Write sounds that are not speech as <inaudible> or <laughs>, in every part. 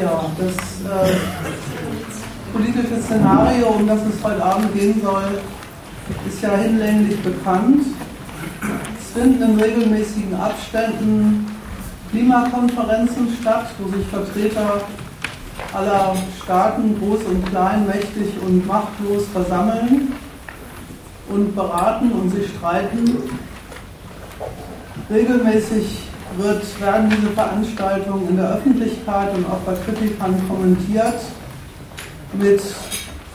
Ja, das äh, politische Szenario, um das es heute Abend gehen soll, ist ja hinlänglich bekannt. Es finden in regelmäßigen Abständen Klimakonferenzen statt, wo sich Vertreter aller Staaten, groß und klein, mächtig und machtlos versammeln und beraten und sich streiten. Regelmäßig wird, werden diese Veranstaltungen in der Öffentlichkeit und auch bei Kritikern kommentiert mit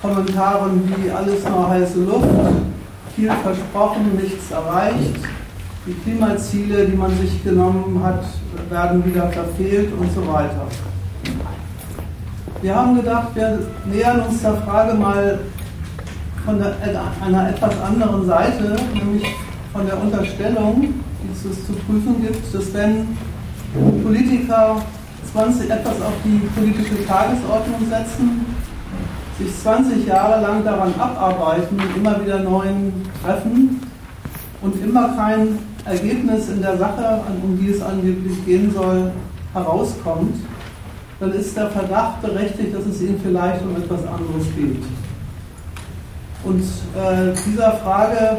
Kommentaren wie alles nur heiße Luft, viel versprochen, nichts erreicht, die Klimaziele, die man sich genommen hat, werden wieder verfehlt und so weiter. Wir haben gedacht, wir nähern uns der Frage mal von der, einer etwas anderen Seite, nämlich von der Unterstellung, die es zu prüfen gibt, dass wenn Politiker 20, etwas auf die politische Tagesordnung setzen, sich 20 Jahre lang daran abarbeiten, immer wieder neuen treffen und immer kein Ergebnis in der Sache, um die es angeblich gehen soll, herauskommt, dann ist der Verdacht berechtigt, dass es ihnen vielleicht um etwas anderes geht. Und äh, dieser Frage,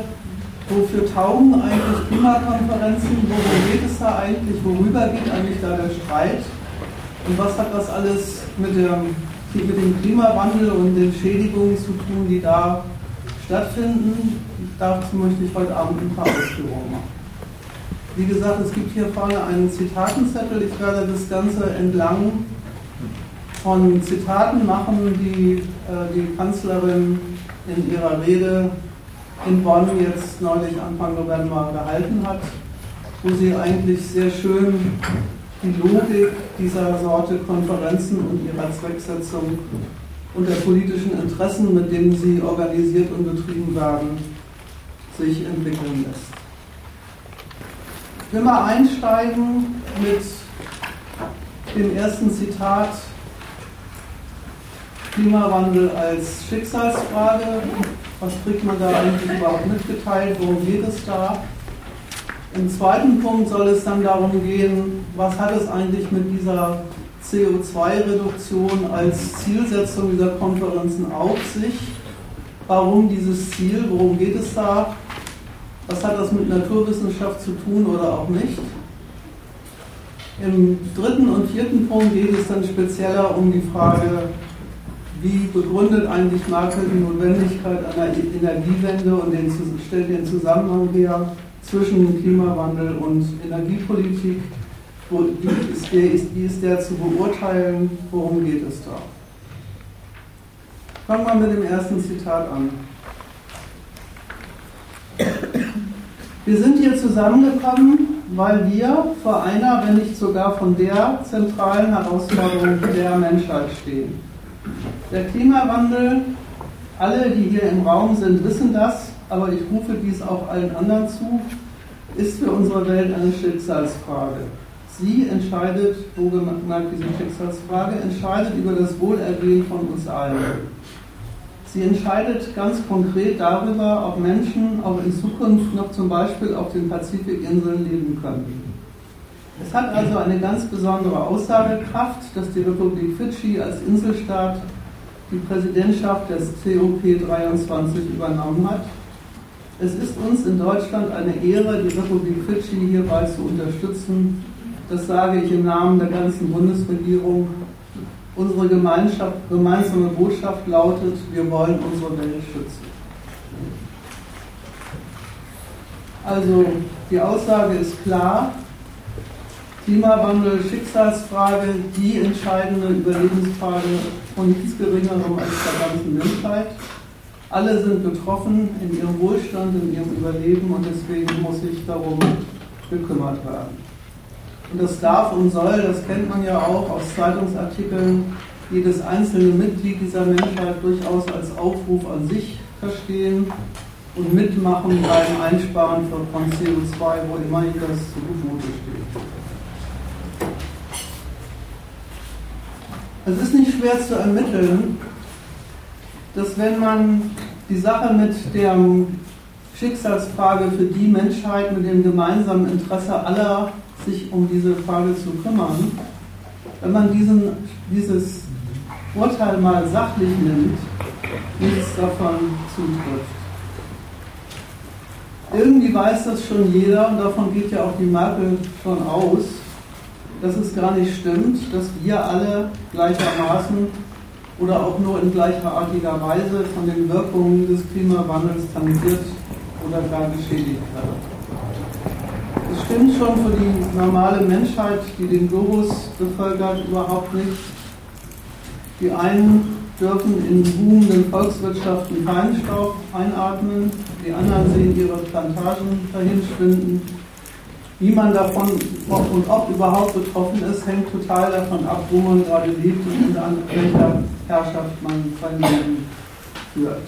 wofür taugen eigentlich Klimakonferenzen, worum geht es da eigentlich, worüber geht eigentlich da der Streit und was hat das alles mit dem, mit dem Klimawandel und den Schädigungen zu tun, die da stattfinden. Dazu möchte ich heute Abend ein paar Ausführungen machen. Wie gesagt, es gibt hier vorne einen Zitatenzettel. Ich werde das Ganze entlang von Zitaten machen, die äh, die Kanzlerin in ihrer Rede in Bonn jetzt neulich Anfang November gehalten hat, wo sie eigentlich sehr schön die Logik dieser Sorte Konferenzen und ihrer Zwecksetzung und der politischen Interessen, mit denen sie organisiert und betrieben werden, sich entwickeln lässt. Ich will mal einsteigen mit dem ersten Zitat Klimawandel als Schicksalsfrage. Was kriegt man da eigentlich überhaupt mitgeteilt? Worum geht es da? Im zweiten Punkt soll es dann darum gehen, was hat es eigentlich mit dieser CO2-Reduktion als Zielsetzung dieser Konferenzen auf sich? Warum dieses Ziel? Worum geht es da? Was hat das mit Naturwissenschaft zu tun oder auch nicht? Im dritten und vierten Punkt geht es dann spezieller um die Frage, wie begründet eigentlich Merkel die Notwendigkeit einer Energiewende und den, stellt den Zusammenhang her zwischen Klimawandel und Energiepolitik? Wie, ist der, ist, wie ist der zu beurteilen? Worum geht es da? Fangen wir mit dem ersten Zitat an. Wir sind hier zusammengekommen, weil wir vor einer, wenn nicht sogar von der zentralen Herausforderung der Menschheit stehen. Der Klimawandel, alle, die hier im Raum sind, wissen das, aber ich rufe dies auch allen anderen zu, ist für unsere Welt eine Schicksalsfrage. Sie entscheidet, wo gemerkt diese Schicksalsfrage, entscheidet über das Wohlergehen von uns allen. Sie entscheidet ganz konkret darüber, ob Menschen auch in Zukunft noch zum Beispiel auf den Pazifikinseln leben können. Es hat also eine ganz besondere Aussagekraft, dass die Republik Fidschi als Inselstaat die Präsidentschaft des COP23 übernommen hat. Es ist uns in Deutschland eine Ehre, die Republik Fidschi hierbei zu unterstützen. Das sage ich im Namen der ganzen Bundesregierung. Unsere gemeinsame Botschaft lautet, wir wollen unsere Welt schützen. Also die Aussage ist klar, Klimawandel, Schicksalsfrage, die entscheidende Überlebensfrage von nichts Geringerem als der ganzen Menschheit. Alle sind betroffen in ihrem Wohlstand, in ihrem Überleben und deswegen muss sich darum gekümmert werden. Und das darf und soll, das kennt man ja auch aus Zeitungsartikeln, jedes einzelne Mitglied dieser Menschheit durchaus als Aufruf an sich verstehen und mitmachen beim Einsparen von CO2, wo immer ihm das zu Gebote steht. Es ist nicht schwer zu ermitteln, dass wenn man die Sache mit der Schicksalsfrage für die Menschheit mit dem gemeinsamen Interesse aller sich um diese Frage zu kümmern, wenn man diesen, dieses Urteil mal sachlich nimmt, nichts davon zutrifft. Irgendwie weiß das schon jeder und davon geht ja auch die Merkel schon aus, dass es gar nicht stimmt, dass wir alle gleichermaßen oder auch nur in gleichartiger Weise von den Wirkungen des Klimawandels tangiert oder gar geschädigt werden. Es stimmt schon für die normale Menschheit, die den Globus bevölkert, überhaupt nicht. Die einen dürfen in boomenden Volkswirtschaften Feinstaub einatmen, die anderen sehen ihre Plantagen dahin schwinden. Wie man davon und ob überhaupt betroffen ist, hängt total davon ab, wo man gerade lebt und unter welcher Herrschaft man sein Leben führt.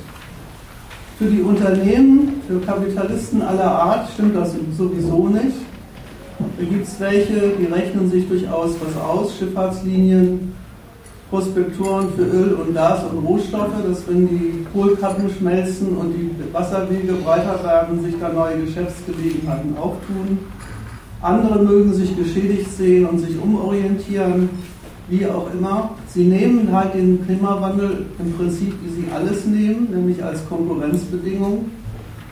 Für die Unternehmen, für Kapitalisten aller Art stimmt das sowieso nicht. Da gibt es welche, die rechnen sich durchaus was aus, Schifffahrtslinien, Prospektoren für Öl und Gas und Rohstoffe, dass wenn die Kohlkappen schmelzen und die Wasserwege breiter werden, sich da neue Geschäftsgelegenheiten auftun. Andere mögen sich geschädigt sehen und sich umorientieren, wie auch immer. Sie nehmen halt den Klimawandel im Prinzip, wie sie alles nehmen, nämlich als Konkurrenzbedingung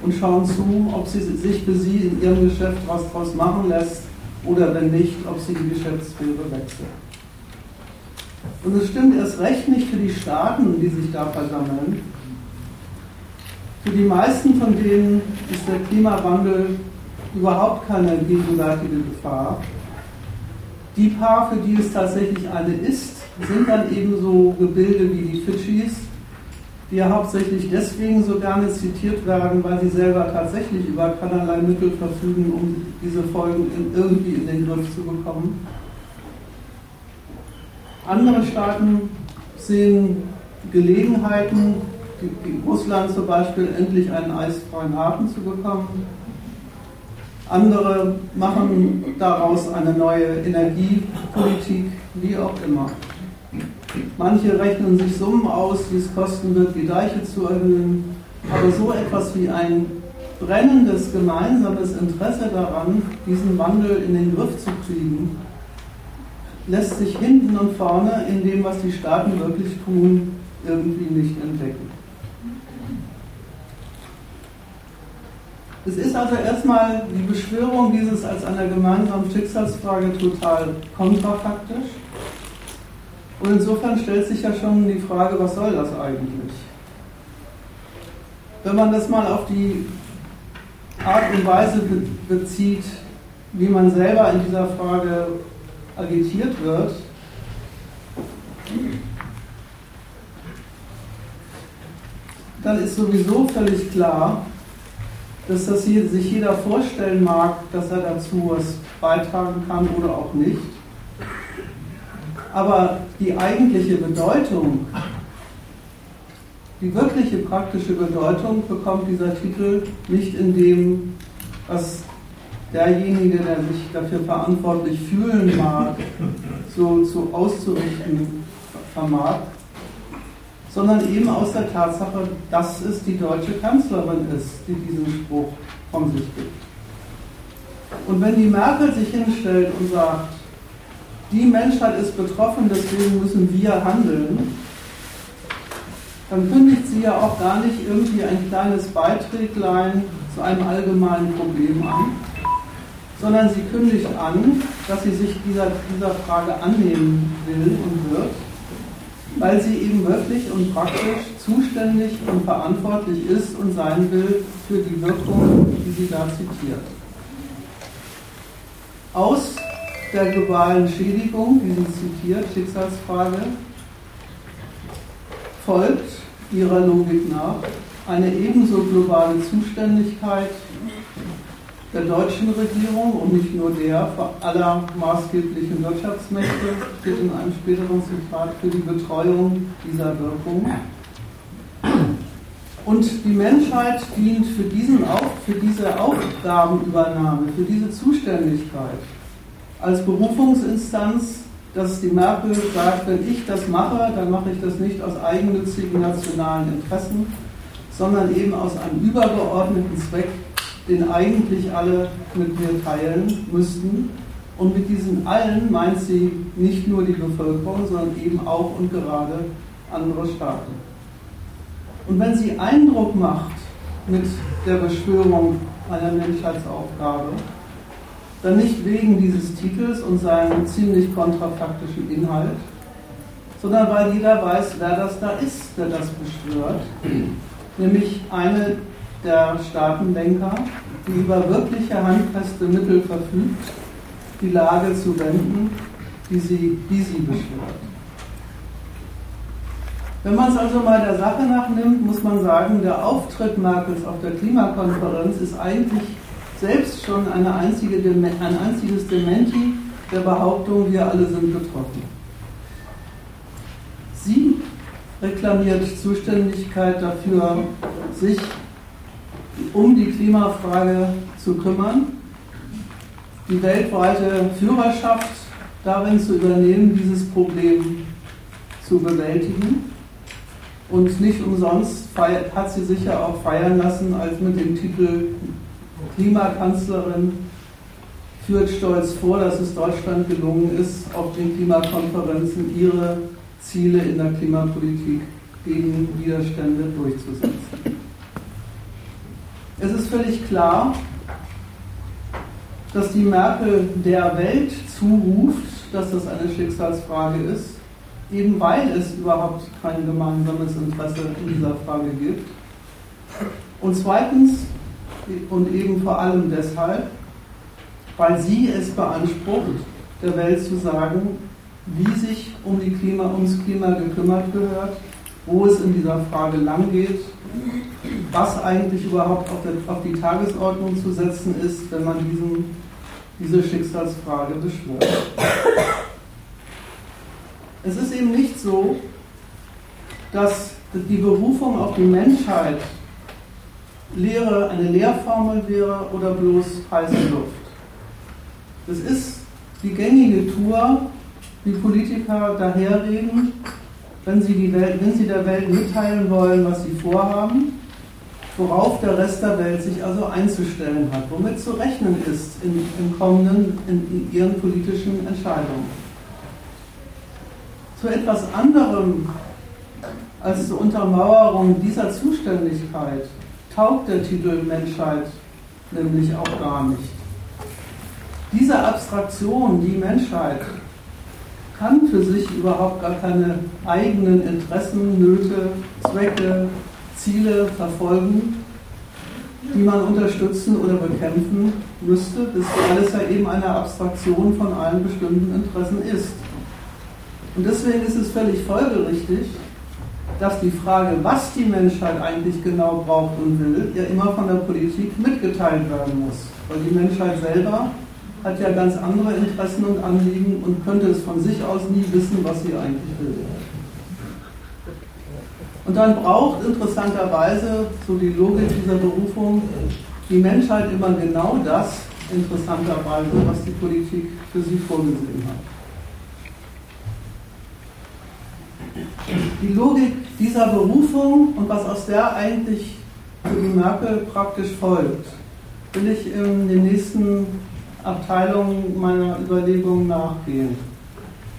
und schauen zu, ob sie sich für sie in ihrem Geschäft was draus machen lässt oder wenn nicht, ob sie die Geschäftssphäre wechseln. Und es stimmt erst recht nicht für die Staaten, die sich da versammeln. Für die meisten von denen ist der Klimawandel überhaupt keine gegenwärtige Gefahr. Die paar, für die es tatsächlich eine ist, sind dann eben so Gebilde wie die Fidschis, die ja hauptsächlich deswegen so gerne zitiert werden, weil sie selber tatsächlich über keinerlei Mittel verfügen, um diese Folgen irgendwie in den Griff zu bekommen. Andere Staaten sehen Gelegenheiten, wie Russland zum Beispiel, endlich einen eisfreien Hafen zu bekommen. Andere machen daraus eine neue Energiepolitik, wie auch immer. Manche rechnen sich Summen aus, die es kosten wird, die Deiche zu erhöhen. Aber so etwas wie ein brennendes gemeinsames Interesse daran, diesen Wandel in den Griff zu kriegen, lässt sich hinten und vorne in dem, was die Staaten wirklich tun, irgendwie nicht entdecken. Es ist also erstmal die Beschwörung dieses als einer gemeinsamen Schicksalsfrage total kontrafaktisch. Und insofern stellt sich ja schon die Frage, was soll das eigentlich? Wenn man das mal auf die Art und Weise bezieht, wie man selber in dieser Frage agitiert wird, dann ist sowieso völlig klar, dass das hier, sich jeder vorstellen mag, dass er dazu was beitragen kann oder auch nicht. Aber die eigentliche Bedeutung, die wirkliche praktische Bedeutung bekommt dieser Titel nicht in dem, was derjenige, der sich dafür verantwortlich fühlen mag, so, so auszurichten vermag, sondern eben aus der Tatsache, dass es die deutsche Kanzlerin ist, die diesen Spruch von sich gibt. Und wenn die Merkel sich hinstellt und sagt, die Menschheit ist betroffen, deswegen müssen wir handeln, dann kündigt sie ja auch gar nicht irgendwie ein kleines Beiträglein zu einem allgemeinen Problem an, sondern sie kündigt an, dass sie sich dieser, dieser Frage annehmen will und wird, weil sie eben wirklich und praktisch zuständig und verantwortlich ist und sein will für die Wirkung, die sie da zitiert. Aus der globalen Schädigung, die sie zitiert, Schicksalsfrage, folgt ihrer Logik nach eine ebenso globale Zuständigkeit der deutschen Regierung und nicht nur der aller maßgeblichen Wirtschaftsmächte, steht in einem späteren Zitat, für die Betreuung dieser Wirkung. Und die Menschheit dient für, diesen Auf, für diese Aufgabenübernahme, für diese Zuständigkeit als Berufungsinstanz, dass die Merkel sagt, wenn ich das mache, dann mache ich das nicht aus eigennützigen nationalen Interessen, sondern eben aus einem übergeordneten Zweck den eigentlich alle mit mir teilen müssten, Und mit diesen allen meint sie nicht nur die Bevölkerung, sondern eben auch und gerade andere Staaten. Und wenn sie Eindruck macht mit der Beschwörung einer Menschheitsaufgabe, dann nicht wegen dieses Titels und seinem ziemlich kontrafaktischen Inhalt, sondern weil jeder weiß, wer das da ist, der das beschwört, nämlich eine der Staatenlenker, die über wirkliche handfeste Mittel verfügt, die Lage zu wenden, die sie, die sie beschwört. Wenn man es also mal der Sache nachnimmt, muss man sagen, der Auftritt Merkels auf der Klimakonferenz ist eigentlich selbst schon eine einzige, ein einziges Dementi der Behauptung, wir alle sind betroffen. Sie reklamiert Zuständigkeit dafür, sich um die Klimafrage zu kümmern, die weltweite Führerschaft darin zu übernehmen, dieses Problem zu bewältigen. Und nicht umsonst hat sie sich ja auch feiern lassen, als mit dem Titel Klimakanzlerin führt stolz vor, dass es Deutschland gelungen ist, auf den Klimakonferenzen ihre Ziele in der Klimapolitik gegen Widerstände durchzusetzen. Es ist völlig klar, dass die Merkel der Welt zuruft, dass das eine Schicksalsfrage ist, eben weil es überhaupt kein gemeinsames Interesse in dieser Frage gibt. Und zweitens, und eben vor allem deshalb, weil sie es beansprucht, der Welt zu sagen, wie sich um die Klima, ums Klima gekümmert gehört, wo es in dieser Frage lang geht, was eigentlich überhaupt auf, der, auf die Tagesordnung zu setzen ist, wenn man diesen, diese Schicksalsfrage beschwört. Es ist eben nicht so, dass die Berufung auf die Menschheit Lehre eine Lehrformel wäre oder bloß heiße Luft. Es ist die gängige Tour, wie Politiker daherreden, wenn sie, Welt, wenn sie der Welt mitteilen wollen, was sie vorhaben, worauf der Rest der Welt sich also einzustellen hat, womit zu rechnen ist in, in kommenden, in, in ihren politischen Entscheidungen zu etwas anderem als zur Untermauerung dieser Zuständigkeit taugt der Titel Menschheit nämlich auch gar nicht. Diese Abstraktion, die Menschheit, kann für sich überhaupt gar keine eigenen Interessen, Nöte, Zwecke, Ziele verfolgen, die man unterstützen oder bekämpfen müsste, bis alles ja eben eine Abstraktion von allen bestimmten Interessen ist. Und deswegen ist es völlig folgerichtig, dass die Frage, was die Menschheit eigentlich genau braucht und will, ja immer von der Politik mitgeteilt werden muss. Weil die Menschheit selber hat ja ganz andere Interessen und Anliegen und könnte es von sich aus nie wissen, was sie eigentlich will. Und dann braucht interessanterweise, so die Logik dieser Berufung, die Menschheit immer genau das, interessanterweise, was die Politik für sie vorgesehen hat. die Logik dieser Berufung und was aus der eigentlich für die Merkel praktisch folgt, will ich in den nächsten Abteilungen meiner Überlegungen nachgehen.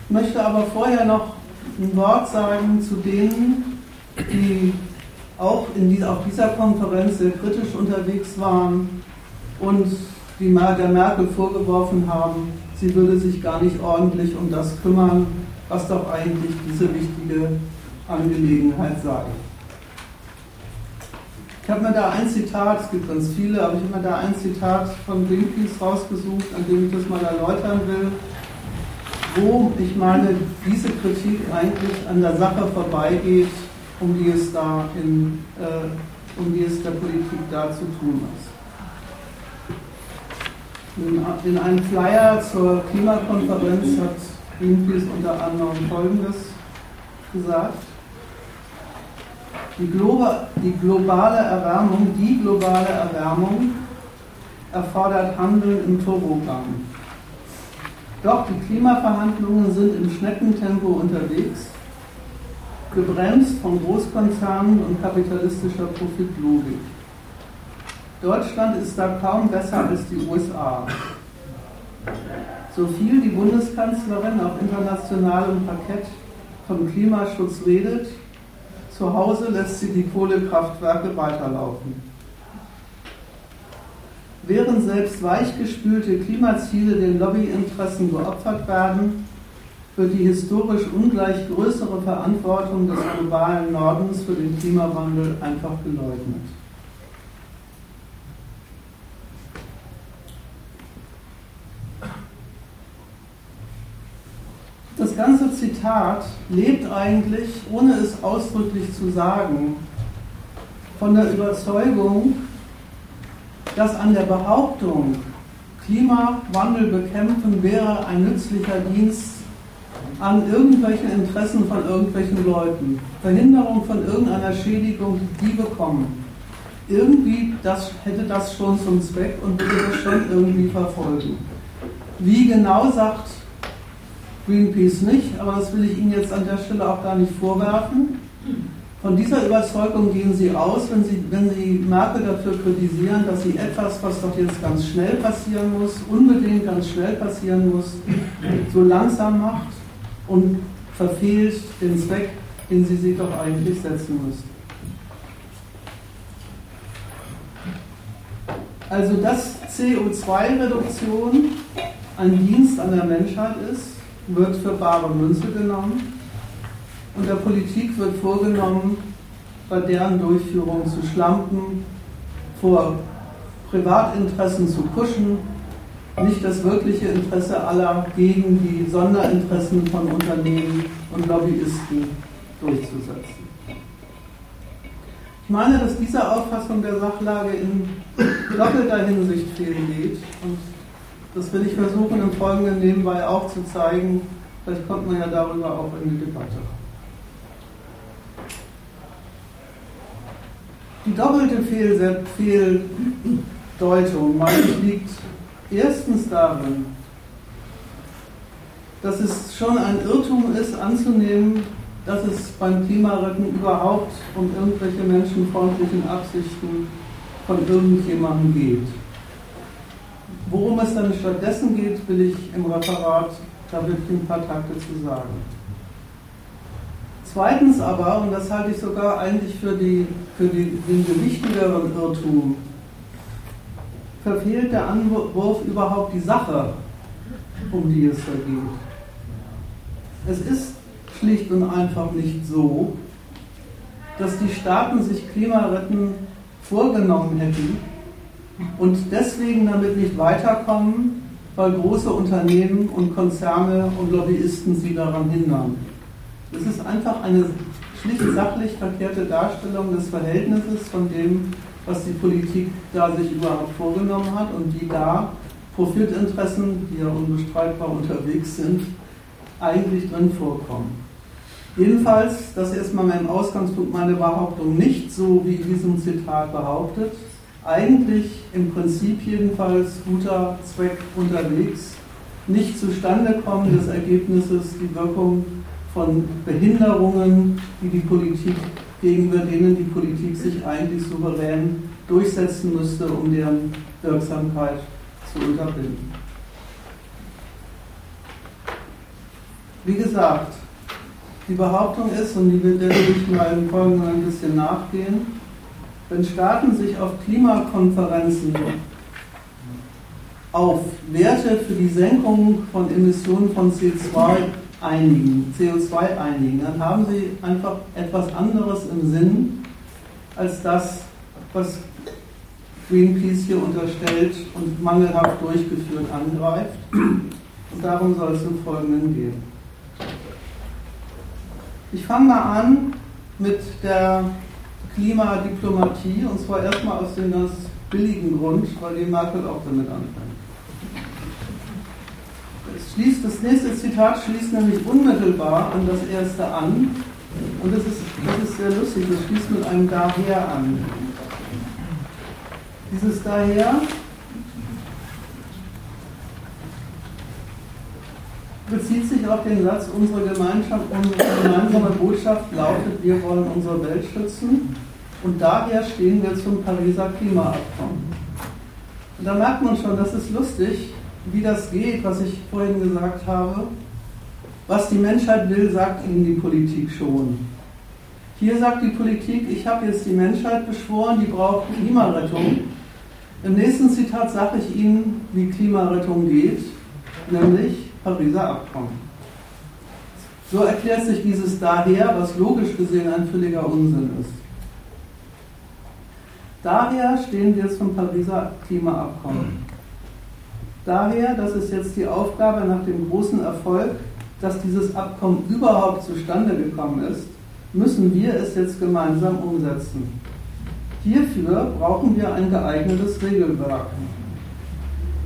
Ich möchte aber vorher noch ein Wort sagen zu denen, die auch in auf dieser Konferenz sehr kritisch unterwegs waren und die der Merkel vorgeworfen haben, sie würde sich gar nicht ordentlich um das kümmern, was doch eigentlich diese wichtige Angelegenheit sei. Ich habe mir da ein Zitat, es gibt ganz viele, aber ich habe mir da ein Zitat von Greenpeace rausgesucht, an dem ich das mal erläutern will, wo ich meine, diese Kritik eigentlich an der Sache vorbeigeht, um die es da in, äh, um die es der Politik da zu tun ist. In, in einem Flyer zur Klimakonferenz hat Greenpeace unter anderem Folgendes gesagt. Die, die globale Erwärmung, die globale Erwärmung erfordert Handeln im Turbogang. Doch die Klimaverhandlungen sind im Schneckentempo unterwegs, gebremst von Großkonzernen und kapitalistischer Profitlogik. Deutschland ist da kaum besser als die USA. So viel die Bundeskanzlerin auf internationalem Parkett von Klimaschutz redet, zu Hause lässt sie die Kohlekraftwerke weiterlaufen. Während selbst weichgespülte Klimaziele den Lobbyinteressen geopfert werden, wird die historisch ungleich größere Verantwortung des globalen Nordens für den Klimawandel einfach geleugnet. Das ganze Zitat lebt eigentlich, ohne es ausdrücklich zu sagen, von der Überzeugung, dass an der Behauptung, Klimawandel bekämpfen wäre ein nützlicher Dienst an irgendwelchen Interessen von irgendwelchen Leuten, Verhinderung von irgendeiner Schädigung, die die bekommen. Irgendwie das, hätte das schon zum Zweck und würde das schon irgendwie verfolgen. Wie genau sagt Greenpeace nicht, aber das will ich Ihnen jetzt an der Stelle auch gar nicht vorwerfen. Von dieser Überzeugung gehen Sie aus, wenn Sie, wenn Sie Merkel dafür kritisieren, dass sie etwas, was doch jetzt ganz schnell passieren muss, unbedingt ganz schnell passieren muss, so langsam macht und verfehlt den Zweck, den sie sich doch eigentlich setzen müsste. Also dass CO2-Reduktion ein Dienst an der Menschheit ist, wird für bare Münze genommen und der Politik wird vorgenommen, bei deren Durchführung zu schlampen, vor Privatinteressen zu kuschen nicht das wirkliche Interesse aller gegen die Sonderinteressen von Unternehmen und Lobbyisten durchzusetzen. Ich meine, dass diese Auffassung der Sachlage in doppelter Hinsicht fehlgeht und das will ich versuchen im Folgenden nebenbei auch zu zeigen. Vielleicht kommt man ja darüber auch in die Debatte. Die doppelte Fehldeutung, meine liegt Erstens darin, dass es schon ein Irrtum ist anzunehmen, dass es beim Klimaretten überhaupt um irgendwelche menschenfreundlichen Absichten von irgendjemandem geht. Worum es dann stattdessen geht, will ich im Referat da wirklich ein paar Takte zu sagen. Zweitens aber, und das halte ich sogar eigentlich für, die, für die, den gewichtigeren Irrtum, verfehlt der Anwurf überhaupt die Sache, um die es da geht. Es ist schlicht und einfach nicht so, dass die Staaten sich Klimaretten vorgenommen hätten und deswegen damit nicht weiterkommen, weil große Unternehmen und Konzerne und Lobbyisten sie daran hindern. Es ist einfach eine schlicht sachlich verkehrte Darstellung des Verhältnisses von dem, was die Politik da sich überhaupt vorgenommen hat und wie da Profitinteressen, die ja unbestreitbar unterwegs sind, eigentlich drin vorkommen. Jedenfalls, das ist erstmal mein Ausgangspunkt, meine Behauptung nicht so wie in diesem Zitat behauptet, eigentlich im Prinzip jedenfalls guter Zweck unterwegs, nicht zustande kommen des Ergebnisses die Wirkung von Behinderungen, die die Politik gegenüber denen die Politik sich eigentlich souverän durchsetzen müsste, um deren Wirksamkeit zu unterbinden. Wie gesagt, die Behauptung ist, und die werde ich mal im Folgenden ein bisschen nachgehen, wenn Staaten sich auf Klimakonferenzen auf Werte für die Senkung von Emissionen von CO2 einigen, CO2 einigen, dann haben sie einfach etwas anderes im Sinn als das, was Greenpeace hier unterstellt und mangelhaft durchgeführt angreift. Und darum soll es im Folgenden gehen. Ich fange mal an mit der Klimadiplomatie und zwar erstmal aus dem ganz billigen Grund, weil die Merkel auch damit anfängt schließt, das nächste Zitat schließt nämlich unmittelbar an das erste an. Und das ist, das ist sehr lustig, das schließt mit einem Daher an. Dieses Daher bezieht sich auf den Satz, unsere, Gemeinschaft, unsere gemeinsame Botschaft lautet, wir wollen unsere Welt schützen. Und daher stehen wir zum Pariser Klimaabkommen. Und da merkt man schon, das ist lustig, wie das geht, was ich vorhin gesagt habe. Was die Menschheit will, sagt ihnen die Politik schon. Hier sagt die Politik, ich habe jetzt die Menschheit beschworen, die braucht Klimarettung. Im nächsten Zitat sage ich Ihnen, wie Klimarettung geht, nämlich Pariser Abkommen. So erklärt sich dieses daher, was logisch gesehen ein völliger Unsinn ist. Daher stehen wir zum Pariser Klimaabkommen. Daher, das ist jetzt die Aufgabe nach dem großen Erfolg, dass dieses Abkommen überhaupt zustande gekommen ist, müssen wir es jetzt gemeinsam umsetzen. Hierfür brauchen wir ein geeignetes Regelwerk.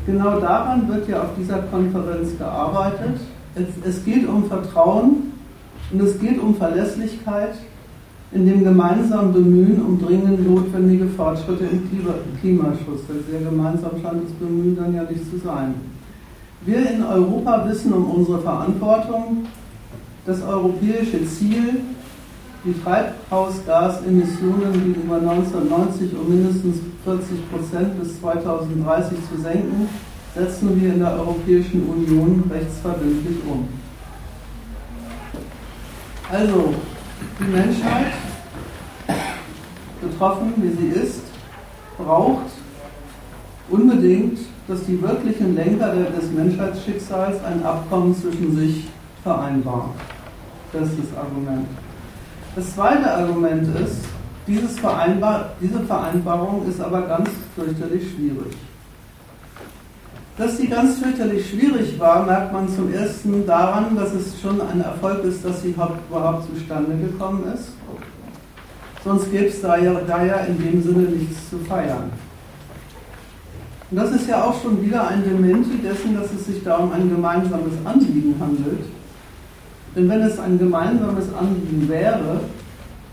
Genau daran wird ja auf dieser Konferenz gearbeitet. Es geht um Vertrauen und es geht um Verlässlichkeit in dem gemeinsamen Bemühen um dringend notwendige Fortschritte im Klimaschutz. Sehr gemeinsam scheint das Bemühen dann ja nicht zu sein. Wir in Europa wissen um unsere Verantwortung. Das europäische Ziel, die Treibhausgasemissionen gegenüber 1990 um mindestens 40 Prozent bis 2030 zu senken, setzen wir in der Europäischen Union rechtsverbindlich um. Also, die Menschheit, betroffen wie sie ist, braucht unbedingt, dass die wirklichen Lenker des Menschheitsschicksals ein Abkommen zwischen sich vereinbaren. Das ist das Argument. Das zweite Argument ist, dieses Vereinbar diese Vereinbarung ist aber ganz fürchterlich schwierig. Dass die ganz fürchterlich schwierig war, merkt man zum ersten daran, dass es schon ein Erfolg ist, dass sie überhaupt zustande gekommen ist. Sonst gäbe es da ja, da ja in dem Sinne nichts zu feiern. Und das ist ja auch schon wieder ein Dementi dessen, dass es sich da um ein gemeinsames Anliegen handelt. Denn wenn es ein gemeinsames Anliegen wäre,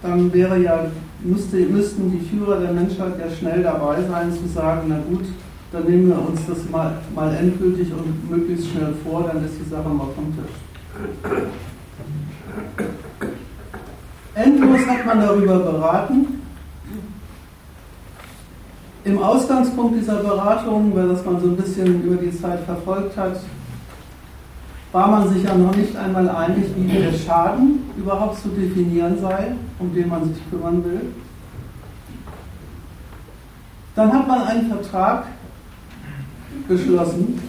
dann wäre ja, müsste, müssten die Führer der Menschheit ja schnell dabei sein zu sagen, na gut, dann nehmen wir uns das mal, mal endgültig und möglichst schnell vor, dann ist die Sache mal vom Tisch. Endlos hat man darüber beraten. Im Ausgangspunkt dieser Beratung, weil das man so ein bisschen über die Zeit verfolgt hat, war man sich ja noch nicht einmal einig, wie der Schaden überhaupt zu definieren sei, um den man sich kümmern will. Dann hat man einen Vertrag geschlossen,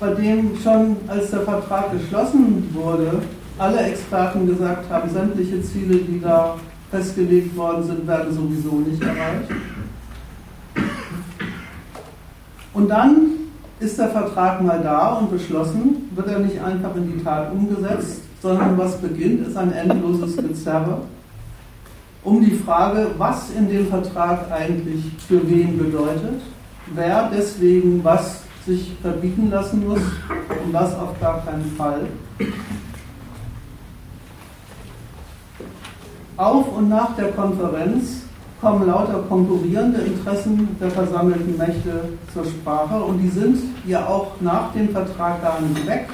bei dem schon als der Vertrag geschlossen wurde, alle Experten gesagt haben, sämtliche Ziele, die da festgelegt worden sind, werden sowieso nicht erreicht. Und dann ist der Vertrag mal da und beschlossen, wird er nicht einfach in die Tat umgesetzt, sondern was beginnt, ist ein endloses Gezerre um die Frage, was in dem Vertrag eigentlich für wen bedeutet wer deswegen was sich verbieten lassen muss und was auf gar keinen Fall. Auf und nach der Konferenz kommen lauter konkurrierende Interessen der versammelten Mächte zur Sprache und die sind ja auch nach dem Vertrag gar nicht weg.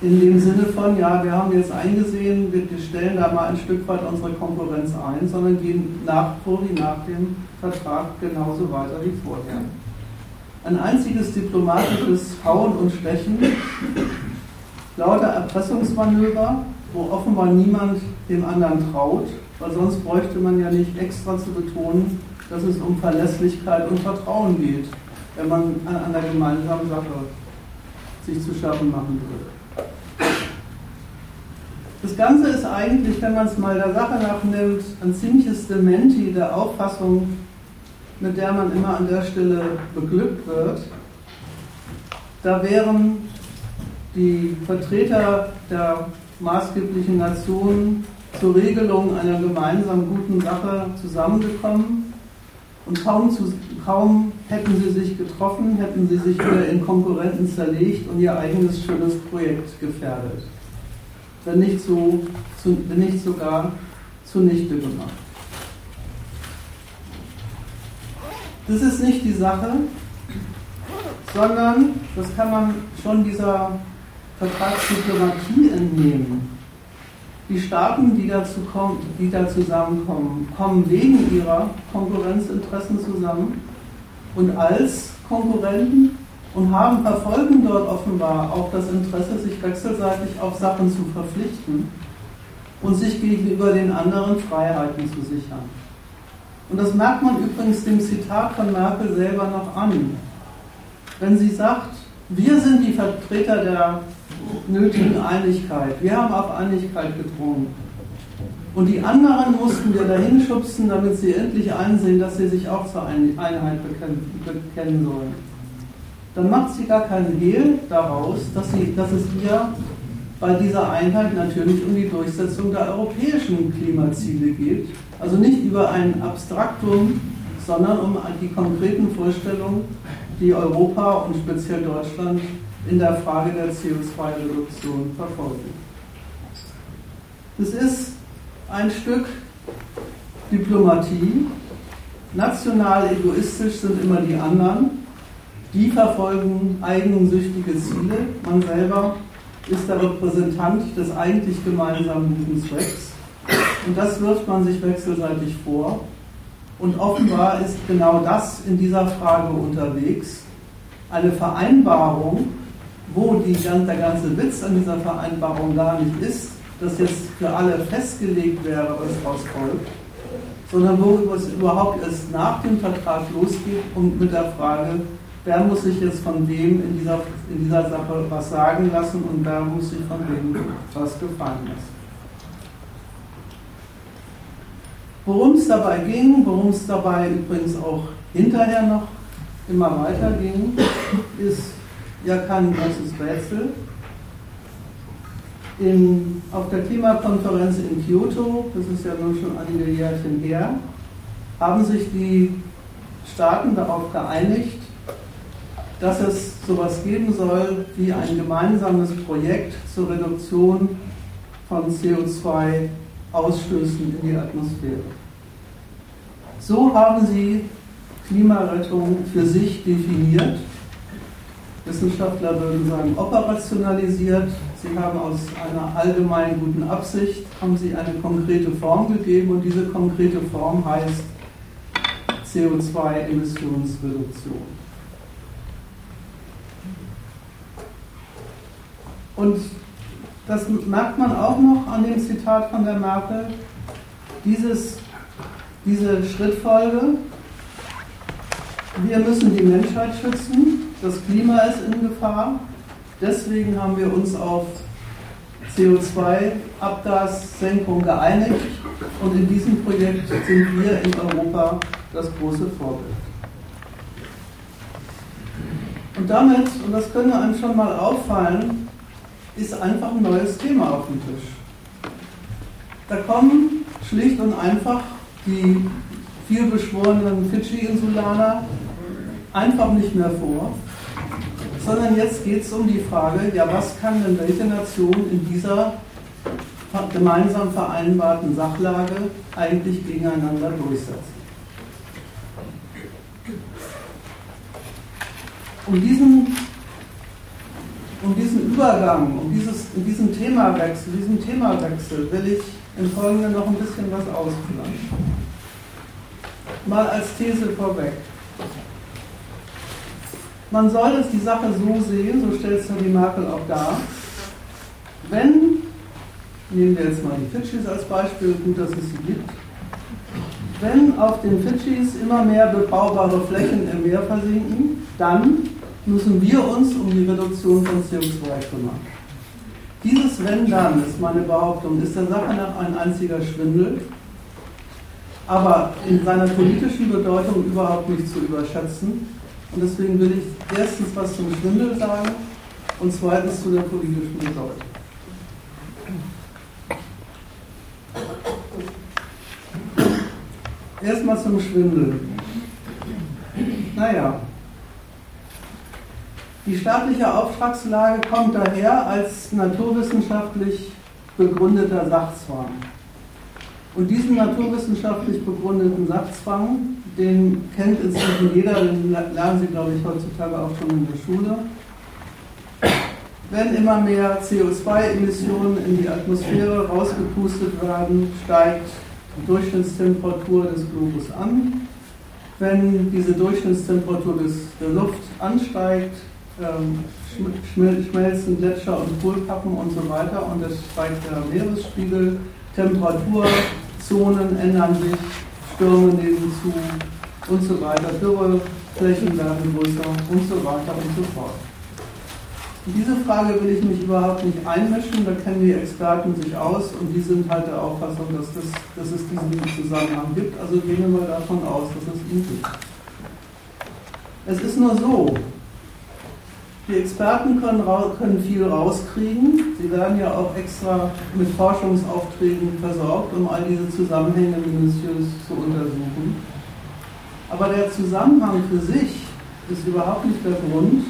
In dem Sinne von, ja, wir haben jetzt eingesehen, wir stellen da mal ein Stück weit unsere Konkurrenz ein, sondern gehen nach wie nach dem Vertrag genauso weiter wie vorher ein einziges diplomatisches Hauen und Stechen, lauter Erpressungsmanöver, wo offenbar niemand dem anderen traut, weil sonst bräuchte man ja nicht extra zu betonen, dass es um Verlässlichkeit und Vertrauen geht, wenn man an einer gemeinsamen Sache sich zu schaffen machen würde. Das Ganze ist eigentlich, wenn man es mal der Sache nach nimmt, ein ziemliches Dementi der Auffassung mit der man immer an der Stelle beglückt wird, da wären die Vertreter der maßgeblichen Nationen zur Regelung einer gemeinsamen guten Sache zusammengekommen und kaum, zu, kaum hätten sie sich getroffen, hätten sie sich wieder in Konkurrenten zerlegt und ihr eigenes schönes Projekt gefährdet. Wenn nicht, so, zu, wenn nicht sogar zunichte gemacht. Das ist nicht die Sache, sondern das kann man schon dieser Vertragsdiplomatie entnehmen. Die Staaten, die, dazu kommen, die da zusammenkommen, kommen wegen ihrer Konkurrenzinteressen zusammen und als Konkurrenten und haben, verfolgen dort offenbar auch das Interesse, sich wechselseitig auf Sachen zu verpflichten und sich gegenüber den anderen Freiheiten zu sichern. Und das merkt man übrigens dem Zitat von Merkel selber noch an. Wenn sie sagt, wir sind die Vertreter der nötigen Einigkeit, wir haben auf Einigkeit gedrungen. Und die anderen mussten wir dahin schubsen, damit sie endlich einsehen, dass sie sich auch zur Einheit bekennen sollen. Dann macht sie gar keinen Hehl daraus, dass, sie, dass es ihr bei dieser Einheit natürlich um die Durchsetzung der europäischen Klimaziele geht. Also nicht über ein Abstraktum, sondern um die konkreten Vorstellungen, die Europa und speziell Deutschland in der Frage der CO2-Reduktion verfolgen. Es ist ein Stück Diplomatie. National egoistisch sind immer die anderen. Die verfolgen eigensüchtige Ziele. Man selber ist der Repräsentant des eigentlich gemeinsamen guten Zwecks. Und das wirft man sich wechselseitig vor. Und offenbar ist genau das in dieser Frage unterwegs. Eine Vereinbarung, wo die, der ganze Witz an dieser Vereinbarung gar nicht ist, dass jetzt für alle festgelegt wäre, was daraus folgt, sondern wo es überhaupt erst nach dem Vertrag losgeht und mit der Frage, wer muss sich jetzt von wem in dieser, in dieser Sache was sagen lassen und wer muss sich von wem was gefallen lassen. Worum es dabei ging, worum es dabei übrigens auch hinterher noch immer weiter ging, ist ja kein großes Rätsel. In, auf der Klimakonferenz in Kyoto, das ist ja nun schon einige Jährchen her, haben sich die Staaten darauf geeinigt, dass es sowas geben soll wie ein gemeinsames Projekt zur Reduktion von CO2-Ausstößen in die Atmosphäre. So haben sie Klimarettung für sich definiert. Wissenschaftler würden sagen operationalisiert. Sie haben aus einer allgemein guten Absicht haben sie eine konkrete Form gegeben und diese konkrete Form heißt CO2-Emissionsreduktion. Und das merkt man auch noch an dem Zitat von der Merkel. Dieses, diese Schrittfolge, wir müssen die Menschheit schützen, das Klima ist in Gefahr, deswegen haben wir uns auf CO2-Abgassenkung geeinigt und in diesem Projekt sind wir in Europa das große Vorbild. Und damit, und das könnte einem schon mal auffallen, ist einfach ein neues Thema auf den Tisch. Da kommen schlicht und einfach die vielbeschworenen Fidschi-Insulaner einfach nicht mehr vor, sondern jetzt geht es um die Frage, ja, was kann denn welche Nation in dieser gemeinsam vereinbarten Sachlage eigentlich gegeneinander durchsetzen? Um diesen um diesen Übergang, um, dieses, um diesen Themawechsel, diesen Themawechsel will ich im Folgenden noch ein bisschen was ausführen. Mal als These vorweg. Man soll es die Sache so sehen, so stellt es die Merkel auch dar, wenn, nehmen wir jetzt mal die Fidschis als Beispiel, gut, dass es sie gibt, wenn auf den Fidschis immer mehr bebaubare Flächen im Meer versinken, dann müssen wir uns um die Reduktion von CO2 kümmern. Dieses Wenn dann, ist meine Behauptung, ist der Sache nach ein einziger Schwindel, aber in seiner politischen Bedeutung überhaupt nicht zu überschätzen. Und deswegen will ich erstens was zum Schwindel sagen und zweitens zu der politischen Bedeutung. Erstmal zum Schwindel. Naja, die staatliche Auftragslage kommt daher als naturwissenschaftlich begründeter Sachzwang. Und diesen naturwissenschaftlich begründeten Sachzwang, den kennt inzwischen jeder, den lernen Sie, glaube ich, heutzutage auch schon in der Schule. Wenn immer mehr CO2-Emissionen in die Atmosphäre rausgepustet werden, steigt die Durchschnittstemperatur des Globus an. Wenn diese Durchschnittstemperatur des, der Luft ansteigt, ähm, schmelzen Gletscher und Polkappen und so weiter und es steigt der Meeresspiegel, Temperaturzonen ändern sich, Stürme nehmen zu und so weiter, Dürreflächen werden größer und so weiter und so fort. In diese Frage will ich mich überhaupt nicht einmischen, da kennen die Experten sich aus und die sind halt der Auffassung, dass, das, dass es diesen Zusammenhang gibt. Also gehen wir mal davon aus, dass es ihn gibt. Es ist nur so, die Experten können, können, viel rauskriegen. Sie werden ja auch extra mit Forschungsaufträgen versorgt, um all diese Zusammenhänge minutiös zu untersuchen. Aber der Zusammenhang für sich ist überhaupt nicht der Grund,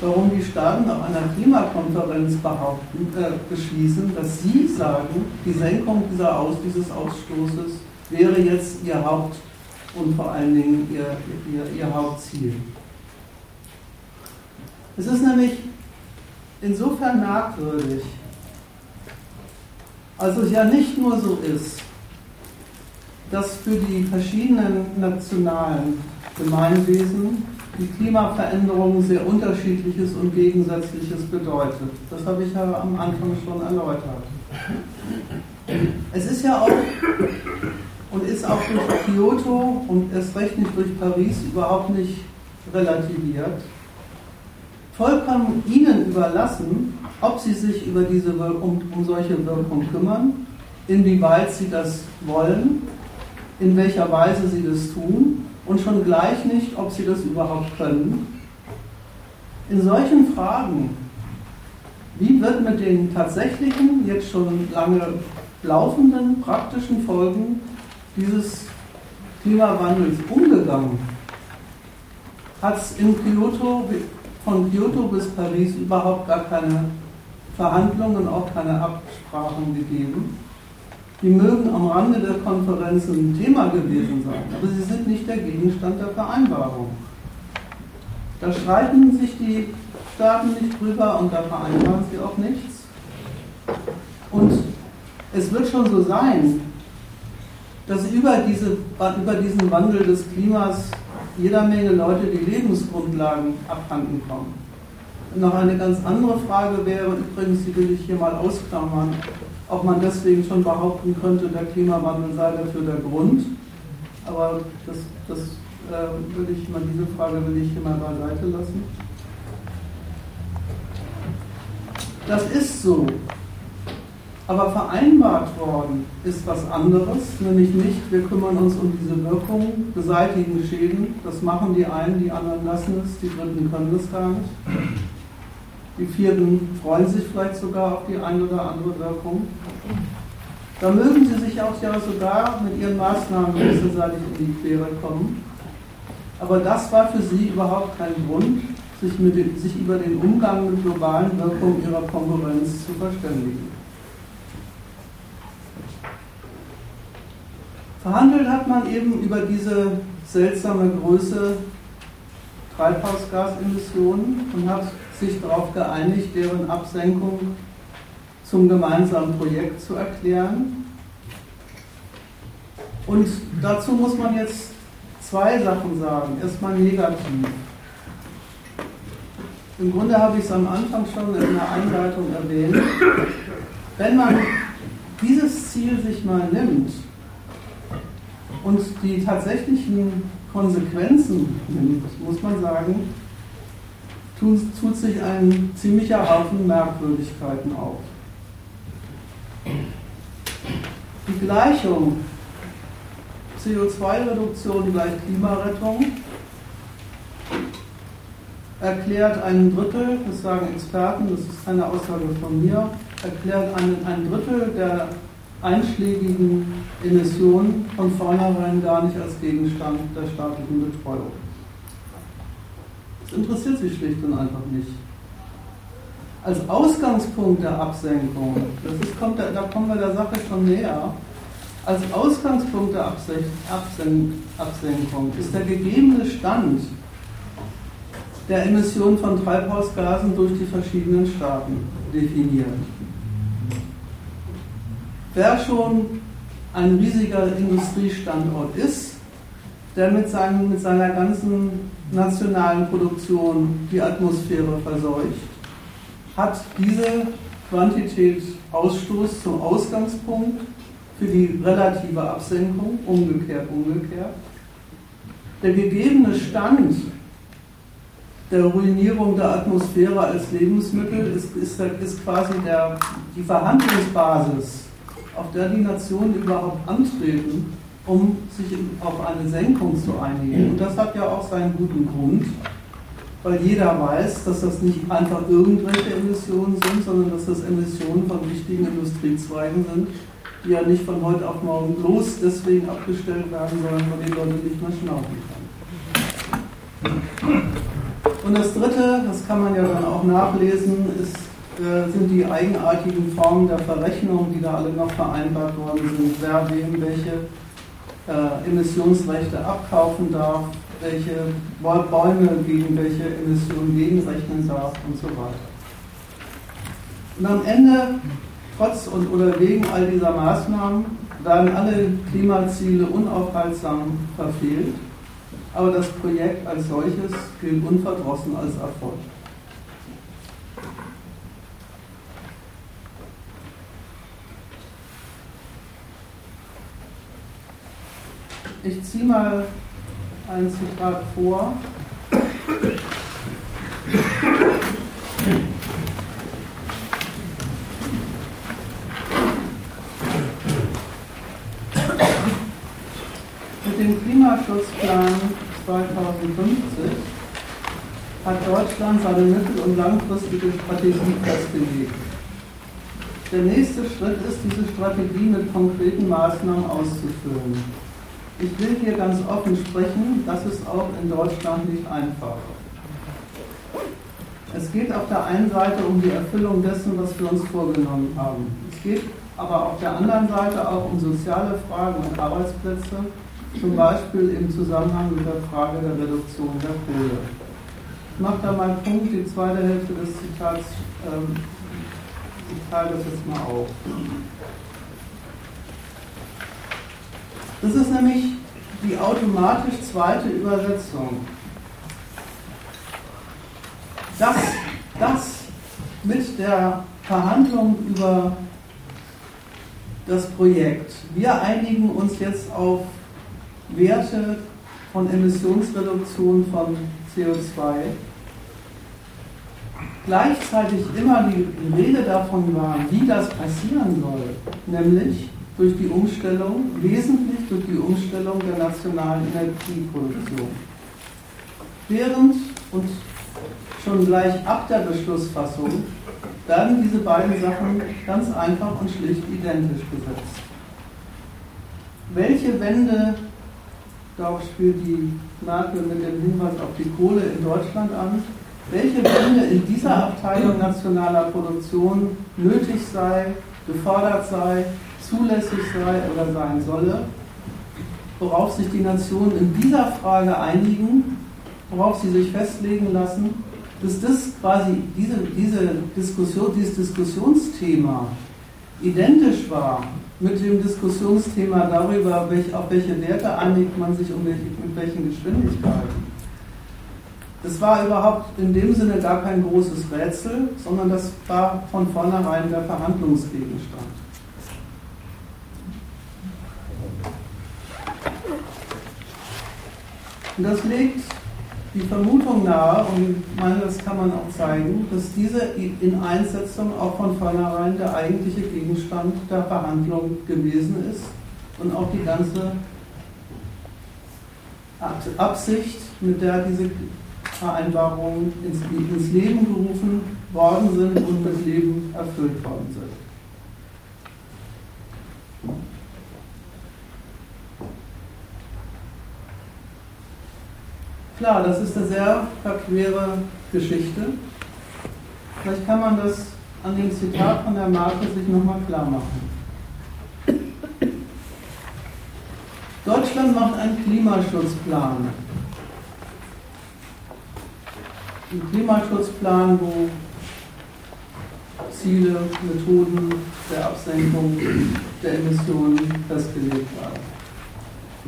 warum die Staaten auf einer Klimakonferenz behaupten, äh, beschließen, dass sie sagen, die Senkung dieser Aus, dieses Ausstoßes wäre jetzt ihr Haupt- und vor allen Dingen ihr, ihr, ihr Hauptziel. Es ist nämlich insofern merkwürdig, als es ja nicht nur so ist, dass für die verschiedenen nationalen Gemeinwesen die Klimaveränderung sehr unterschiedliches und gegensätzliches bedeutet. Das habe ich ja am Anfang schon erläutert. Es ist ja auch und ist auch durch Kyoto und erst recht nicht durch Paris überhaupt nicht relativiert, vollkommen ihnen überlassen, ob sie sich über diese, um, um solche Wirkung kümmern, inwieweit sie das wollen, in welcher Weise sie das tun und schon gleich nicht, ob sie das überhaupt können. In solchen Fragen, wie wird mit den tatsächlichen, jetzt schon lange laufenden praktischen Folgen dieses Klimawandels umgegangen, hat es in Kyoto von Kyoto bis Paris überhaupt gar keine Verhandlungen, auch keine Absprachen gegeben. Die mögen am Rande der Konferenzen ein Thema gewesen sein, aber sie sind nicht der Gegenstand der Vereinbarung. Da streiten sich die Staaten nicht drüber und da vereinbaren sie auch nichts. Und es wird schon so sein, dass über, diese, über diesen Wandel des Klimas jeder Menge Leute die Lebensgrundlagen abhanden kommen. Und noch eine ganz andere Frage wäre, übrigens, die will ich hier mal ausklammern, ob man deswegen schon behaupten könnte, der Klimawandel sei dafür der Grund. Aber das, das äh, will ich mal, diese Frage will ich hier mal beiseite lassen. Das ist so. Aber vereinbart worden ist was anderes, nämlich nicht, wir kümmern uns um diese Wirkung, beseitigen Schäden. Das machen die einen, die anderen lassen es, die Dritten können das gar nicht. Die Vierten freuen sich vielleicht sogar auf die eine oder andere Wirkung. Da mögen sie sich auch ja sogar mit ihren Maßnahmen wechselseitig in die Quere kommen. Aber das war für sie überhaupt kein Grund, sich, den, sich über den Umgang mit globalen Wirkungen ihrer Konkurrenz zu verständigen. Verhandelt hat man eben über diese seltsame Größe Treibhausgasemissionen und hat sich darauf geeinigt, deren Absenkung zum gemeinsamen Projekt zu erklären. Und dazu muss man jetzt zwei Sachen sagen. Erstmal negativ. Im Grunde habe ich es am Anfang schon in der Einleitung erwähnt. Wenn man dieses Ziel sich mal nimmt, und die tatsächlichen Konsequenzen nimmt, muss man sagen, tut, tut sich ein ziemlicher Haufen Merkwürdigkeiten auf. Die Gleichung CO2-Reduktion gleich Klimarettung erklärt ein Drittel, das sagen Experten, das ist keine Aussage von mir, erklärt ein, ein Drittel der einschlägigen Emissionen von vornherein gar nicht als Gegenstand der staatlichen Betreuung. Das interessiert sie schlicht und einfach nicht. Als Ausgangspunkt der Absenkung, das ist, kommt, da kommen wir der Sache schon näher, als Ausgangspunkt der Absenkung ist der gegebene Stand der Emissionen von Treibhausgasen durch die verschiedenen Staaten definiert. Wer schon ein riesiger Industriestandort ist, der mit, seinen, mit seiner ganzen nationalen Produktion die Atmosphäre verseucht, hat diese Quantität Ausstoß zum Ausgangspunkt für die relative Absenkung, umgekehrt, umgekehrt. Der gegebene Stand der Ruinierung der Atmosphäre als Lebensmittel ist, ist, ist quasi der, die Verhandlungsbasis, auf der die Nationen überhaupt antreten, um sich auf eine Senkung zu einigen. Und das hat ja auch seinen guten Grund, weil jeder weiß, dass das nicht einfach irgendwelche Emissionen sind, sondern dass das Emissionen von wichtigen Industriezweigen sind, die ja nicht von heute auf morgen bloß deswegen abgestellt werden sollen, weil die Leute nicht mehr schnaufen können. Und das Dritte, das kann man ja dann auch nachlesen, ist, sind die eigenartigen Formen der Verrechnung, die da alle noch vereinbart worden sind, wer wem welche äh, Emissionsrechte abkaufen darf, welche Bäume gegen welche Emissionen gegenrechnen darf und so weiter. Und am Ende, trotz und oder wegen all dieser Maßnahmen, werden alle Klimaziele unaufhaltsam verfehlt, aber das Projekt als solches gilt unverdrossen als Erfolg. Ich ziehe mal ein Zitat vor. Mit dem Klimaschutzplan 2050 hat Deutschland seine mittel- und langfristige Strategie festgelegt. Der nächste Schritt ist, diese Strategie mit konkreten Maßnahmen auszufüllen. Ich will hier ganz offen sprechen, das ist auch in Deutschland nicht einfach. Es geht auf der einen Seite um die Erfüllung dessen, was wir uns vorgenommen haben. Es geht aber auf der anderen Seite auch um soziale Fragen und Arbeitsplätze, zum Beispiel im Zusammenhang mit der Frage der Reduktion der Kohle. Ich mache da mal einen Punkt, die zweite Hälfte des Zitats, ähm, ich teile das jetzt mal auf. Das ist nämlich die automatisch zweite Übersetzung. Das, das mit der Verhandlung über das Projekt. Wir einigen uns jetzt auf Werte von Emissionsreduktion von CO2. Gleichzeitig immer die Rede davon war, wie das passieren soll, nämlich durch die Umstellung, wesentlich durch die Umstellung der nationalen Energieproduktion. Während und schon gleich ab der Beschlussfassung werden diese beiden Sachen ganz einfach und schlicht identisch gesetzt. Welche Wende, darauf spielt die Merkel mit dem Hinweis auf die Kohle in Deutschland an, welche Wende in dieser Abteilung nationaler Produktion nötig sei, gefordert sei, zulässig sei oder sein solle, worauf sich die Nationen in dieser Frage einigen, worauf sie sich festlegen lassen, dass das quasi diese, diese Diskussion, dieses Diskussionsthema identisch war mit dem Diskussionsthema darüber, welch, auf welche Werte einigt man sich und welche, mit welchen Geschwindigkeiten. Das war überhaupt in dem Sinne gar kein großes Rätsel, sondern das war von vornherein der Verhandlungsgegenstand. Und das legt die Vermutung nahe, und ich meine, das kann man auch zeigen, dass diese Ineinsetzung auch von vornherein der eigentliche Gegenstand der Verhandlung gewesen ist und auch die ganze Absicht, mit der diese Vereinbarungen ins, ins Leben gerufen worden sind und mit Leben erfüllt worden sind. Klar, das ist eine sehr verquere Geschichte. Vielleicht kann man das an dem Zitat von der Marke sich nochmal klar machen. Deutschland macht einen Klimaschutzplan. Ein Klimaschutzplan, wo Ziele, Methoden der Absenkung der Emissionen festgelegt werden.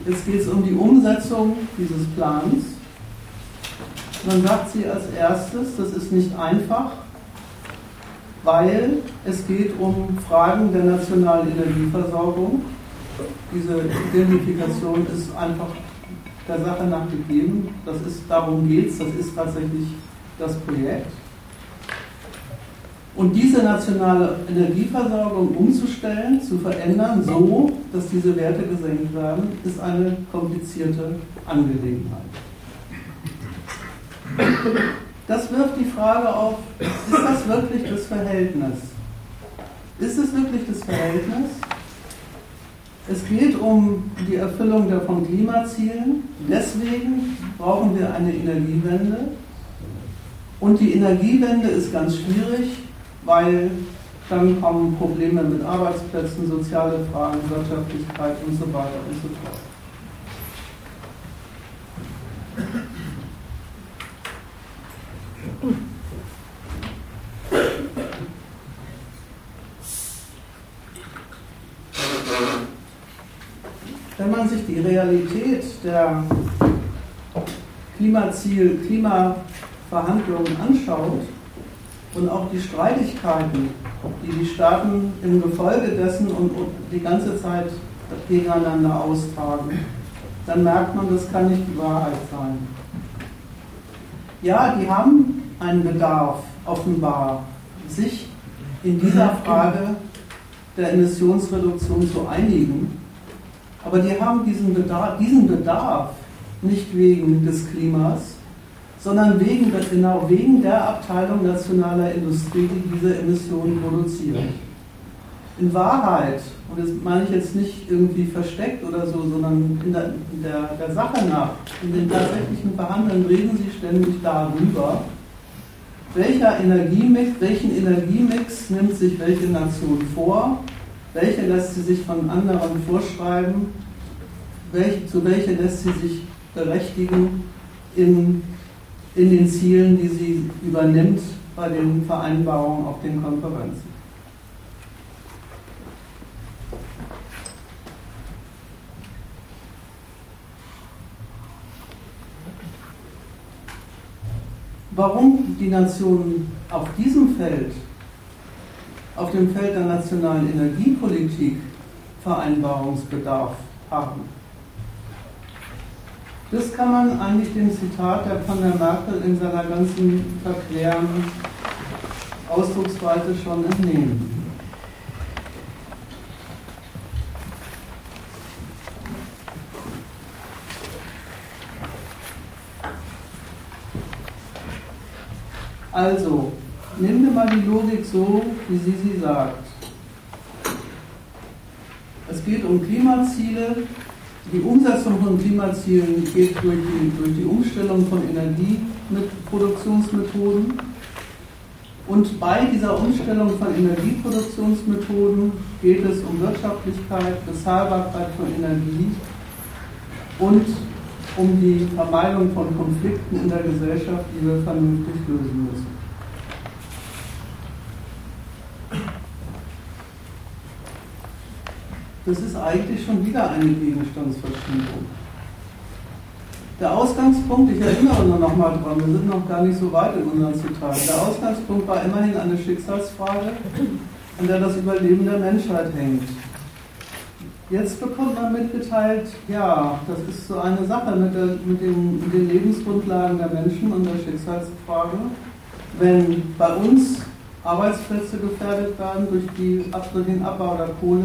Jetzt geht es um die Umsetzung dieses Plans. Dann sagt sie als erstes, das ist nicht einfach, weil es geht um Fragen der nationalen Energieversorgung. Diese Identifikation ist einfach der Sache nach gegeben. Das ist, darum geht es, das ist tatsächlich das Projekt. Und diese nationale Energieversorgung umzustellen, zu verändern, so dass diese Werte gesenkt werden, ist eine komplizierte Angelegenheit. Das wirft die Frage auf, ist das wirklich das Verhältnis? Ist es wirklich das Verhältnis? Es geht um die Erfüllung der von Klimazielen. Deswegen brauchen wir eine Energiewende. Und die Energiewende ist ganz schwierig, weil dann kommen Probleme mit Arbeitsplätzen, soziale Fragen, Wirtschaftlichkeit und so weiter und so fort. Wenn man sich die Realität der Klimaziel, Klimaverhandlungen anschaut und auch die Streitigkeiten, die die Staaten im Gefolge dessen und die ganze Zeit gegeneinander austragen, dann merkt man, das kann nicht die Wahrheit sein. Ja, die haben einen Bedarf, offenbar, sich in dieser Frage der Emissionsreduktion zu einigen. Aber die haben diesen Bedarf, diesen Bedarf nicht wegen des Klimas, sondern wegen, genau wegen der Abteilung nationaler Industrie, die diese Emissionen produziert. In Wahrheit, und das meine ich jetzt nicht irgendwie versteckt oder so, sondern in der, in der, der Sache nach, in den tatsächlichen Verhandlungen reden sie ständig darüber, welcher Energiemix, welchen Energiemix nimmt sich welche Nation vor, welche lässt sie sich von anderen vorschreiben, welche, zu welcher lässt sie sich berechtigen in, in den Zielen, die sie übernimmt bei den Vereinbarungen auf den Konferenzen. warum die Nationen auf diesem Feld, auf dem Feld der nationalen Energiepolitik Vereinbarungsbedarf haben. Das kann man eigentlich dem Zitat der von der Merkel in seiner ganzen verqueren Ausdrucksweise schon entnehmen. Also, nehmen wir mal die Logik so, wie sie sie sagt. Es geht um Klimaziele. Die Umsetzung von Klimazielen geht durch die, durch die Umstellung von Energieproduktionsmethoden. Und bei dieser Umstellung von Energieproduktionsmethoden geht es um Wirtschaftlichkeit, Bezahlbarkeit von Energie und um die Vermeidung von Konflikten in der Gesellschaft, die wir vernünftig lösen müssen. Das ist eigentlich schon wieder eine Gegenstandsverschiebung. Der Ausgangspunkt, ich erinnere nur noch mal dran, wir sind noch gar nicht so weit in unseren Zitaten. Der Ausgangspunkt war immerhin eine Schicksalsfrage, an der das Überleben der Menschheit hängt. Jetzt bekommt man mitgeteilt, ja, das ist so eine Sache mit, der, mit, den, mit den Lebensgrundlagen der Menschen und der Schicksalsfrage. Wenn bei uns Arbeitsplätze gefährdet werden durch, die, durch den Abbau der Kohle,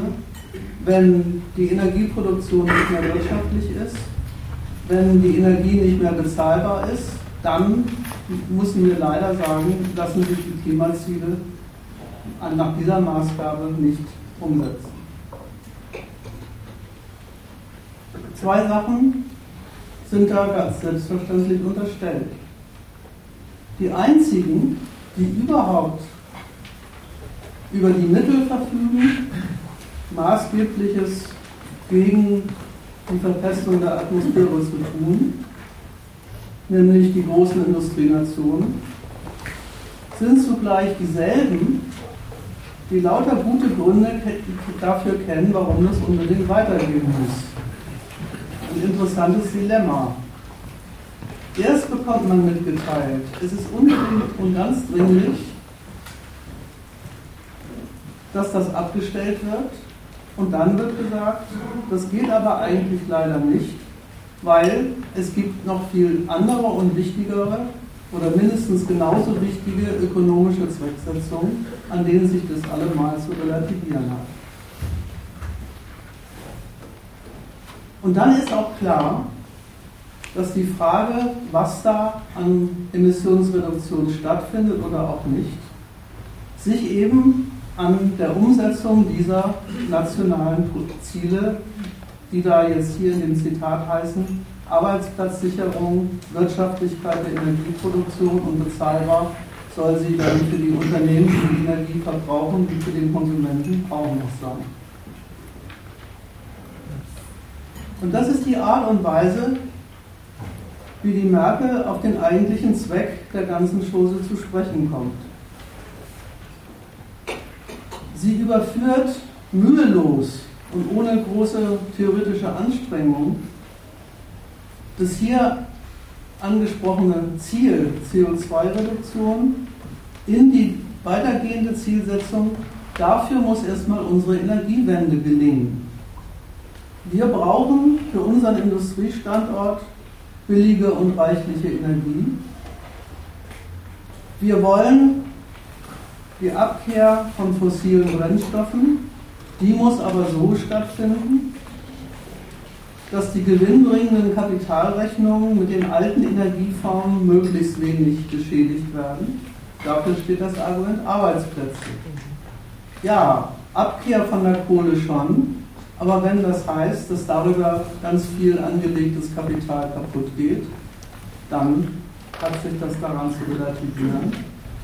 wenn die Energieproduktion nicht mehr wirtschaftlich ist, wenn die Energie nicht mehr bezahlbar ist, dann müssen wir leider sagen, lassen sich die Klimaziele nach dieser Maßgabe nicht umsetzen. Zwei Sachen sind da ganz selbstverständlich unterstellt. Die einzigen, die überhaupt über die Mittel verfügen, Maßgebliches gegen die Verpestung der Atmosphäre zu tun, nämlich die großen Industrienationen, sind zugleich dieselben, die lauter gute Gründe dafür kennen, warum es unbedingt weitergehen muss. ein interessantes Dilemma. Erst bekommt man mitgeteilt, es ist unbedingt und ganz dringlich, dass das abgestellt wird. Und dann wird gesagt, das geht aber eigentlich leider nicht, weil es gibt noch viel andere und wichtigere oder mindestens genauso wichtige ökonomische Zwecksetzungen, an denen sich das allemal zu relativieren hat. Und dann ist auch klar, dass die Frage, was da an Emissionsreduktion stattfindet oder auch nicht, sich eben an der Umsetzung dieser nationalen Ziele, die da jetzt hier in dem Zitat heißen, Arbeitsplatzsicherung, Wirtschaftlichkeit der Energieproduktion und bezahlbar soll sie dann für die Unternehmen, die Energie verbrauchen, wie für den Konsumenten auch noch sein. Und das ist die Art und Weise, wie die Merkel auf den eigentlichen Zweck der ganzen Chose zu sprechen kommt. Sie überführt mühelos und ohne große theoretische Anstrengung das hier angesprochene Ziel CO2-Reduktion in die weitergehende Zielsetzung, dafür muss erstmal unsere Energiewende gelingen. Wir brauchen für unseren Industriestandort billige und reichliche Energie. Wir wollen die Abkehr von fossilen Brennstoffen, die muss aber so stattfinden, dass die gewinnbringenden Kapitalrechnungen mit den alten Energieformen möglichst wenig geschädigt werden. Dafür steht das Argument Arbeitsplätze. Ja, Abkehr von der Kohle schon, aber wenn das heißt, dass darüber ganz viel angelegtes Kapital kaputt geht, dann hat sich das daran zu relativieren.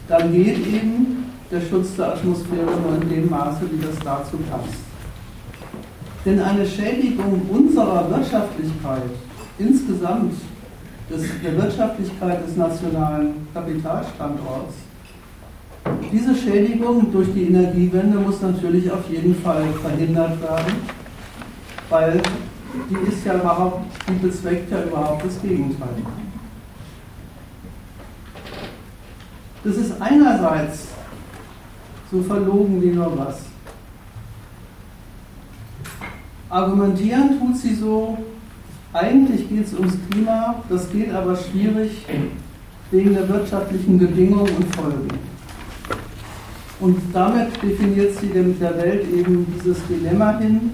Dann geht eben der Schutz der Atmosphäre nur in dem Maße, wie das dazu passt. Denn eine Schädigung unserer Wirtschaftlichkeit insgesamt, des, der Wirtschaftlichkeit des nationalen Kapitalstandorts, diese Schädigung durch die Energiewende muss natürlich auf jeden Fall verhindert werden weil die ist ja überhaupt, die bezweckt ja überhaupt das Gegenteil. Das ist einerseits so verlogen wie nur was. Argumentieren tut sie so, eigentlich geht es ums Klima, das geht aber schwierig wegen der wirtschaftlichen Bedingungen und Folgen. Und damit definiert sie der Welt eben dieses Dilemma hin,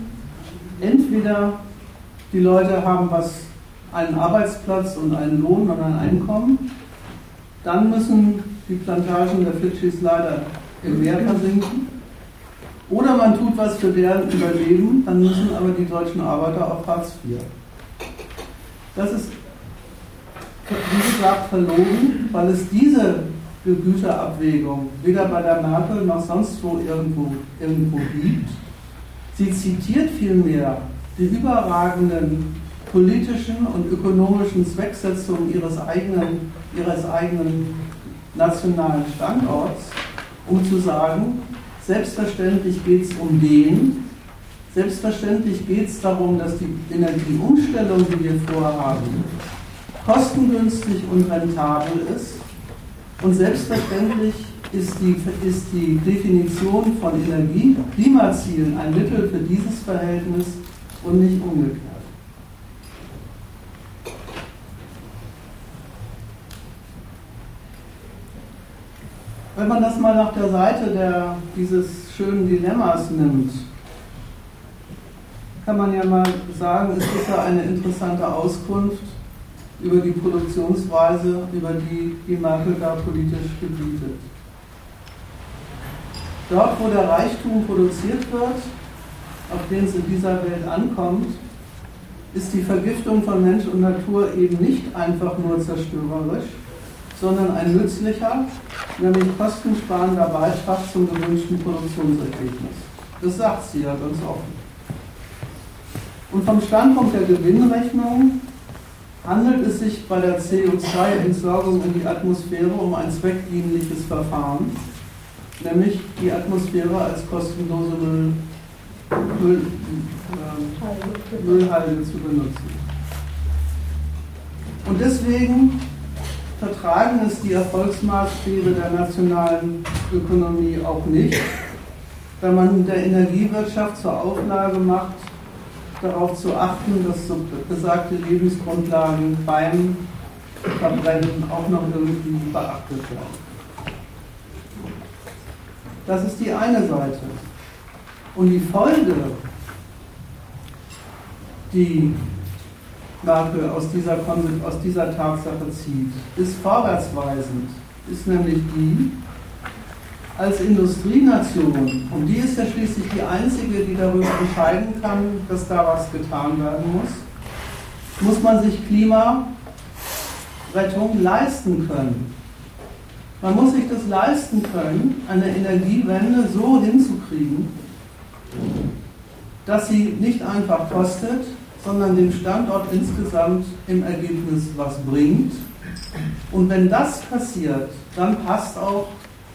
entweder die Leute haben was, einen Arbeitsplatz und einen Lohn und ein Einkommen, dann müssen die Plantagen der Fidschis leider im Meer versinken. Oder man tut was für deren Überleben, dann müssen aber die deutschen Arbeiter auf Hartz IV. Das ist, wie gesagt, verlogen, weil es diese Güterabwägung weder bei der Merkel noch sonst wo irgendwo, irgendwo gibt. Sie zitiert vielmehr die überragenden politischen und ökonomischen Zwecksetzungen ihres eigenen, ihres eigenen nationalen Standorts, um zu sagen, selbstverständlich geht es um den, selbstverständlich geht es darum, dass die Energieumstellung, die wir vorhaben, kostengünstig und rentabel ist und selbstverständlich ist die, ist die Definition von Energie, Klimazielen ein Mittel für dieses Verhältnis und nicht umgekehrt. Wenn man das mal nach der Seite der, dieses schönen Dilemmas nimmt, kann man ja mal sagen, es ist ja eine interessante Auskunft über die Produktionsweise, über die die Merkel da politisch gebietet. Dort, wo der Reichtum produziert wird, auf den es in dieser Welt ankommt, ist die Vergiftung von Mensch und Natur eben nicht einfach nur zerstörerisch, sondern ein nützlicher, nämlich kostensparender Beitrag zum gewünschten Produktionsergebnis. Das sagt sie ja ganz offen. Und vom Standpunkt der Gewinnrechnung handelt es sich bei der CO2-Entsorgung in die Atmosphäre um ein zweckdienliches Verfahren, nämlich die Atmosphäre als kostenlose Müll, Müll, äh, Müllhalde zu benutzen. Und deswegen vertragen es die Erfolgsmaßstäbe der nationalen Ökonomie auch nicht, wenn man der Energiewirtschaft zur Auflage macht, darauf zu achten, dass so besagte Lebensgrundlagen beim Verbrennen auch noch irgendwie beachtet werden. Das ist die eine Seite. Und die Folge, die Merkel aus dieser, aus dieser Tatsache zieht, ist vorwärtsweisend, ist nämlich die, als Industrienation, und die ist ja schließlich die einzige, die darüber entscheiden kann, dass da was getan werden muss, muss man sich Klimarettung leisten können. Man muss sich das leisten können, eine Energiewende so hinzukriegen, dass sie nicht einfach kostet, sondern dem Standort insgesamt im Ergebnis was bringt. Und wenn das passiert, dann passt auch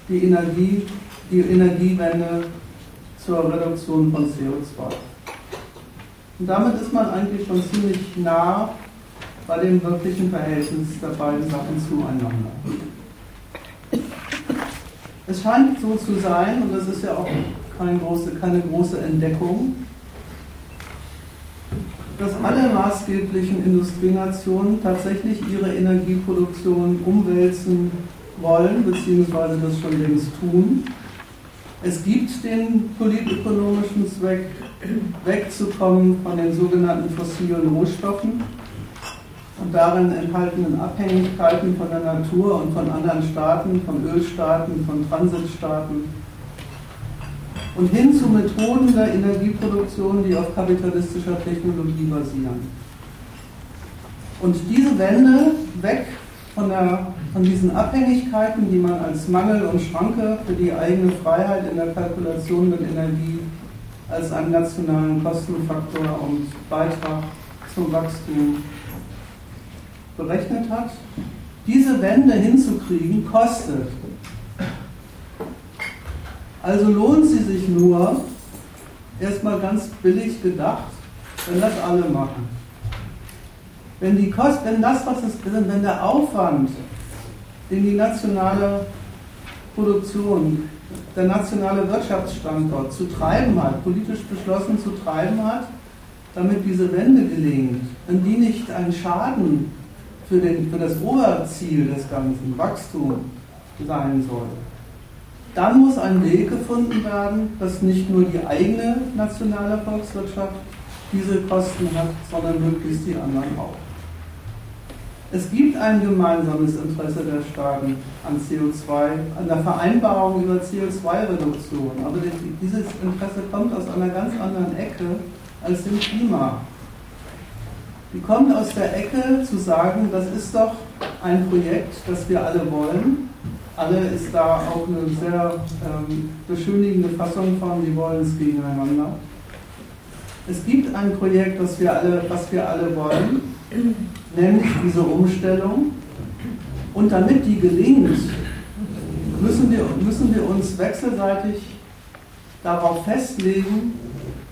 die, Energie, die Energiewende zur Reduktion von CO2. Und damit ist man eigentlich schon ziemlich nah bei dem wirklichen Verhältnis der beiden Sachen zueinander. Es scheint so zu sein, und das ist ja auch keine große, keine große Entdeckung, dass alle maßgeblichen Industrienationen tatsächlich ihre Energieproduktion umwälzen wollen, beziehungsweise das schon längst tun. Es gibt den politökonomischen Zweck, wegzukommen von den sogenannten fossilen Rohstoffen und darin enthaltenen Abhängigkeiten von der Natur und von anderen Staaten, von Ölstaaten, von Transitstaaten und hin zu Methoden der Energieproduktion, die auf kapitalistischer Technologie basieren. Und diese Wende weg von, der, von diesen Abhängigkeiten, die man als Mangel und Schranke für die eigene Freiheit in der Kalkulation mit Energie als einen nationalen Kostenfaktor und Beitrag zum Wachstum berechnet hat. Diese Wende hinzukriegen, kostet. Also lohnt sie sich nur, erstmal ganz billig gedacht, wenn das alle machen. Wenn, die Kost, wenn das, was es wenn der Aufwand, den die nationale Produktion, der nationale Wirtschaftsstandort zu treiben hat, politisch beschlossen zu treiben hat, damit diese Wende gelingt, wenn die nicht ein Schaden für, den, für das Oberziel des Ganzen, Wachstum, sein soll, dann muss ein Weg gefunden werden, dass nicht nur die eigene nationale Volkswirtschaft diese Kosten hat, sondern möglichst die anderen auch. Es gibt ein gemeinsames Interesse der Staaten an CO2, an der Vereinbarung über CO2-Reduktion, aber dieses Interesse kommt aus einer ganz anderen Ecke als dem Klima. Die kommt aus der Ecke zu sagen, das ist doch ein Projekt, das wir alle wollen. Alle ist da auch eine sehr ähm, beschönigende Fassung von, die wollen es gegeneinander. Es gibt ein Projekt, das wir alle, was wir alle wollen, nämlich diese Umstellung. Und damit die gelingt, müssen wir, müssen wir uns wechselseitig darauf festlegen,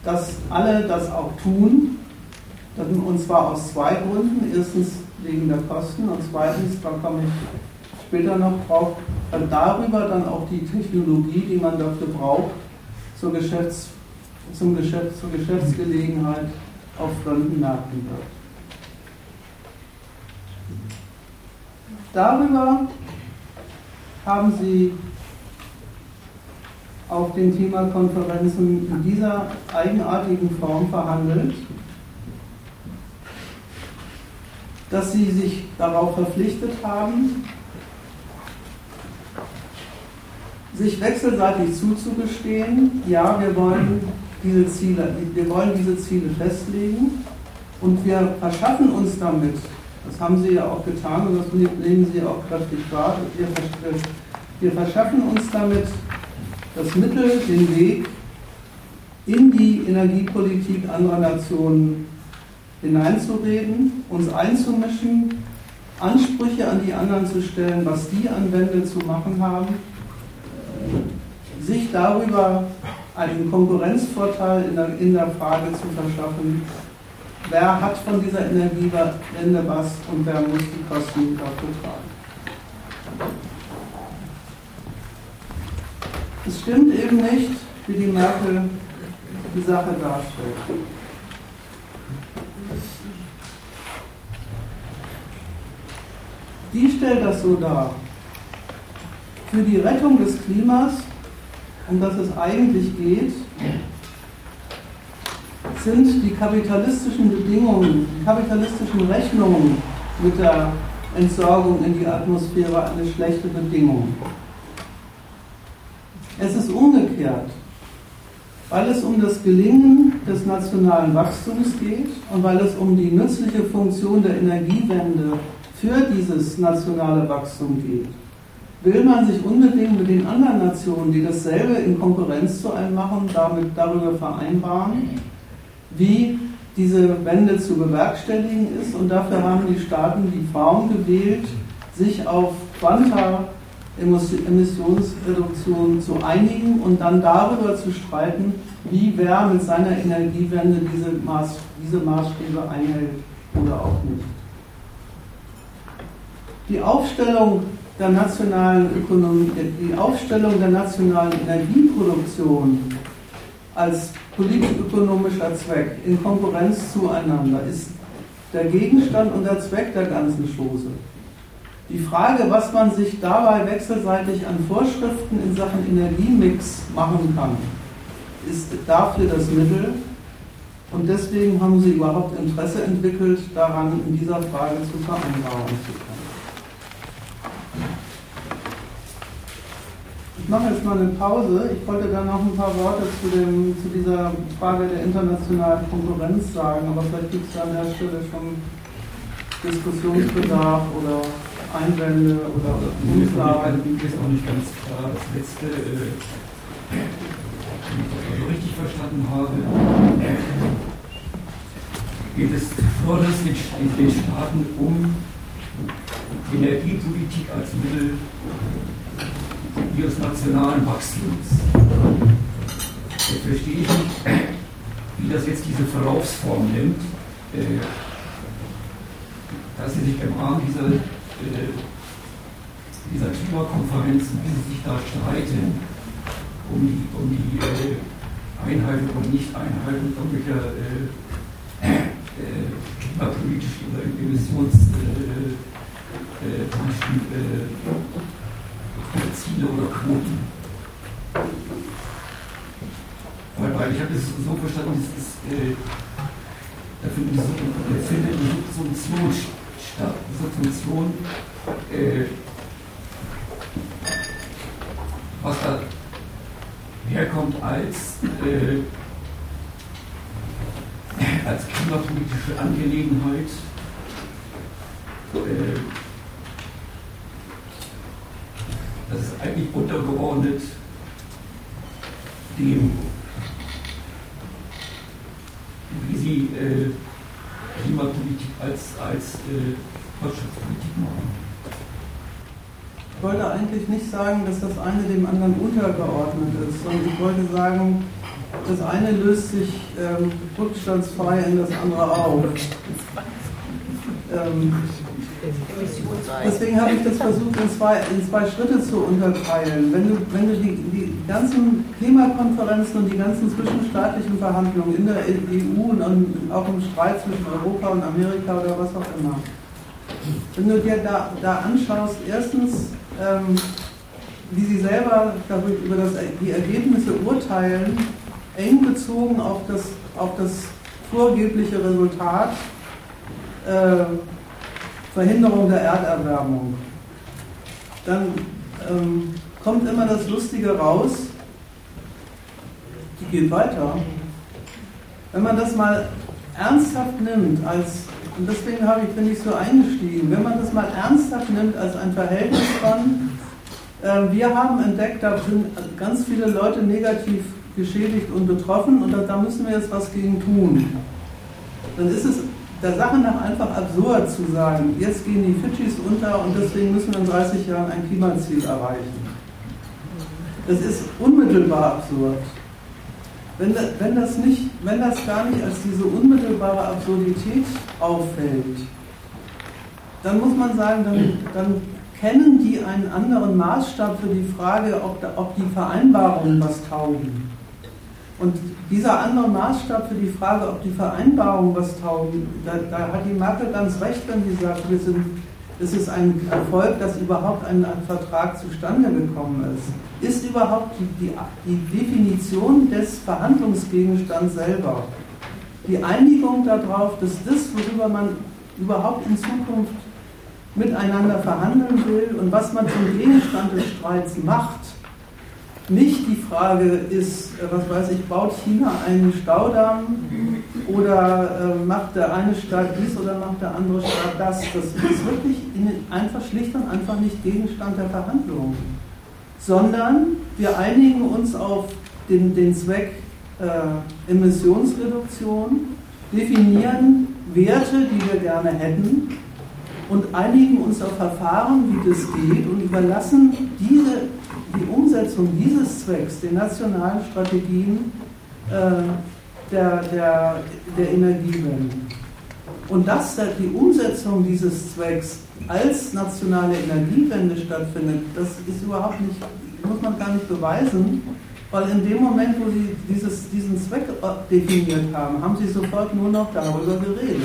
dass alle das auch tun und zwar aus zwei Gründen. Erstens wegen der Kosten und zweitens, da komme ich später noch drauf, weil darüber dann auch die Technologie, die man dafür braucht, zur, Geschäfts-, zum Geschäft, zur Geschäftsgelegenheit auf fremden Märkten wird. Darüber haben Sie auf den Klimakonferenzen in dieser eigenartigen Form verhandelt. dass sie sich darauf verpflichtet haben, sich wechselseitig zuzugestehen, ja, wir wollen diese Ziele, wir wollen diese Ziele festlegen und wir verschaffen uns damit, das haben sie ja auch getan und das nehmen sie auch kräftig wahr, wir, wir verschaffen uns damit das Mittel, den Weg in die Energiepolitik anderer Nationen hineinzureden, uns einzumischen, Ansprüche an die anderen zu stellen, was die an Wende zu machen haben, sich darüber einen Konkurrenzvorteil in der, in der Frage zu verschaffen, wer hat von dieser Energiewende was und wer muss die Kosten dafür tragen. Es stimmt eben nicht, wie die Merkel die Sache darstellt. Die stellt das so dar. Für die Rettung des Klimas, um das es eigentlich geht, sind die kapitalistischen Bedingungen, die kapitalistischen Rechnungen mit der Entsorgung in die Atmosphäre eine schlechte Bedingung. Es ist umgekehrt, weil es um das Gelingen des nationalen Wachstums geht und weil es um die nützliche Funktion der Energiewende für dieses nationale Wachstum geht. Will man sich unbedingt mit den anderen Nationen, die dasselbe in Konkurrenz zu einem machen, damit darüber vereinbaren, wie diese Wende zu bewerkstelligen ist. Und dafür haben die Staaten die Form gewählt, sich auf Quanta Emissionsreduktion zu einigen und dann darüber zu streiten, wie wer mit seiner Energiewende diese, Maß, diese Maßstäbe einhält oder auch nicht. Die Aufstellung der nationalen Ökonomie, die Aufstellung der nationalen Energieproduktion als politisch-ökonomischer Zweck in Konkurrenz zueinander ist der Gegenstand und der Zweck der ganzen Chose. Die Frage, was man sich dabei wechselseitig an Vorschriften in Sachen Energiemix machen kann, ist dafür das Mittel. Und deswegen haben sie überhaupt Interesse entwickelt, daran in dieser Frage zu vereinbaren zu können. Ich mache jetzt mal eine Pause. Ich wollte dann noch ein paar Worte zu, dem, zu dieser Frage der internationalen Konkurrenz sagen, aber vielleicht gibt es da an der Stelle schon Diskussionsbedarf oder Einwände oder Unklarheiten. Mir ist auch nicht ganz klar. Das letzte, äh, wenn ich das also richtig verstanden habe, geht es vorderst in den Staaten um Energiepolitik als Mittel ihres nationalen Wachstums. Jetzt verstehe ich nicht, wie das jetzt diese Verlaufsform nimmt, äh, dass sie sich im Rahmen dieser, äh, dieser Klimakonferenzen, wie sie sich da streiten, um die, um die äh, Einhaltung und Nicht-Einhaltung irgendwelcher klimapolitischen oder Emissionsziele Ziele oder Quoten. Weil, ich habe es so verstanden, das ist, äh, da findet eine Subsumption statt. Subsumption, äh, was da herkommt als, äh, als klimapolitische Angelegenheit. Äh, das ist eigentlich untergeordnet dem, wie Sie äh, Klimapolitik als, als äh, Wirtschaftspolitik machen. Ich wollte eigentlich nicht sagen, dass das eine dem anderen untergeordnet ist, sondern ich wollte sagen, das eine löst sich ähm, rückstandsfrei in das andere auf. Ähm, Deswegen habe ich das versucht, in zwei, in zwei Schritte zu unterteilen. Wenn du, wenn du die, die ganzen Klimakonferenzen und die ganzen zwischenstaatlichen Verhandlungen in der EU und auch im Streit zwischen Europa und Amerika oder was auch immer, wenn du dir da, da anschaust, erstens, ähm, wie sie selber über das, die Ergebnisse urteilen, eng bezogen auf das, auf das vorgebliche Resultat, äh, Verhinderung der Erderwärmung, dann ähm, kommt immer das Lustige raus, die geht weiter. Wenn man das mal ernsthaft nimmt, als, und deswegen ich, bin ich so eingestiegen, wenn man das mal ernsthaft nimmt als ein Verhältnis von, äh, wir haben entdeckt, da sind ganz viele Leute negativ geschädigt und betroffen und da, da müssen wir jetzt was gegen tun. Dann ist es der Sache nach einfach absurd zu sagen, jetzt gehen die Fidschis unter und deswegen müssen wir in 30 Jahren ein Klimaziel erreichen. Das ist unmittelbar absurd. wenn, wenn, das nicht, wenn das gar nicht als diese unmittelbare Absurdität auffällt, dann muss man sagen, dann, dann kennen die einen anderen Maßstab für die Frage, ob, ob die Vereinbarungen was taugen. Und dieser andere Maßstab für die Frage, ob die Vereinbarungen was taugen, da, da hat die Merkel ganz recht, wenn sie sagt, wir sind, es ist ein Erfolg, dass überhaupt ein, ein Vertrag zustande gekommen ist. Ist überhaupt die, die, die Definition des Verhandlungsgegenstands selber, die Einigung darauf, dass das, worüber man überhaupt in Zukunft miteinander verhandeln will und was man zum Gegenstand des Streits macht, nicht die Frage ist, äh, was weiß ich, baut China einen Staudamm oder äh, macht der eine Staat dies oder macht der andere Staat das. Das ist wirklich einfach schlicht und einfach nicht Gegenstand der Verhandlungen, sondern wir einigen uns auf den, den Zweck äh, Emissionsreduktion, definieren Werte, die wir gerne hätten und einigen uns auf Verfahren, wie das geht und überlassen diese die Umsetzung dieses Zwecks, den nationalen Strategien äh, der, der, der Energiewende. Und dass die Umsetzung dieses Zwecks als nationale Energiewende stattfindet, das ist überhaupt nicht, muss man gar nicht beweisen, weil in dem Moment, wo sie dieses, diesen Zweck definiert haben, haben sie sofort nur noch darüber geredet.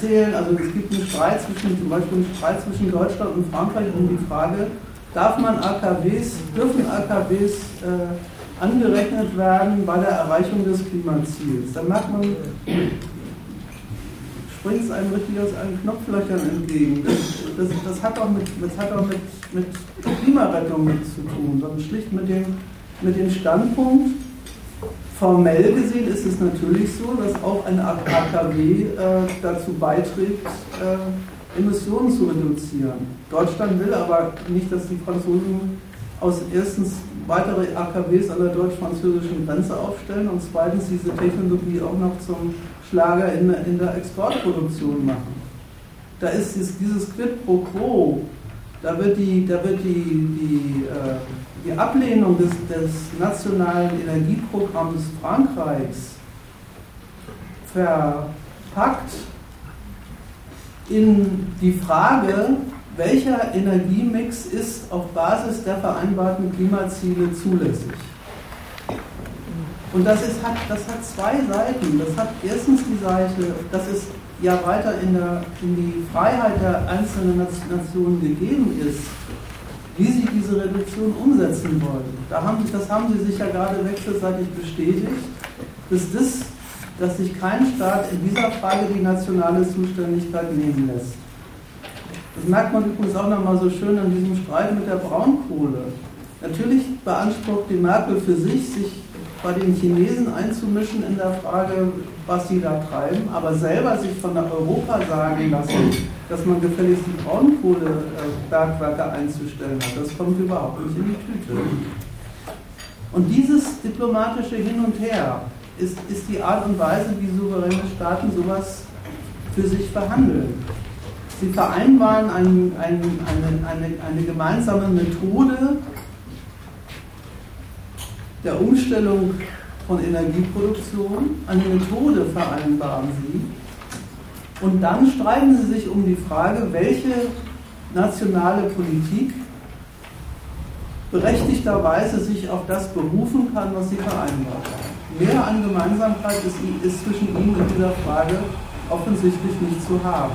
Zählen, also es gibt einen Streit zwischen, zum Beispiel einen Streit zwischen Deutschland und Frankreich um die Frage, darf man AKWs, dürfen AKWs äh, angerechnet werden bei der Erreichung des Klimaziels. Da merkt man, springt es einem richtig aus allen Knopflöchern entgegen. Das, das, hat auch, mit, das hat auch mit, mit Klimarettung zu tun, sondern schlicht mit dem, mit dem Standpunkt, formell gesehen ist es natürlich so, dass auch ein AKW äh, dazu beiträgt, äh, Emissionen zu reduzieren. Deutschland will aber nicht, dass die Franzosen aus erstens weitere AKWs an der deutsch-französischen Grenze aufstellen und zweitens diese Technologie auch noch zum Schlager in, in der Exportproduktion machen. Da ist dieses, Quid pro quo, da wird die, da wird die, die, äh, die Ablehnung des, des nationalen Energieprogramms Frankreichs verpackt in die Frage, welcher Energiemix ist auf Basis der vereinbarten Klimaziele zulässig. Und das, ist, hat, das hat zwei Seiten. Das hat erstens die Seite, dass es ja weiter in, der, in die Freiheit der einzelnen Nationen gegeben ist, wie sie diese Reduktion umsetzen wollen. Da haben, das haben sie sich ja gerade wechselseitig bestätigt, dass das dass sich kein Staat in dieser Frage die nationale Zuständigkeit nehmen lässt. Das merkt man übrigens auch nochmal so schön an diesem Streit mit der Braunkohle. Natürlich beansprucht die Merkel für sich, sich bei den Chinesen einzumischen in der Frage, was sie da treiben, aber selber sich von Europa sagen lassen, dass man gefälligst die Braunkohlebergwerke einzustellen hat. Das kommt überhaupt nicht in die Tüte. Und dieses diplomatische Hin und Her, ist, ist die Art und Weise, wie souveräne Staaten sowas für sich verhandeln. Sie vereinbaren ein, ein, eine, eine, eine gemeinsame Methode der Umstellung von Energieproduktion, eine Methode vereinbaren sie. Und dann streiten sie sich um die Frage, welche nationale Politik berechtigterweise sich auf das berufen kann, was sie vereinbart haben mehr an Gemeinsamkeit ist, ist zwischen ihnen in dieser Frage offensichtlich nicht zu haben.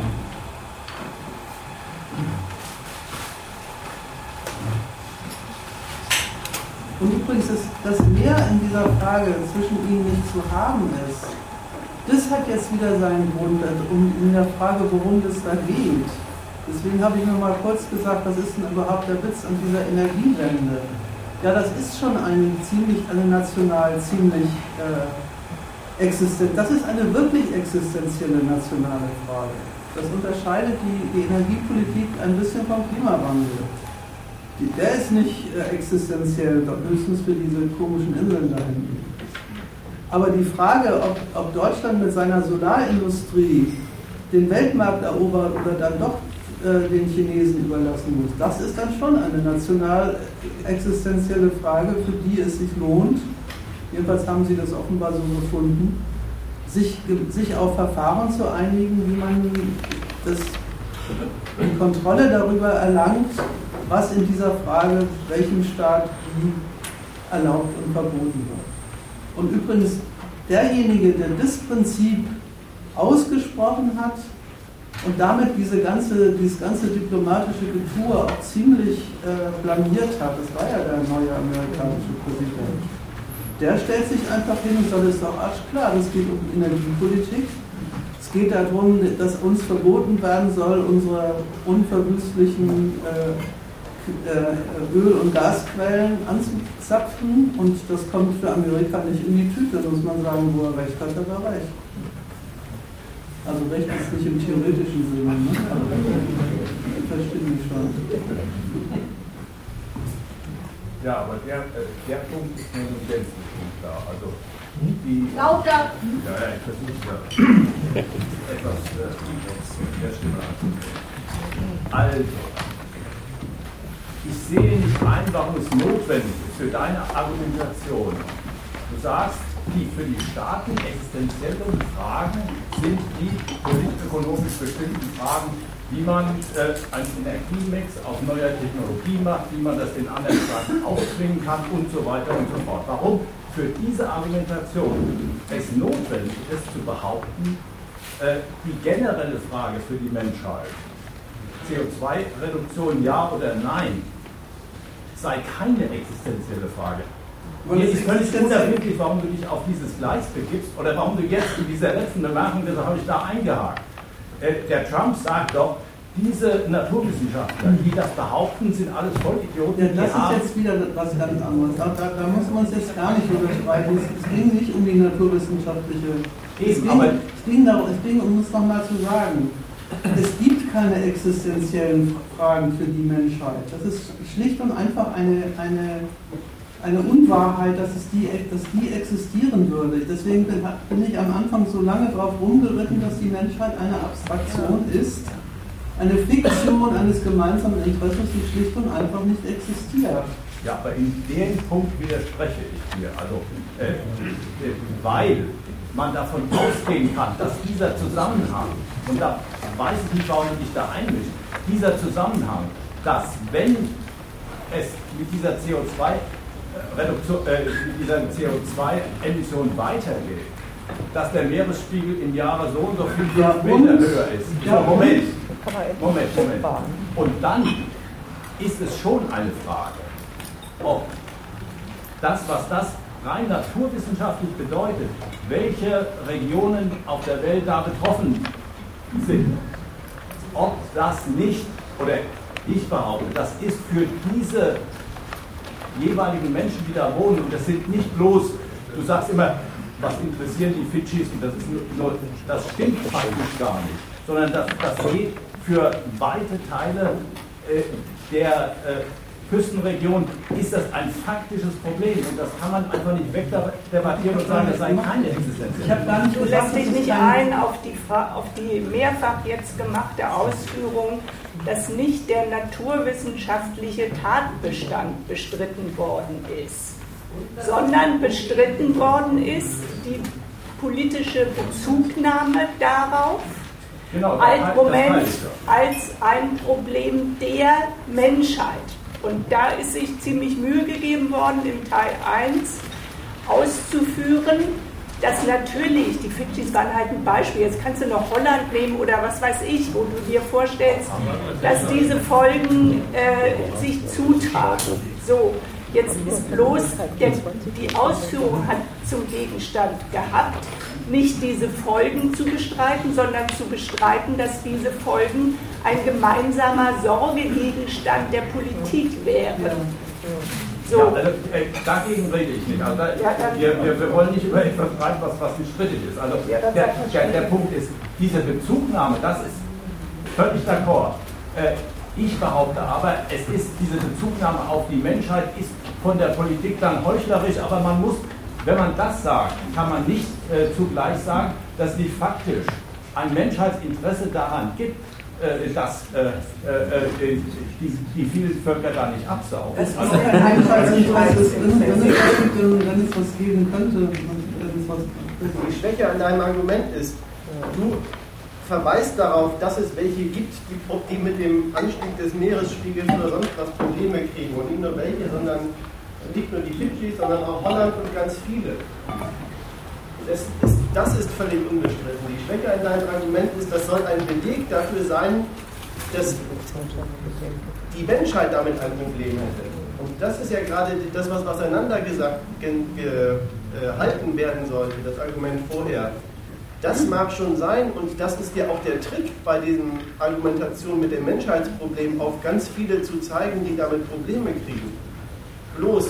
Und übrigens, ist das mehr in dieser Frage zwischen ihnen nicht zu haben ist, das hat jetzt wieder seinen Grund in der Frage, worum es da geht. Deswegen habe ich nur mal kurz gesagt, was ist denn überhaupt der Witz an dieser Energiewende? Ja, das ist schon eine ziemlich, eine national ziemlich äh, existent. Das ist eine wirklich existenzielle nationale Frage. Das unterscheidet die, die Energiepolitik ein bisschen vom Klimawandel. Die, der ist nicht äh, existenziell, höchstens für diese komischen Inseln da hinten. Aber die Frage, ob, ob Deutschland mit seiner Solarindustrie den Weltmarkt erobert oder dann doch äh, den Chinesen überlassen muss. Das ist dann schon eine national existenzielle Frage, für die es sich lohnt, jedenfalls haben sie das offenbar so gefunden, sich, sich auf Verfahren zu einigen, wie man das, die Kontrolle darüber erlangt, was in dieser Frage welchem Staat wie erlaubt und verboten wird. Und übrigens, derjenige, der das Prinzip ausgesprochen hat und damit diese ganze, dieses ganze diplomatische Getue auch ziemlich äh, blamiert hat, das war ja der neue amerikanische Präsident, der stellt sich einfach hin und sagt, es ist doch klar, das geht um Energiepolitik. Es geht darum, dass uns verboten werden soll, unsere unverwüstlichen äh, äh, Öl- und Gasquellen anzuzapfen und das kommt für Amerika nicht in die Tüte, muss man sagen, wo er recht hat, hat er recht. Also recht ist nicht im theoretischen Sinne, ne? aber ich verstehe mich schon. Ja, aber der, äh, der Punkt ist mir so gänzlich unklar. Also die, Lauter! Ja, ja, ich versuche ja etwas äh, der Stimme Also, ich sehe nicht ein, warum es notwendig ist für deine Argumentation. Du sagst, die für die Staaten existenziellen Fragen sind die politisch-ökonomisch bestimmten Fragen, wie man äh, einen Energiemix auf neuer Technologie macht, wie man das den anderen Staaten aufzwingen kann und so weiter und so fort. Warum für diese Argumentation es notwendig ist zu behaupten, äh, die generelle Frage für die Menschheit, CO2-Reduktion ja oder nein, sei keine existenzielle Frage. Mir ist völlig unermüdlich, warum du dich auf dieses Gleis begibst oder warum du jetzt in dieser letzten Bemerkung, das habe ich da eingehakt. Äh, der Trump sagt doch, diese Naturwissenschaftler, die das behaupten, sind alles Vollidioten. Ja, das ist jetzt wieder was ganz anderes. Da, da muss man es jetzt gar nicht überschreiten. Es, ging nicht um die naturwissenschaftliche. Es, ging, es, ging darum, es ging, um es nochmal zu sagen, es gibt keine existenziellen Fragen für die Menschheit. Das ist schlicht und einfach eine, eine, eine Unwahrheit, dass, es die, dass die existieren würde. Deswegen bin, bin ich am Anfang so lange darauf rumgeritten, dass die Menschheit eine Abstraktion ist, eine Fiktion eines gemeinsamen Interesses, die schlicht und einfach nicht existiert. Ja, aber in dem Punkt widerspreche ich dir. Also, äh, äh weil man davon ausgehen kann, dass dieser Zusammenhang, und da weiß ich nicht, warum ich mich da einmische, dieser Zusammenhang, dass wenn es mit dieser CO2-Reduktion, äh, mit dieser CO2-Emission weitergeht, dass der Meeresspiegel im Jahre so und so viel ja, Meter höher ist. Ja, Moment, Moment, Moment. Und dann ist es schon eine Frage, ob das, was das rein naturwissenschaftlich bedeutet, welche Regionen auf der Welt da betroffen sind. Ob das nicht, oder ich behaupte, das ist für diese jeweiligen Menschen, die da wohnen, und das sind nicht bloß, du sagst immer, was interessieren die Fidschis, und das, ist nur, das stimmt faktisch gar nicht, sondern das, das geht für weite Teile äh, der äh, Küstenregion ist das ein faktisches Problem und das kann man einfach nicht wegdebattieren und sagen, das sei keine Existenz. Ich habe gar nicht du lässt dich nicht ein auf die, auf die mehrfach jetzt gemachte Ausführung, dass nicht der naturwissenschaftliche Tatbestand bestritten worden ist, sondern bestritten worden ist die politische Bezugnahme darauf, genau, als, Moment, als ein Problem der Menschheit. Und da ist sich ziemlich Mühe gegeben worden, im Teil 1 auszuführen, dass natürlich, die Fidschis waren halt ein Beispiel, jetzt kannst du noch Holland nehmen oder was weiß ich, wo du dir vorstellst, dass diese Folgen äh, sich zutragen. So, jetzt ist bloß, der, die Ausführung hat zum Gegenstand gehabt, nicht diese Folgen zu bestreiten, sondern zu bestreiten, dass diese Folgen ein gemeinsamer Sorgegegenstand der Politik wären. So. Ja, also, äh, dagegen rede ich nicht. Also, ja, wir, wir, wir, wollen nicht über etwas streiten, was, was nicht strittig ist. Also ja, der, der, der, Punkt ist, diese Bezugnahme, das ist völlig d'accord. Äh, ich behaupte aber, es ist diese Bezugnahme auf die Menschheit ist von der Politik dann heuchlerisch, aber man muss wenn man das sagt, kann man nicht äh, zugleich sagen, dass es faktisch ein Menschheitsinteresse daran gibt, äh, dass äh, äh, die, die vielen Völker da nicht absaugen. Es also, jedenfalls nicht, was es, wenn, wenn, es was gibt, wenn es was geben könnte. Die Schwäche an deinem Argument ist, du verweist darauf, dass es welche gibt, die, ob die mit dem Anstieg des Meeresspiegels oder sonst was Probleme kriegen. Und nicht nur welche, sondern nicht nur die Fidschis, sondern auch Holland und ganz viele. Das ist, das ist völlig unbestritten. Die Schwäche an deinem Argument ist, das soll ein Beleg dafür sein, dass die Menschheit damit ein Problem hätte. Und das ist ja gerade das, was auseinandergehalten äh, werden sollte, das Argument vorher. Das mag schon sein und das ist ja auch der Trick bei diesen Argumentationen mit dem Menschheitsproblem, auf ganz viele zu zeigen, die damit Probleme kriegen. Bloß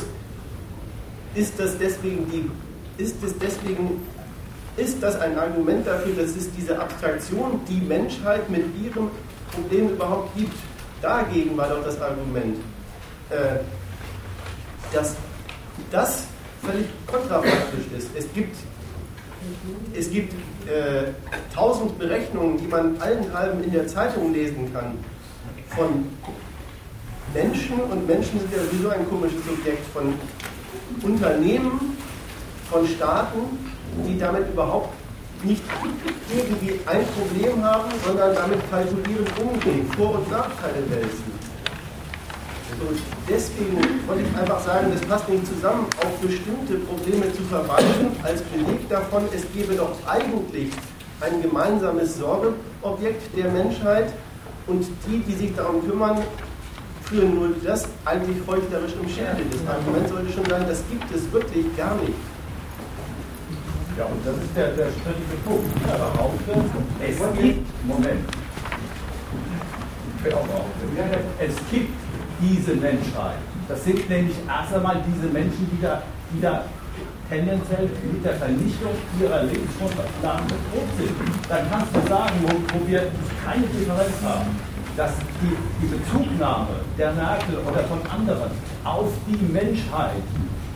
ist das deswegen die, ist es deswegen ist das ein Argument dafür, dass es diese Abstraktion, die Menschheit mit ihrem Problem überhaupt gibt. Dagegen war doch das Argument, äh, dass das völlig kontrafaktisch ist. Es gibt, es gibt äh, tausend Berechnungen, die man allenthalben in der Zeitung lesen kann, von Menschen, und Menschen sind ja sowieso ein komisches Subjekt, von Unternehmen, von Staaten, die damit überhaupt nicht irgendwie ein Problem haben, sondern damit kalkulierend umgehen, Vor- und Nachteile wälzen. Und deswegen wollte ich einfach sagen, das passt nicht zusammen, auf bestimmte Probleme zu verweisen, als Beleg davon, es gäbe doch eigentlich ein gemeinsames Sorgeobjekt der Menschheit und die, die sich darum kümmern, führen nur das eigentlich heuchlerisch im Scherde. Das Argument sollte schon sein, das gibt es wirklich gar nicht. Ja, und das ist der, der strittige Punkt. Ja, behaupte, es gibt, Moment, es gibt diese Menschheit. Das sind nämlich erst einmal diese Menschen, die da, die da tendenziell mit der Vernichtung ihrer Lebensgrundlagen bedroht sind. Dann kannst du sagen, wo, wo wir keine Differenz haben, dass die, die Bezugnahme der Merkel oder von anderen auf die Menschheit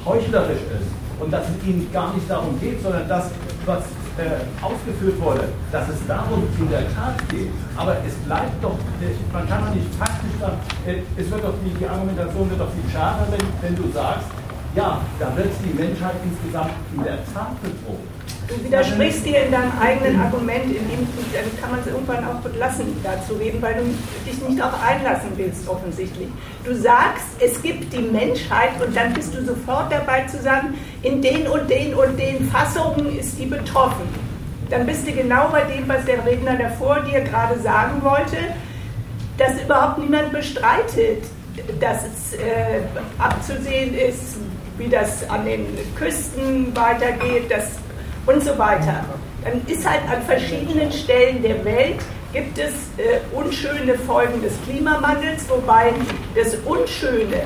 heuchlerisch ist und dass es ihnen gar nicht darum geht, sondern das, was äh, ausgeführt wurde, dass es darum in der Tat geht. Aber es bleibt doch, äh, man kann doch nicht faktisch sagen, äh, es wird doch die, die Argumentation wird doch viel schärfer, wenn, wenn du sagst, ja, da wird die Menschheit insgesamt in der Tat bedroht. Du widersprichst dir in deinem eigenen Argument, in dem dann kann man es irgendwann auch lassen, dazu reden, weil du dich nicht darauf einlassen willst, offensichtlich. Du sagst, es gibt die Menschheit und dann bist du sofort dabei zu sagen, in den und den und den Fassungen ist die betroffen. Dann bist du genau bei dem, was der Redner davor dir gerade sagen wollte, dass überhaupt niemand bestreitet, dass es äh, abzusehen ist, wie das an den Küsten weitergeht, dass und so weiter. Dann ist halt an verschiedenen Stellen der Welt gibt es äh, unschöne Folgen des Klimawandels, wobei das Unschöne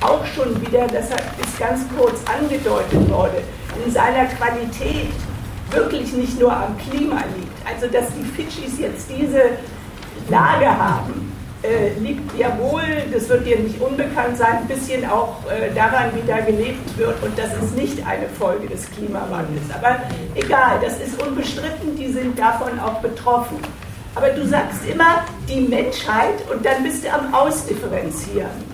auch schon wieder, das ist ganz kurz angedeutet worden, in seiner Qualität wirklich nicht nur am Klima liegt. Also dass die Fidschis jetzt diese Lage haben, äh, liegt ja wohl, das wird dir nicht unbekannt sein, ein bisschen auch äh, daran, wie da gelebt wird. Und das ist nicht eine Folge des Klimawandels. Aber egal, das ist unbestritten, die sind davon auch betroffen. Aber du sagst immer die Menschheit und dann bist du am Ausdifferenzieren.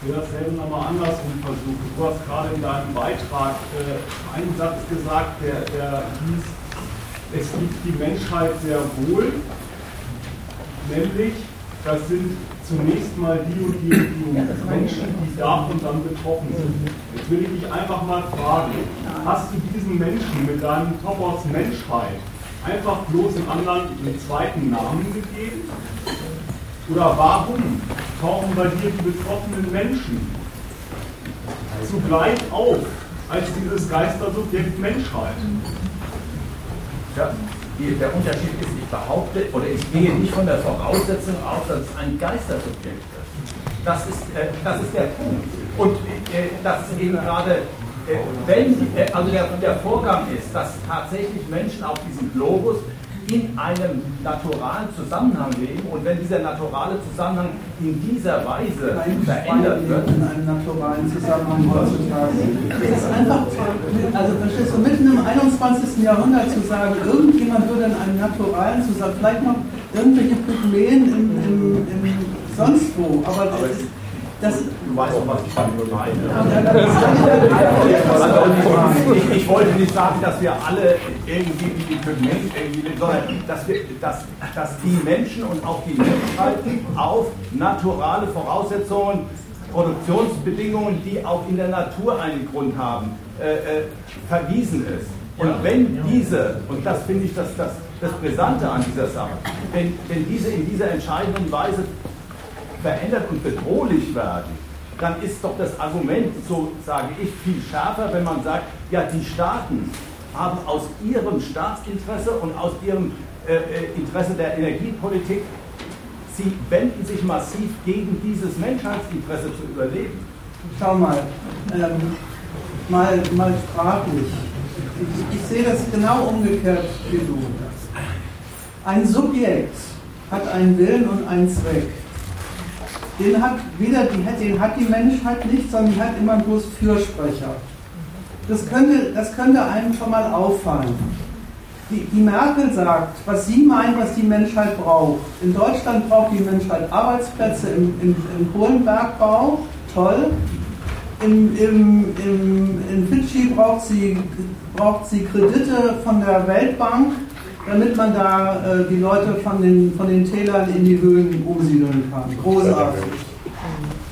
Ich will dasselbe nochmal andersrum versuchen. Du hast gerade in deinem Beitrag äh, einen Satz gesagt, der, der hieß, es gibt die Menschheit sehr wohl, nämlich das sind zunächst mal die und die, die Menschen, die davon dann betroffen sind. Jetzt will ich dich einfach mal fragen, hast du diesen Menschen mit deinem Topos Menschheit einfach bloß im anderen einen zweiten Namen gegeben? Oder warum tauchen bei dir die betroffenen Menschen zugleich auf als dieses Geistersubjekt Menschheit? Ja, der Unterschied ist, ich behaupte oder ich gehe nicht von der Voraussetzung aus, dass es ein Geistersubjekt ist. Das ist, äh, das ist der Punkt. Und äh, das ist eben gerade, äh, wenn, äh, also der, der Vorgang ist, dass tatsächlich Menschen auf diesem Globus in einem naturalen Zusammenhang leben und wenn dieser naturale Zusammenhang in dieser Weise Nein, verändert wird. In einem naturalen Zusammenhang heutzutage. Es ist einfach, also verstehst du, mitten im 21. Jahrhundert zu sagen, irgendjemand würde in einem naturalen Zusammenhang, vielleicht noch irgendwelche Pygmäen im, im, im sonst wo. Aber, das, das, Du weißt doch, was ich damit meine. Also, ich, ich wollte nicht sagen, dass wir alle irgendwie wie die Pygmäen irgendwie, sondern dass, wir, dass, dass die Menschen und auch die Menschheit auf naturale Voraussetzungen, Produktionsbedingungen, die auch in der Natur einen Grund haben, äh, äh, verwiesen ist. Und wenn diese, und das finde ich das, das, das Brisante an dieser Sache, wenn, wenn diese in dieser entscheidenden Weise verändert und bedrohlich werden, dann ist doch das Argument, so sage ich, viel schärfer, wenn man sagt, ja, die Staaten haben aus ihrem Staatsinteresse und aus ihrem äh, äh, Interesse der Energiepolitik, sie wenden sich massiv gegen dieses Menschheitsinteresse zu überleben. Schau mal, ähm, mal, mal sprachlich. Ich, ich sehe das genau umgekehrt wie du. Ein Subjekt hat einen Willen und einen Zweck. Den hat, weder die, den hat die Menschheit nicht, sondern die hat immer bloß Fürsprecher. Das könnte, das könnte einem schon mal auffallen. Die, die Merkel sagt, was sie meint, was die Menschheit braucht. In Deutschland braucht die Menschheit Arbeitsplätze im, im, im Kohlenbergbau, toll. Im, im, im, in Fidschi braucht sie, braucht sie Kredite von der Weltbank, damit man da äh, die Leute von den, von den Tälern in die Höhen umsiedeln kann. Großartig.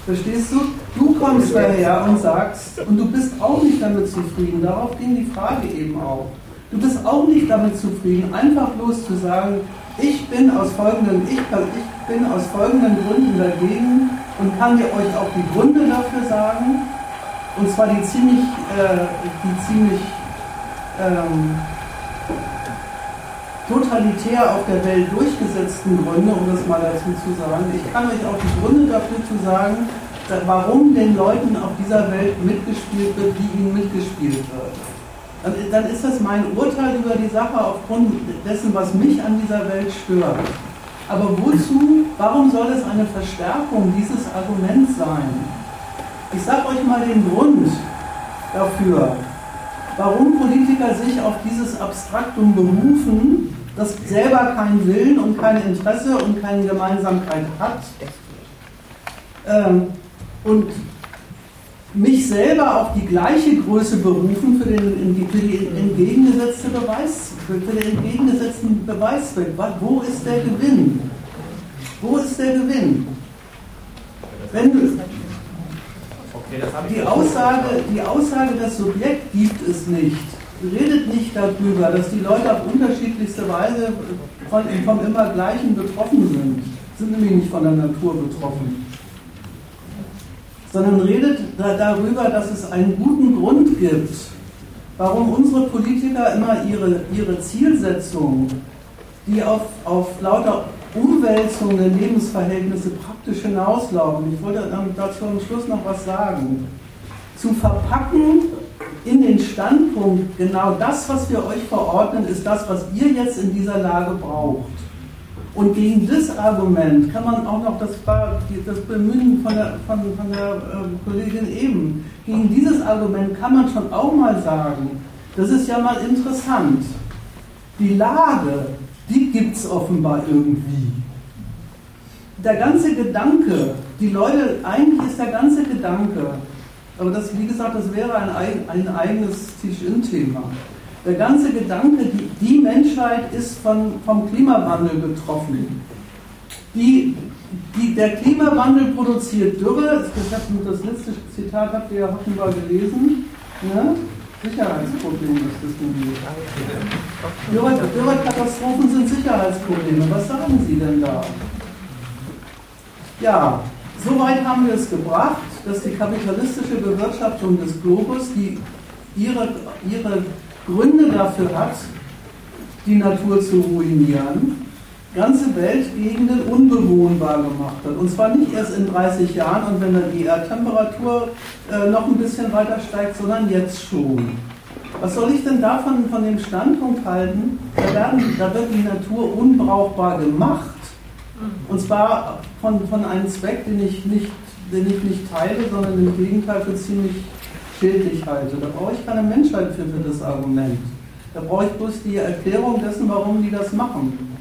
Verstehst du? Du kommst daher und sagst, und du bist auch nicht damit zufrieden, darauf ging die Frage eben auch. Du bist auch nicht damit zufrieden, einfach bloß zu sagen, ich bin aus folgenden, ich, ich bin aus folgenden Gründen dagegen und kann dir euch auch die Gründe dafür sagen, und zwar die ziemlich, äh, die ziemlich ähm, totalitär auf der Welt durchgesetzten Gründe, um das mal dazu zu sagen. Ich kann euch auch die Gründe dafür zu sagen, warum den Leuten auf dieser Welt mitgespielt wird, wie ihnen mitgespielt wird. Dann, ist das mein Urteil über die Sache aufgrund dessen, was mich an dieser Welt stört. Aber wozu, warum soll es eine Verstärkung dieses Arguments sein? Ich sage euch mal den Grund dafür, warum Politiker sich auf dieses Abstraktum berufen, das selber keinen Willen und kein Interesse und keine Gemeinsamkeit hat. Ähm, und mich selber auf die gleiche Größe berufen für den, für die entgegengesetzte Beweis, für den entgegengesetzten Beweiszweck. Wo ist der Gewinn? Wo ist der Gewinn? Wenn du, die Aussage, die Aussage, das Subjekt gibt es nicht, redet nicht darüber, dass die Leute auf unterschiedlichste Weise von, vom immer Gleichen betroffen sind. Sind nämlich nicht von der Natur betroffen. Sondern redet da, darüber, dass es einen guten Grund gibt, warum unsere Politiker immer ihre, ihre Zielsetzung, die auf, auf lauter Umwälzung der Lebensverhältnisse praktisch hinauslaufen. Ich wollte dazu am Schluss noch was sagen. Zu verpacken in den Standpunkt, genau das, was wir euch verordnen, ist das, was ihr jetzt in dieser Lage braucht. Und gegen das Argument kann man auch noch, das das Bemühen von der, von, von der äh, Kollegin eben, gegen dieses Argument kann man schon auch mal sagen, das ist ja mal interessant. Die Lage, die gibt es offenbar irgendwie. Der ganze Gedanke, die Leute, eigentlich ist der ganze Gedanke, aber das, wie gesagt, das wäre ein, ein eigenes Tisch-In-Thema. Der ganze Gedanke, die, die Menschheit ist von, vom Klimawandel betroffen. Die, die, der Klimawandel produziert Dürre, das, das letzte Zitat habt ihr ja offenbar gelesen, ne? Sicherheitsproblem ist das nämlich. Dürrekatastrophen sind Sicherheitsprobleme. Was sagen Sie denn da? Ja, soweit haben wir es gebracht, dass die kapitalistische Bewirtschaftung des Globus, die ihre, ihre Gründe dafür hat, die Natur zu ruinieren, ganze Weltgegenden unbewohnbar gemacht hat. Und zwar nicht erst in 30 Jahren und wenn dann die Erdtemperatur äh, noch ein bisschen weiter steigt, sondern jetzt schon. Was soll ich denn davon von dem Standpunkt halten? Da, werden, da wird die Natur unbrauchbar gemacht. Und zwar von, von einem Zweck, den ich, nicht, den ich nicht teile, sondern im Gegenteil für ziemlich schädlich halte. Da brauche ich keine Menschheit für, für das Argument. Da brauche ich bloß die Erklärung dessen, warum die das machen.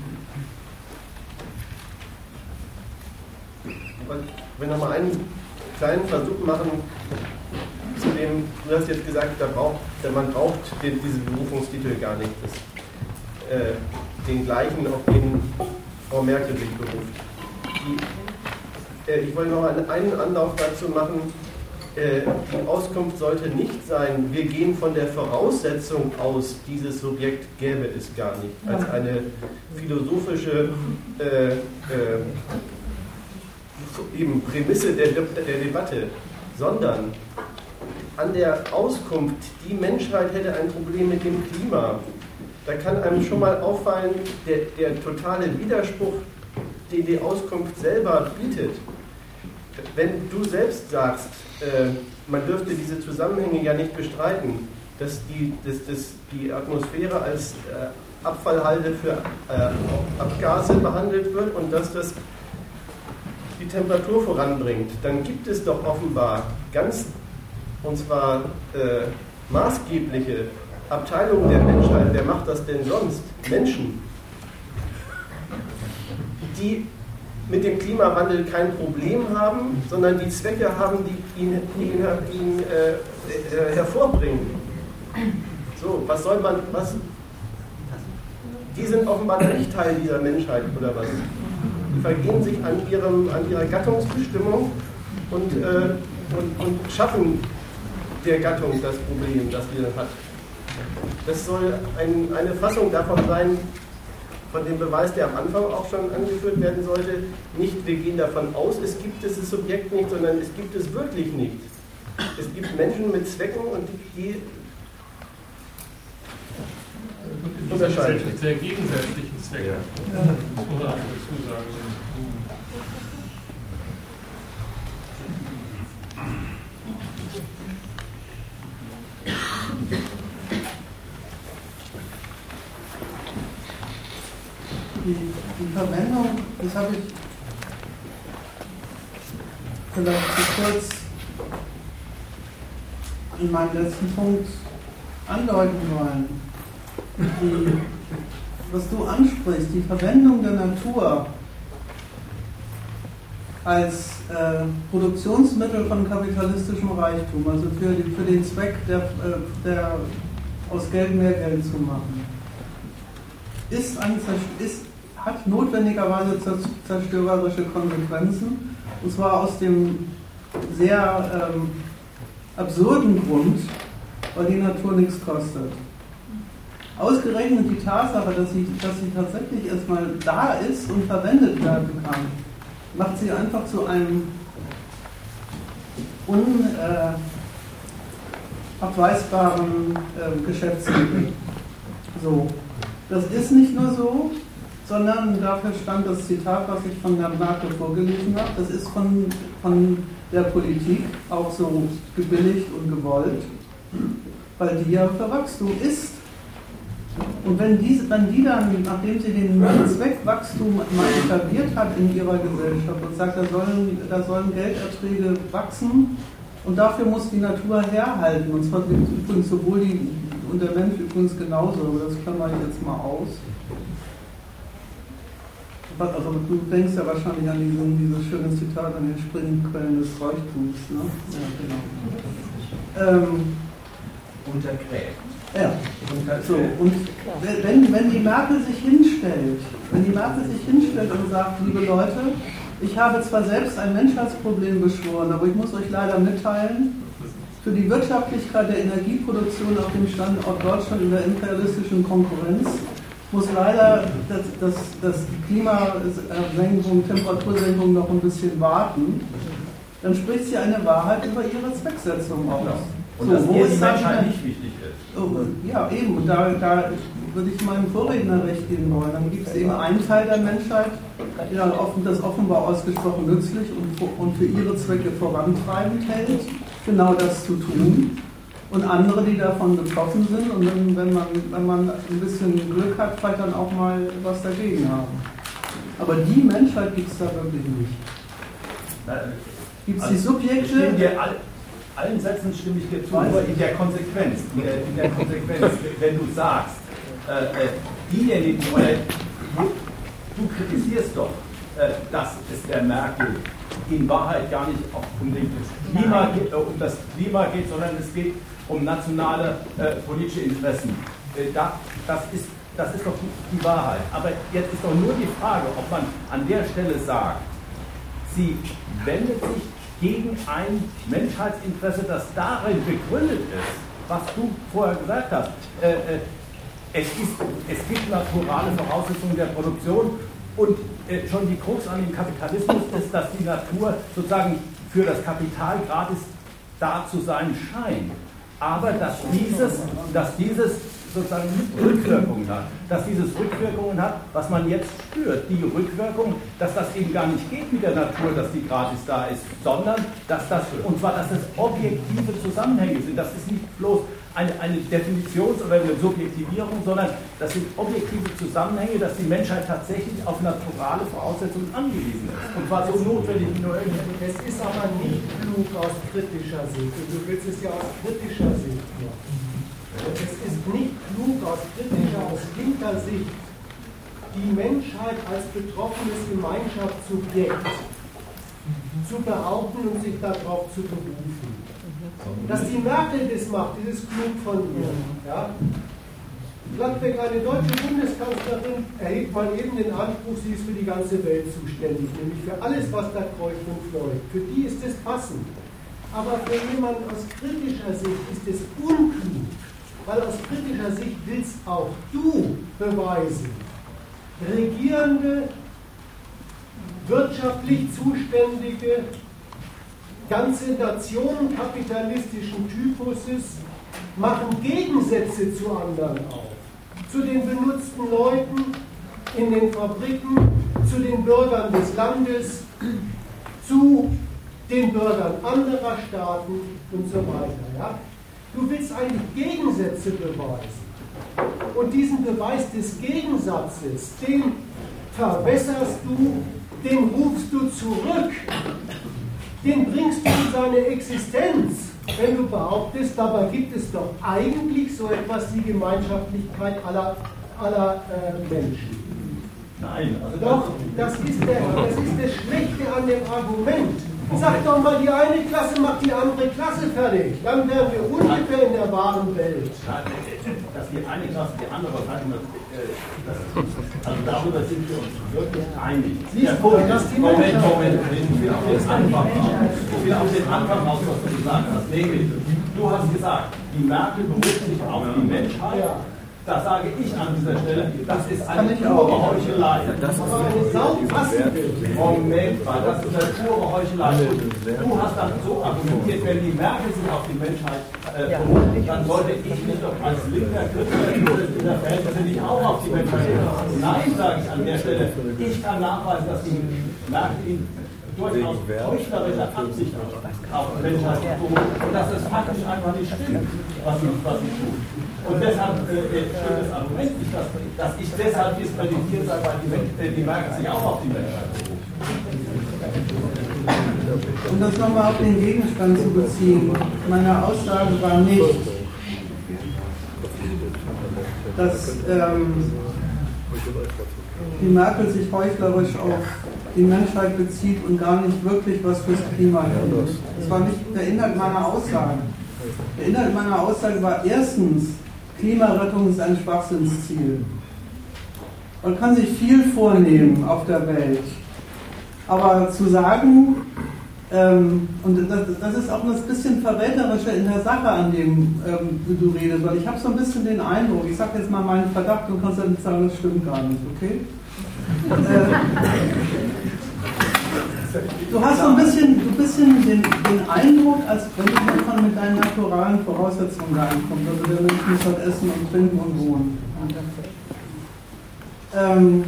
ich will nochmal einen kleinen Versuch machen, zu dem, du hast jetzt gesagt, da braucht, man braucht den, diesen Berufungstitel gar nicht. Das, äh, den gleichen, auf den Frau Merkel sich beruft. Die, ich wollte noch einen Anlauf dazu machen. Äh, die Auskunft sollte nicht sein, wir gehen von der Voraussetzung aus, dieses Subjekt gäbe es gar nicht, als eine philosophische äh, äh, eben Prämisse der, der Debatte, sondern an der Auskunft, die Menschheit hätte ein Problem mit dem Klima. Da kann einem schon mal auffallen, der, der totale Widerspruch, den die Auskunft selber bietet. Wenn du selbst sagst, äh, man dürfte diese Zusammenhänge ja nicht bestreiten, dass die, dass, dass die Atmosphäre als äh, Abfallhalde für äh, Abgase behandelt wird und dass das die Temperatur voranbringt, dann gibt es doch offenbar ganz und zwar äh, maßgebliche Abteilungen der Menschheit, wer macht das denn sonst? Menschen, die mit dem Klimawandel kein Problem haben, sondern die Zwecke haben, die ihn, die ihn, ihn äh, äh, hervorbringen. So, was soll man, was? Die sind offenbar nicht Teil dieser Menschheit oder was? Die vergehen sich an, ihrem, an ihrer Gattungsbestimmung und, äh, und, und schaffen der Gattung das Problem, das wir hat. Das soll ein, eine Fassung davon sein, von dem Beweis, der am Anfang auch schon angeführt werden sollte. Nicht, wir gehen davon aus, es gibt dieses Subjekt nicht, sondern es gibt es wirklich nicht. Es gibt Menschen mit Zwecken und die, die unterscheiden. Sehr gegensätzlichen Zwecke. Ja. Das muss man dazu sagen. Die, die Verwendung, das habe ich vielleicht zu kurz in meinem letzten Punkt andeuten wollen. Die, was du ansprichst, die Verwendung der Natur als äh, Produktionsmittel von kapitalistischem Reichtum, also für, für den Zweck, der, äh, der aus Geld mehr Geld zu machen, ist, ein, ist hat notwendigerweise zerstörerische Konsequenzen. Und zwar aus dem sehr ähm, absurden Grund, weil die Natur nichts kostet. Ausgerechnet die Tatsache, dass sie, dass sie tatsächlich erstmal da ist und verwendet werden kann, macht sie einfach zu einem unabweisbaren äh, äh, Geschäftsmittel. So. Das ist nicht nur so, sondern dafür stand das Zitat, was ich von Herrn Merkel vorgelesen habe. Das ist von, von der Politik auch so gebilligt und gewollt, weil die ja für Wachstum ist. Und wenn die, wenn die dann, nachdem sie den Zweck Wachstum mal etabliert hat in ihrer Gesellschaft und sagt, da sollen, da sollen Gelderträge wachsen und dafür muss die Natur herhalten, und zwar übrigens sowohl die, und der Mensch übrigens genauso, das klammere ich jetzt mal aus also du denkst ja wahrscheinlich an diesen, dieses schöne Zitat an den Springquellen des Reichtums. Ne? Ja, genau. Ähm, Untergräbt. Ja. So, und wenn, wenn die Merkel sich hinstellt, wenn die Merkel sich hinstellt und sagt, liebe Leute, ich habe zwar selbst ein Menschheitsproblem beschworen, aber ich muss euch leider mitteilen, für die Wirtschaftlichkeit der Energieproduktion auf dem Standort Deutschland in der imperialistischen Konkurrenz muss leider das, das, das Klimasenkung, Temperatursenkung noch ein bisschen warten, dann spricht sie eine Wahrheit über ihre Zwecksetzung aus. Und so, dass wo ist nicht wichtig ist. Oh, ja, eben. Und da, da würde ich meinem Vorredner recht geben wollen. Dann gibt es eben einen Teil der Menschheit, die dann offen, das offenbar ausgesprochen nützlich und, und für ihre Zwecke vorantreibend hält, genau das zu tun und andere, die davon betroffen sind und dann, wenn, man, wenn man ein bisschen Glück hat, vielleicht dann auch mal was dagegen haben. Aber die Menschheit gibt es da wirklich nicht. Gibt es also die Subjekte? Dir all, allen Sätzen stimme ich dir zu, nur in der Konsequenz. In der, in der Konsequenz, <laughs> wenn du sagst, äh, äh diejenigen, oder du, du kritisierst doch, äh, dass es der Merkel in Wahrheit gar nicht um, den Klima, äh, um das Klima geht, sondern es geht um nationale äh, politische Interessen. Äh, da, das, ist, das ist doch die, Wahrheit. Aber jetzt ist doch nur die Frage, ob man an der Stelle sagt, sie wendet sich gegen ein Menschheitsinteresse, das darin begründet ist, was du vorher gesagt hast. Äh, äh, es, ist, es gibt naturale Voraussetzungen der Produktion und äh, schon die Krux an dem Kapitalismus ist, dass die Natur sozusagen für das Kapital gratis da zu sein scheint. Aber dass dieses, dass dieses sozusagen Rückwirkungen hat. Dass dieses Rückwirkungen hat, was man jetzt spürt. Die Rückwirkung, dass das eben gar nicht geht mit der Natur, dass die gratis da ist, sondern dass das, und zwar, dass es objektive Zusammenhänge sind. Das ist nicht bloß eine, eine Definitions- oder eine Subjektivierung, sondern das sind objektive Zusammenhänge, dass die Menschheit tatsächlich auf naturale Voraussetzungen angewiesen ist. Und zwar so notwendig wie nur. Es ist aber nicht klug aus kritischer Sicht. Und du willst es ja aus kritischer Sicht machen. Und es ist nicht klug aus kritischer, aus linker Sicht, die Menschheit als betroffenes Gemeinschaftssubjekt zu behaupten und sich darauf zu berufen. Dass die Merkel das macht, das ist klug von ihr. Ja? Gladbeck, eine deutsche Bundeskanzlerin, erhebt mal eben den Anspruch, sie ist für die ganze Welt zuständig, nämlich für alles, was da kreucht und fleucht. Für die ist es passend. Aber für jemanden aus kritischer Sicht ist es unklug, weil aus kritischer Sicht willst auch du beweisen, regierende, wirtschaftlich zuständige, ganze Nationen kapitalistischen Typuses machen Gegensätze zu anderen auf. Zu den benutzten Leuten in den Fabriken, zu den Bürgern des Landes, zu den Bürgern anderer Staaten und so weiter. Ja? Du willst eigentlich Gegensätze beweisen. Und diesen Beweis des Gegensatzes, den verwässerst du, den rufst du zurück, den bringst du in seine Existenz, wenn du behauptest, dabei gibt es doch eigentlich so etwas wie Gemeinschaftlichkeit aller, aller äh, Menschen. Nein, also doch, das ist, der, das ist das Schlechte an dem Argument. Sag doch mal, die eine Klasse macht die andere Klasse fertig. Dann wären wir ungefähr in der wahren Welt. Dass die eine Klasse die andere fertig macht, also darüber sind wir uns wirklich einig. Der Punkt ist, Moment, Moment, ich will auf den Anfang ich will auf den Anfang raus, was du gesagt hast. Nämlich, du hast gesagt, die Merkel beruft sich auf die Menschheit. Ja da sage ich an dieser Stelle, das ist eine pure Heuchelei. Das ist eine saupassende. Moment mal, das ist eine pure Heuchelei. Du hast dann so argumentiert, wenn die Merkel sich auf die Menschheit äh, beruft, dann sollte ich mich doch als linker Künstler in der Verhältnisse nicht auch auf die Menschheit berufen. Nein, sage ich an der Stelle. Ich kann nachweisen, dass die Merkel ihn durchaus heuchlerische Absicht auf Menschheit beruft und dass es faktisch einfach nicht stimmt, was sie, was sie tut. Und deshalb äh, äh stimmt das Argument nicht, dass, dass ich deshalb diskreditiert sei, weil die, äh, die Merkel sich auch auf die Menschheit beruft. Um das nochmal auf den Gegenstand zu beziehen, meine Aussage war nicht, dass ähm, die Merkel sich heuchlerisch auf die Menschheit bezieht und gar nicht wirklich was fürs Klima tut. Das war nicht der Inhalt meiner Aussage. Der Inhalt meiner Aussage war erstens, Klimarettung ist ein Schwachsinnsziel. Man kann sich viel vornehmen auf der Welt. Aber zu sagen, ähm, und das, das, ist auch ein bisschen verräterischer in der Sache, an dem ähm, du redest, weil ich habe so ein bisschen den Eindruck, ich sage jetzt mal meinen Verdacht und kannst dann sagen, das stimmt gar nicht, okay? <laughs> äh, du hast so ein bisschen, ein bisschen den, den Eindruck, als wenn du von mit deinen naturalen Voraussetzungen reinkommst. Also der Mensch muss halt essen und trinken und wohnen. Ähm,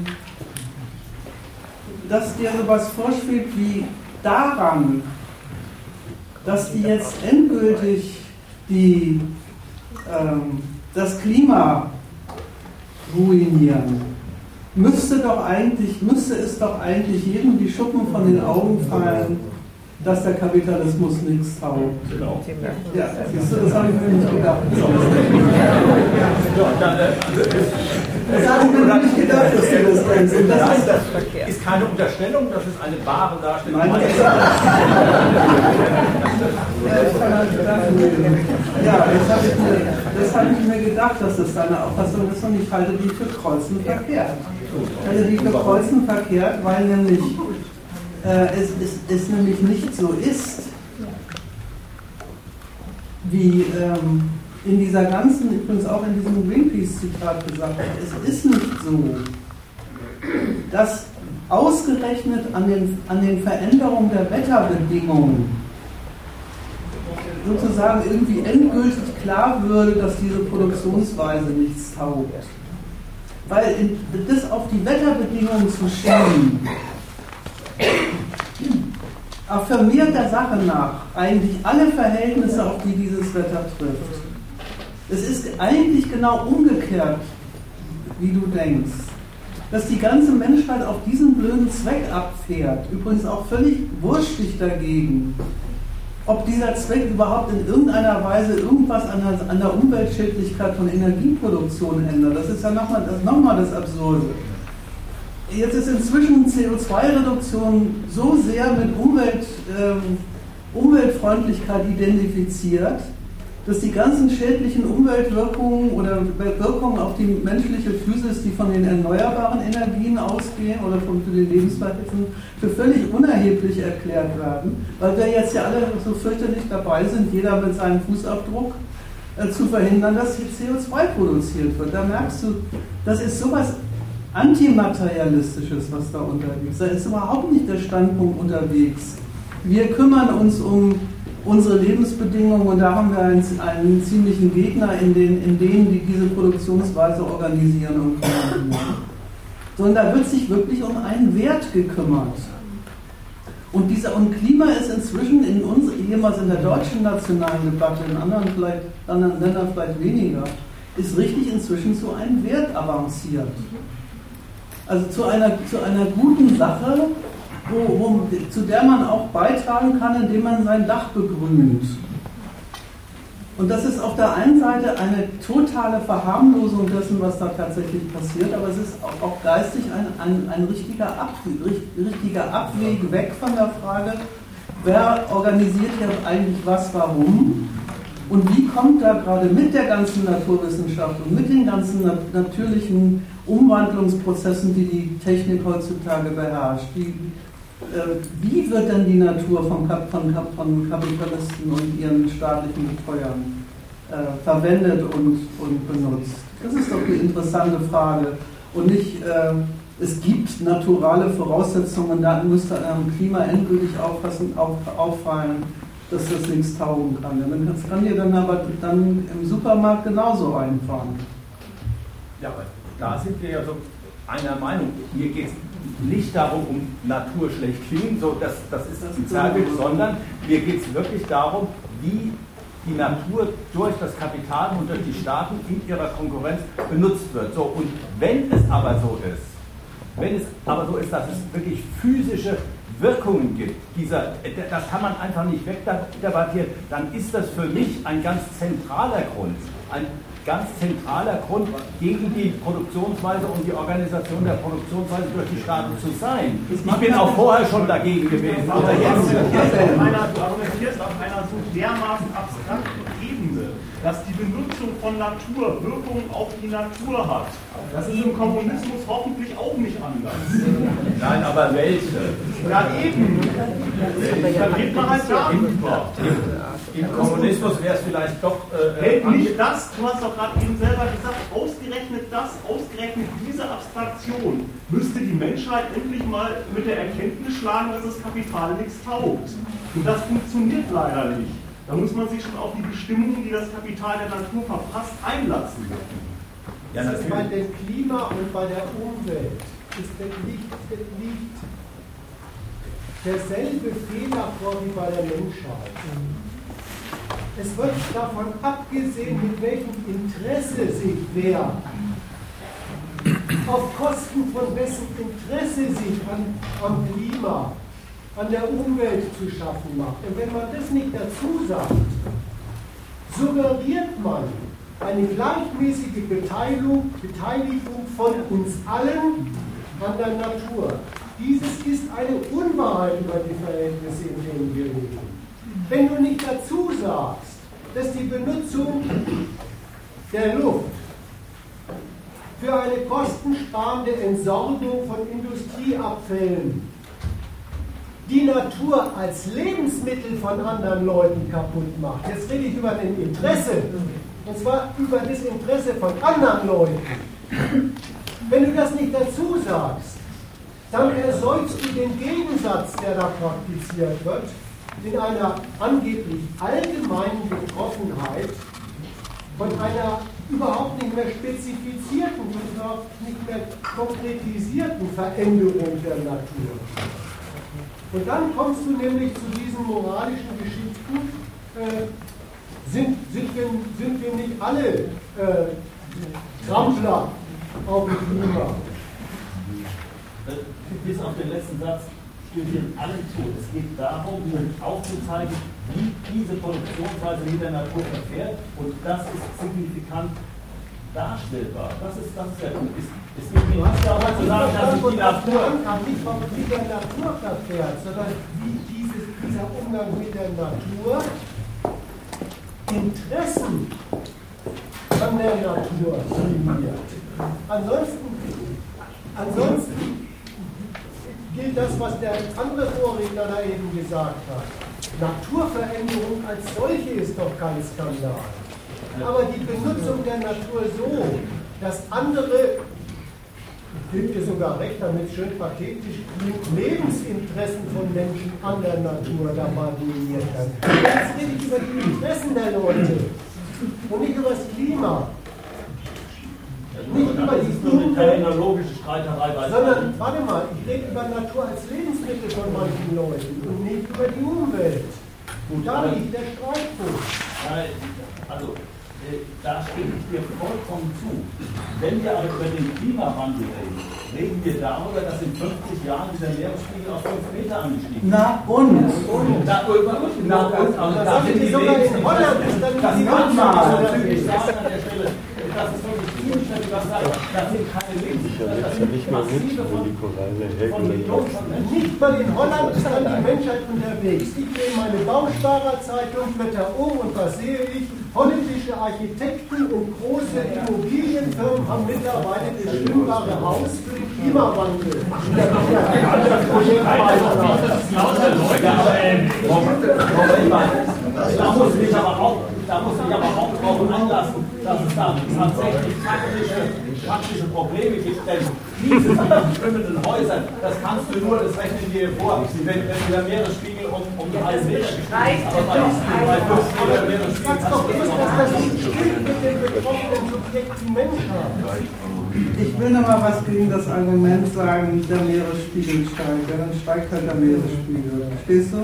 dass dir sowas vorschwebt wie daran, dass die jetzt endgültig die, ähm, das Klima ruinieren müsste doch eigentlich, müsste es doch eigentlich jedem die Schuppen von den Augen fallen, dass der Kapitalismus nichts taugt. Genau. Ja, siehst du, das habe ich mir nicht gedacht. Das habe ich mir nicht gedacht, dass du das. Und das ist, keine Unterstellung, das ist eine wahre Darstellung. Nein, das ja, das habe ich, mir- das hab ich mir gedacht, dass das deine Auffassung ist und ich halte die für kreuzen verkehrt. Halte die für kreuzen verkehrt, weil nämlich äh, es, es, es nämlich nicht so ist, wie ähm, in dieser ganzen, übrigens auch in diesem Greenpeace-Zitat gesagt wird, es ist nicht so, dass ausgerechnet an den, an den Veränderungen der Wetterbedingungen sozusagen irgendwie endgültig klar würde, dass diese Produktionsweise nichts taugt. Weil das auf die Wetterbedingungen zu schieben, affirmiert der Sache nach eigentlich alle Verhältnisse, auf die dieses Wetter trifft. Es ist eigentlich genau umgekehrt, wie du denkst. Dass die ganze Menschheit auf diesen blöden Zweck abfährt, übrigens auch völlig wurschtig dagegen, ob dieser Zweck überhaupt in irgendeiner Weise irgendwas an der, an der Umweltschädlichkeit von Energieproduktion ändert. Das ist ja nochmal das, noch das Absurde. Jetzt ist inzwischen CO2-Reduktion so sehr mit Umwelt, ähm, Umweltfreundlichkeit identifiziert, dass die ganzen schädlichen Umweltwirkungen oder Wirkungen auf die menschliche Physis, die von den erneuerbaren Energien ausgehen oder von die Lebensverhältnisse, für völlig unerheblich erklärt werden, weil wir jetzt ja alle so fürchterlich dabei sind, jeder mit seinem Fußabdruck äh, zu verhindern, dass hier CO2 produziert wird. Da merkst du, das ist sowas Antimaterialistisches, was da unterwegs ist. Da ist überhaupt nicht der Standpunkt unterwegs. Wir kümmern uns um unsere Lebensbedingungen und da haben wir einen, einen ziemlichen Gegner in, den, in denen, die diese Produktionsweise organisieren und koordinieren. Sondern da wird sich wirklich um einen Wert gekümmert. Und, dieser, und Klima ist inzwischen in uns, jemals in der deutschen nationalen Debatte, in anderen, vielleicht, anderen Ländern vielleicht weniger, ist richtig inzwischen zu einem Wert avanciert. Also zu einer, zu einer guten Sache, wo, wo, zu der man auch beitragen kann, indem man sein Dach begrünt. Und das ist auf der einen Seite eine totale Verharmlosung dessen, was da tatsächlich passiert, aber es ist auch, geistig ein, ein, ein richtiger, Ab, richtiger Abweg weg von der Frage, wer organisiert jetzt eigentlich was, warum und wie kommt da gerade mit der ganzen Naturwissenschaft und mit den ganzen nat natürlichen Umwandlungsprozessen, die die Technik heutzutage beherrscht, äh, wie wird denn die Natur von, Kap von, Kap von Kapitalisten und ihren staatlichen Betreuern äh, verwendet und, und benutzt? Das ist doch die interessante Frage. Und nicht, äh, es gibt naturale Voraussetzungen, da müsste einem Klima endgültig auffassen, auf, auffallen, dass das nichts taugen kann. Das kann dir dann aber dann im Supermarkt genauso einfahren. Ja, aber da sind wir ja so einer Meinung. Hier geht es nicht darum, um Natur schlecht klingen, so das, das ist ein Zerrbild, sondern mir geht es wirklich darum, wie die Natur durch das Kapital und durch die Staaten in ihrer Konkurrenz benutzt wird. So, und wenn es aber so ist, wenn es aber so ist, dass es wirklich physische Wirkungen gibt, dieser, das kann man einfach nicht wegdebattieren, dann ist das für mich ein ganz zentraler Grund, ein ganz zentraler Grund, gegen die Produktionsweise und die Organisation der Produktionsweise durch die Staaten zu sein. Ich bin auch vorher schon dagegen gewesen. Aber jetzt, einer, du argumentierst auf einer so dermaßen abstrakten Ebene, dass die Benutzung von Natur Wirkungen auf die Natur hat. Das ist im Kommunismus hoffentlich auch nicht anders. Nein, aber welche? Ja, eben. Dann redet man halt darüber. Im Kommunismus wäre es vielleicht doch. Äh, Hält ange- nicht das, du hast doch gerade eben selber gesagt, ausgerechnet das, ausgerechnet diese Abstraktion müsste die Menschheit endlich mal mit der Erkenntnis schlagen, dass das Kapital nichts taugt. Und das funktioniert leider nicht. Da muss man sich schon auf die Bestimmungen, die das Kapital der Natur verfasst, einlassen. ja, Das ist bei dem Klima und bei der Umwelt ist der, liegt, liegt derselbe Fehler vor wie bei der Menschheit. Es wird davon abgesehen, mit welchem Interesse sich wer auf Kosten von wessen Interesse sich an, am Klima, an der Umwelt zu schaffen macht. Und wenn man das nicht dazu sagt, suggeriert man eine gleichmäßige Beteiligung, Beteiligung von uns allen an der Natur. Dieses ist eine Unwahrheit über die Verhältnisse, in denen wir leben. Wenn du nicht dazu sagst, dass die Benutzung der Luft für eine kostensparende Entsorgung von Industrieabfällen die Natur als Lebensmittel von anderen Leuten kaputt macht. Jetzt rede ich über ein Interesse, und zwar über das Interesse von anderen Leuten. Wenn du das nicht dazu sagst, dann ersäugst du den Gegensatz, der da praktiziert wird, in einer angeblich allgemeinen Betroffenheit von einer überhaupt nicht mehr spezifizierten, überhaupt nicht mehr konkretisierten Veränderung der Natur. Und dann kommst du nämlich zu diesen moralischen Geschichten. Äh, sind, sind, wir, sind wir nicht alle äh, Trampler auf dem Klima? Bis auf den letzten Satz stimmen alle zu. Es geht darum, aufzuzeigen, wie diese Produktionsweise mit der Natur verfährt und das ist signifikant darstellbar. Das ist, das ist der Punkt. Es, es geht mir nicht darum zu sagen, dass sich die Natur... Nicht wie der Natur verfährt, sondern wie dieses, dieser Umgang mit der Natur Interessen an der Natur minimiert. Ansonsten, ansonsten gilt das, was der andere Vorredner da eben gesagt hat. Naturveränderung als solche ist doch kein Skandal aber die Benutzung der Natur so, dass andere, ich gebe dir sogar recht, damit schön pathetisch Lebensinteressen von Menschen an der Natur dabei dominiert werden. Jetzt rede ich über die Interessen der Leute und nicht über das Klima. Nicht über die Umwelt, Streiterei sondern, warte mal, ich rede über Natur als Lebensmittel von manchen Leuten und nicht über die Umwelt. Gut, da liegt der Streitpunkt. Also, da stimme ich dir vollkommen zu. Wenn wir aber über den Klimawandel reden, reden wir darüber, dass in 50 Jahren dieser Meeresspiegel auf 5 Meter angestiegen ist. Na und? Na und, na und, aber da sind die Lebensinteressen. Das kann man natürlich sagen an der Stelle, das ist wirklich ziemlich was sagt, das. Das nicht von, von Millionen von Menschen. Nicht mal in Holland ist dann die Menschheit unterwegs. Ich nehme meine Bausparerzeitung, blätter um und was sehe ich? Holländische Architekten und große Immobilienfirmen haben mittlerweile bestimmbare Haus für den Klimawandel. Da muss ich aber auch drauf anlassen, dass es da tatsächlich faktische, praktische Probleme gibt. Denn diese schwimmenden Häuser, das kannst du nur, das rechnen wir vor, wenn, wenn der Meeresspiegel um, um die halbe Meter steigt. Aber bei, bei 5 Meter Meeresspiegel hast du immer noch Ich will noch mal was gegen das Argument sagen, der Meeresspiegel steigt. Ja, dann steigt halt der Meeresspiegel. Verstehst du?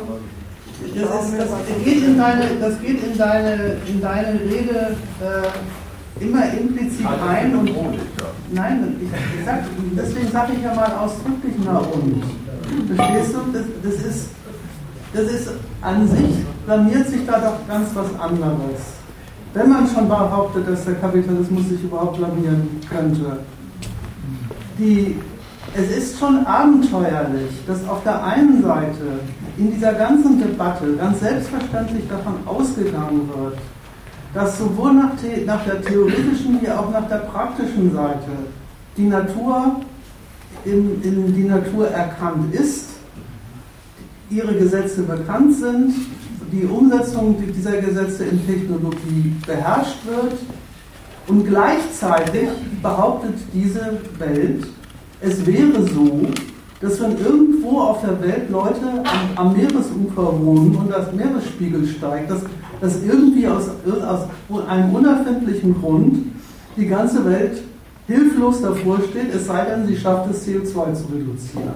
Das, ist, das, geht in deine, das geht in deine, in deine Rede äh, immer implizit ein und nein, ich, ich sag, deswegen sage ich ja mal ausdrücklich na und. Verstehst du? Das, das, ist, das ist an sich, blamiert sich da doch ganz was anderes. Wenn man schon behauptet, dass der Kapitalismus sich überhaupt blamieren könnte. Die, es ist schon abenteuerlich, dass auf der einen Seite in dieser ganzen Debatte ganz selbstverständlich davon ausgegangen wird, dass sowohl nach, nach, der theoretischen wie auch nach der praktischen Seite die Natur in, in die Natur erkannt ist, ihre Gesetze bekannt sind, die Umsetzung dieser Gesetze in Technologie beherrscht wird und gleichzeitig behauptet diese Welt, es wäre so, dass wenn irgendwo auf der Welt Leute am, am Meeresufer wohnen und das Meeresspiegel steigt, dass, dass irgendwie aus, aus einem unerfindlichen Grund die ganze Welt hilflos davor steht, es sei denn, sie schafft es, CO2 zu reduzieren.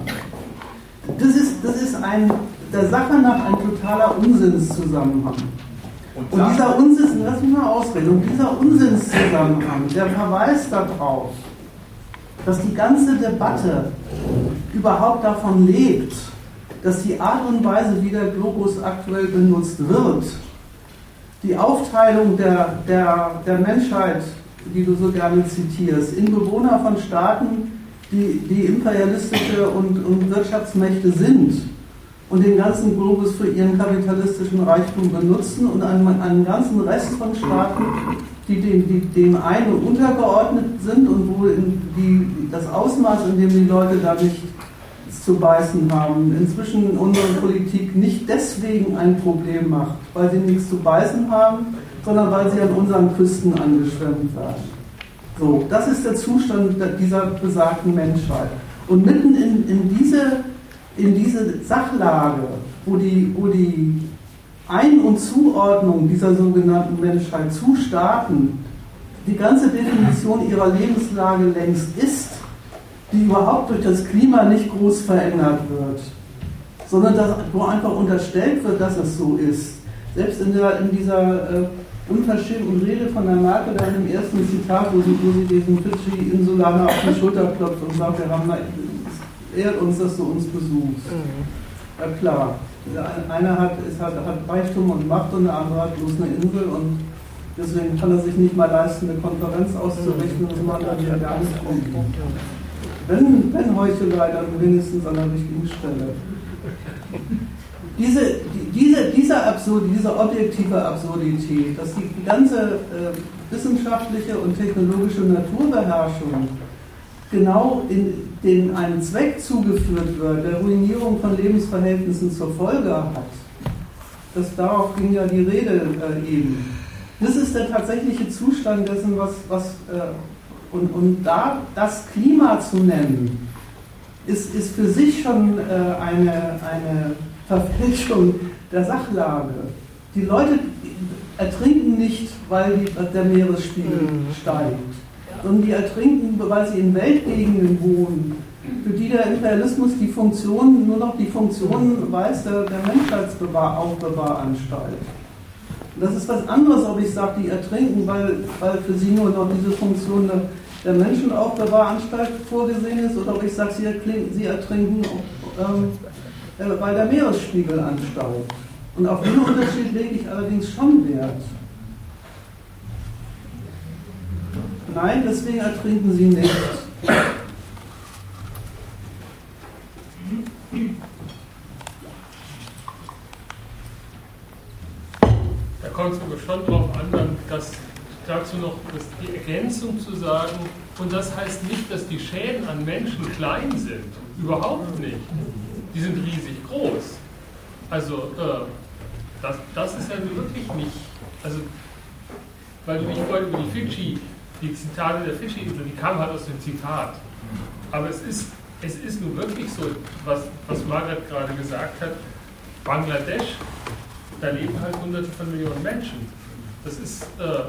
Das ist, das ist ein, der Sache nach ein totaler Unsinnszusammenhang. Und, und dieser Unsinn, lass mich mal ausreden, und dieser Unsinnszusammenhang, der verweist darauf, dass die ganze Debatte überhaupt davon lebt, dass die Art und Weise, wie der Globus aktuell benutzt wird, die Aufteilung der, der, der Menschheit, die du so gerne zitierst, in Bewohner von Staaten, die, die imperialistische und, und Wirtschaftsmächte sind und den ganzen Globus für ihren kapitalistischen Reichtum benutzen und einen, einen ganzen Rest von Staaten, die dem, die dem einen untergeordnet sind und wo die, das Ausmaß, in dem die Leute da nicht zu beißen haben, inzwischen unsere Politik nicht deswegen ein Problem macht, weil sie nichts zu beißen haben, sondern weil sie an unseren Küsten angeschwemmt werden. So, das ist der Zustand dieser besagten Menschheit. Und mitten in, in diese in diese Sachlage, wo die, wo die Ein- und Zuordnung dieser sogenannten Menschheit zu Staaten die ganze Definition ihrer Lebenslage längst ist, die überhaupt durch das Klima nicht groß verändert wird, sondern dass, wo einfach unterstellt wird, dass es so ist. Selbst in, der, in dieser äh, unverschämten Rede von der Merkel, da im ersten Zitat, wo sie, wo sie diesen Fidschi-Insulaner auf die Schulter klopft und sagt, wir haben ehrt uns, dass du uns besuchst. Mhm. Ja klar, einer hat, ist halt, hat Reichtum und Macht und der andere hat bloß eine Insel und deswegen kann er sich nicht mal leisten, eine Konferenz auszurichten und das macht er wieder gar nicht um. Wenn, wenn Heuchelei, dann wenigstens an der richtigen Stelle. Diese, diese, diese, Absurd, diese objektive Absurdität, dass die, die ganze äh, wissenschaftliche und technologische Naturbeherrschung genau in den einem Zweck zugeführt wird, der Ruinierung von Lebensverhältnissen zur Folge hat. Das, darauf ging ja die Rede äh, eben. Das ist der tatsächliche Zustand dessen, was, was äh, und, und da das Klima zu nennen, ist, ist für sich schon äh, eine, eine Verfälschung der Sachlage. Die Leute ertrinken nicht, weil die, der Meeresspiegel mhm. steigt sondern die ertrinken, weil sie in Weltgegenden wohnen, für die der Imperialismus die Funktion, nur noch die Funktion weiß der, der Menschheitsaufbewahranstalt. Das ist was anderes, ob ich sage, die ertrinken, weil, weil für sie nur noch diese Funktion der, der Menschenaufbewahranstalt vorgesehen ist, oder ob ich sage, sie, sie ertrinken, ähm, äh, weil der Meeresspiegel ansteigt. Und auf diesen Unterschied lege ich allerdings schon Wert. Nein, deswegen ertrinken sie nicht. Da kommt es aber schon darauf an, dass dazu noch die Ergänzung zu sagen, und das heißt nicht, dass die Schäden an Menschen klein sind. Überhaupt nicht. Die sind riesig groß. Also, äh, das, das ist ja wirklich nicht. Also, weil du mich vorhin über die Fidschi die Zitate der Fischerinsel, die kamen halt aus dem Zitat. Aber es ist, es ist nun wirklich so, was, was Margaret gerade gesagt hat, Bangladesch, da leben halt hunderte von Millionen Menschen. Das ist, äh,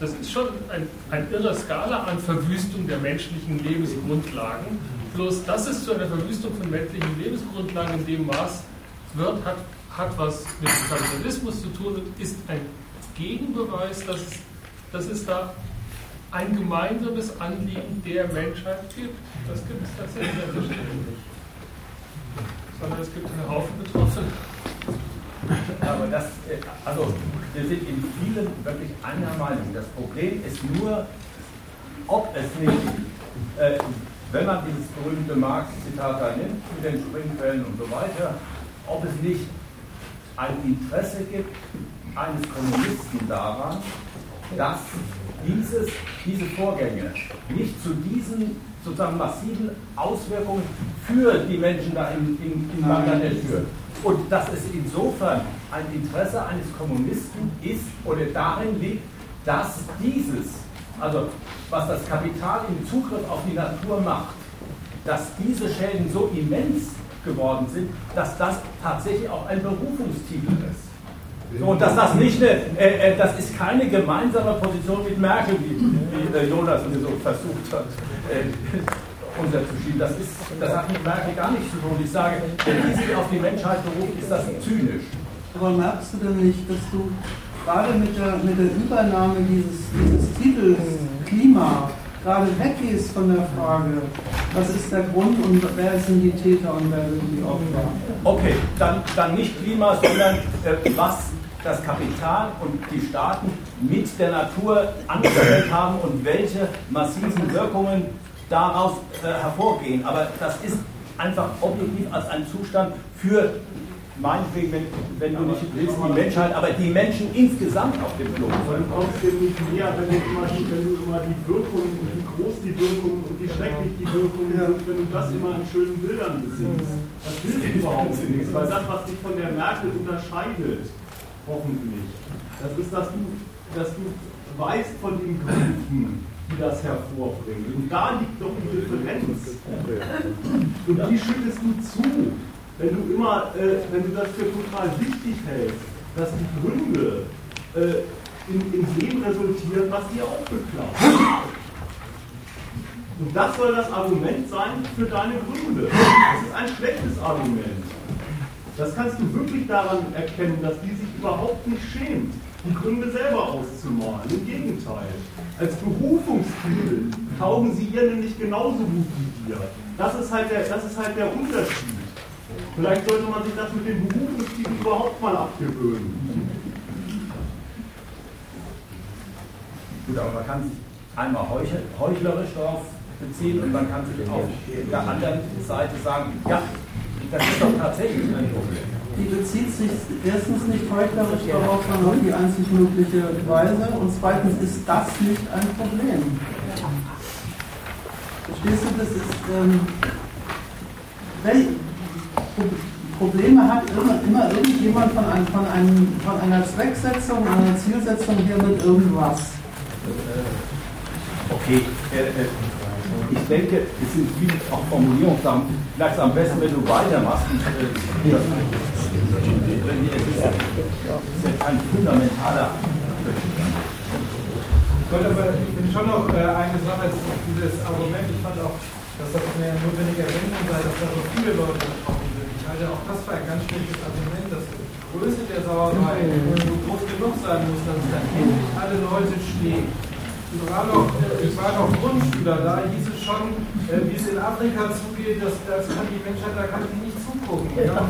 das ist schon ein, eine irre Skala an Verwüstung der menschlichen Lebensgrundlagen. Bloß, dass es zu einer Verwüstung von menschlichen Lebensgrundlagen in dem Maß wird, hat, hat was mit Kapitalismus zu tun und ist ein Gegenbeweis, dass dass es da ein gemeinsames Anliegen der Menschheit gibt. Das gibt es tatsächlich nicht. Sondern es gibt einen Haufen Betroffene. Aber das, äh, also wir sind in vielen wirklich einer Meinung. Das Problem ist nur, ob es nicht, äh, wenn man dieses berühmte Marx-Zitat da nimmt, mit den Springquellen und so weiter, ob es nicht ein Interesse gibt eines Kommunisten daran, dass dieses, diese Vorgänge nicht zu diesen sozusagen massiven Auswirkungen für die Menschen da in, in, in Bangladesch führt. Und dass es insofern ein Interesse eines Kommunisten ist oder darin liegt, dass dieses, also was das Kapital im Zugriff auf die Natur macht, dass diese Schäden so immens geworden sind, dass das tatsächlich auch ein Berufungstitel ist. So, und dass das nicht eine, äh, äh, das ist keine gemeinsame Position mit Merkel, wie, wie äh, Jonas so versucht hat, äh, unterzuschieben. Das, ist, das hat mit Merkel gar nichts zu tun. Ich sage, wenn die sich auf die Menschheit beruft, ist das zynisch. Aber merkst du denn nicht, dass du gerade mit der, mit der Übernahme dieses, dieses Titels Klima gerade weggehst von der Frage, was ist der Grund und wer sind die Täter und wer sind die Opfer? Okay, dann, dann nicht Klima, sondern äh, was das Kapital und die Staaten mit der Natur angestellt haben und welche massiven Wirkungen daraus äh, hervorgehen. Aber das ist einfach objektiv als ein Zustand für meinetwegen, wenn, wenn du nicht willst, die Menschheit, aber die Menschen insgesamt auf dem Globus. Aber du kommst dem nicht näher, wenn du immer die, wenn du immer die Wirkung und wie groß die Wirkung und wie schrecklich die Wirkung ja. sind, wenn du das immer in schönen Bildern besiehst. Das hilft überhaupt nichts, weil das, was dich von der Merkel unterscheidet, hoffentlich, das ist, dass du, dass du weißt von den Gründen, die das hervorbringen. Und da liegt doch die Differenz. Und die schüttest du zu wenn du immer, äh, wenn du das für total wichtig hältst, dass die Gründe äh, in, in dem resultieren, was dir auch beklagt. Und das soll das Argument sein für deine Gründe. Das ist ein schlechtes Argument. Das kannst du wirklich daran erkennen, dass die sich überhaupt nicht schämt, die Gründe selber auszumalen. Im Gegenteil. Als Berufungsmittel taugen sie ihr nämlich genauso gut wie dir. Das ist halt der, das ist halt der Unterschied. Vielleicht sollte man sich das mit den Berufungstiteln überhaupt mal abgewöhnen. Gut, aber man kann sich einmal heuchlerisch darauf beziehen und man kann sich auf der anderen Seite sagen, ja, das ist doch tatsächlich ein Problem. Die bezieht sich erstens nicht heuchlerisch darauf, sondern auf die einzig mögliche Weise und zweitens ist das nicht ein Problem. Verstehst du, das ist, ähm, Probleme hat immer, immer irgendjemand von, ein, von, einem, von einer Zwecksetzung, einer Zielsetzung her mit irgendwas. Okay, äh, äh, ich denke, es sind viele auch Formulierungssachen. Vielleicht am besten, wenn du weitermachst. Äh, das, ist ja ein fundamentaler ich wollte aber ich bin schon noch äh, eine Sache, dieses Argument, ich fand auch, dass das eine notwendige Erwähnung sei, dass da so viele Leute betroffen sind. Ich halte auch das für ein ganz schlechtes Argument, dass die Größe der Sauerei so groß genug sein muss, dass es dann endlich alle Leute stehen. Ich war noch, ich war noch Grundschüler, da hieß es schon, äh, wie es in Afrika zugeht, dass, das kann die Menschheit, da kann die nicht zugucken. Ja,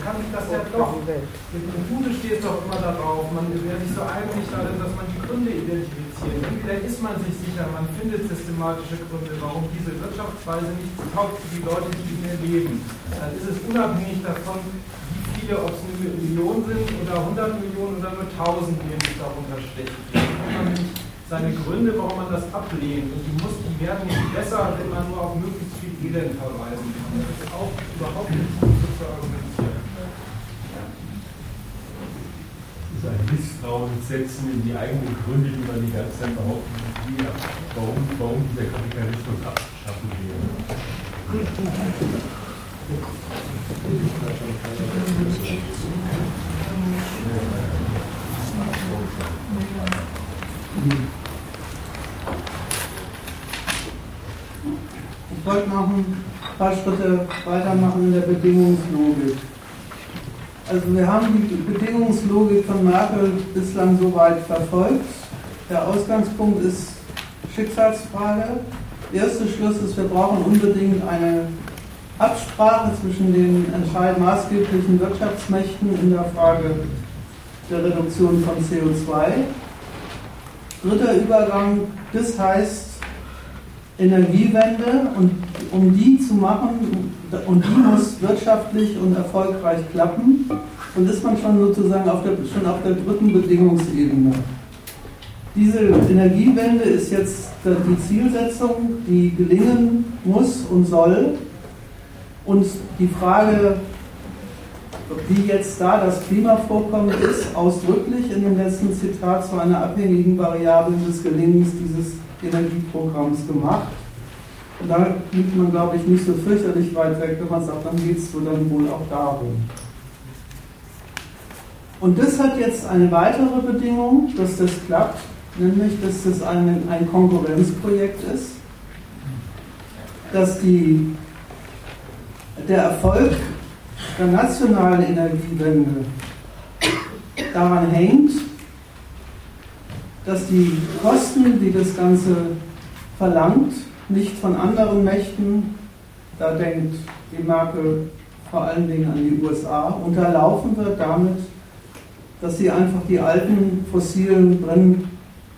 kann ich das ja doch. Im Gute steht doch immer darauf, man wäre nicht so einig darin, dass man die Gründe identifiziert. Entweder ist man sich sicher, man findet systematische Gründe, warum diese Wirtschaftsweise nicht taugt für die Leute, die ihr leben. Dann ist es unabhängig davon, wie viele, ob es eine Million sind oder 100 Millionen oder nur 1000, die sich darunter stechen. Seine Gründe, warum man das ablehnt. Und die, muss, die werden nicht besser, wenn man nur auf möglichst viel Elend verweisen kann. Das ist auch überhaupt nicht gut zu argumentieren. ist ein Misstrauen setzen in die eigenen Gründe, die man die ganze Zeit behaupten, warum, warum dieser Kapitalismus abschaffen wäre. Ich wollte noch ein paar Schritte weitermachen in der Bedingungslogik. Also wir haben die Bedingungslogik von Merkel bislang soweit verfolgt. Der Ausgangspunkt ist Schicksalsfrage. Der erste Schluss ist, wir brauchen unbedingt eine Absprache zwischen den entscheidend maßgeblichen Wirtschaftsmächten in der Frage der Reduktion von CO2. Dritter Übergang, das heißt Energiewende und um die zu machen, und die muss wirtschaftlich und erfolgreich klappen, dann ist man schon sozusagen auf der, schon auf der dritten Bedingungsebene. Diese Energiewende ist jetzt die Zielsetzung, die gelingen muss und soll. Und die Frage, wie jetzt da das Klimavorkommen ist, ausdrücklich in dem letzten Zitat zu einer abhängigen Variable des Gelingens dieses Energieprogramms gemacht. Und da liegt man, glaube ich, nicht so fürchterlich weit weg, wenn man sagt, dann geht es dann wohl auch darum. Und das hat jetzt eine weitere Bedingung, dass das klappt, nämlich, dass das ein, ein Konkurrenzprojekt ist, dass die, der Erfolg der nationalen Energiewende daran hängt, dass die Kosten, die das Ganze verlangt, nicht von anderen Mächten, da denkt die Merkel vor allen Dingen an die USA, unterlaufen wird damit, dass sie einfach die alten fossilen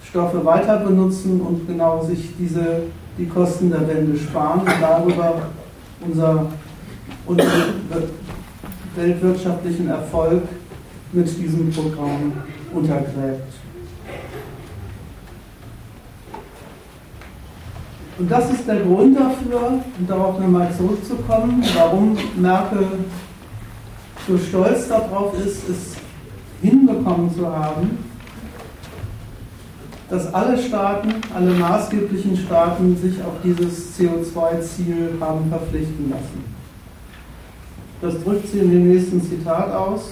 Stoffe weiter benutzen und genau sich diese, die Kosten der Wende sparen und darüber unser, unseren weltwirtschaftlichen Erfolg mit diesem Programm untergräbt. Und das ist der Grund dafür, um darauf nochmal zurückzukommen, warum Merkel so stolz darauf ist, es hinbekommen zu haben, dass alle Staaten, alle maßgeblichen Staaten sich auf dieses CO2-Ziel haben verpflichten lassen. Das drückt sie in dem nächsten Zitat aus.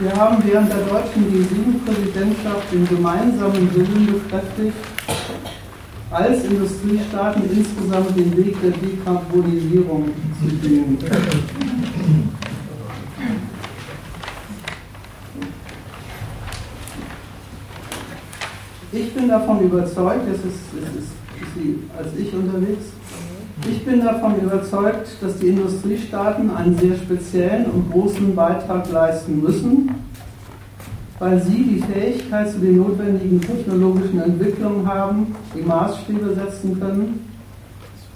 Wir haben während der deutschen G7-Präsidentschaft den gemeinsamen Willen bekräftigt, als Industriestaaten insgesamt den Weg der Dekarbonisierung zu gehen. Ich bin davon überzeugt, es ist, es ist, als ich unterwegs, ich bin davon überzeugt, dass die Industriestaaten einen sehr speziellen und großen Beitrag leisten müssen, weil sie die Fähigkeit zu den notwendigen technologischen Entwicklungen haben, die Maßstäbe setzen können,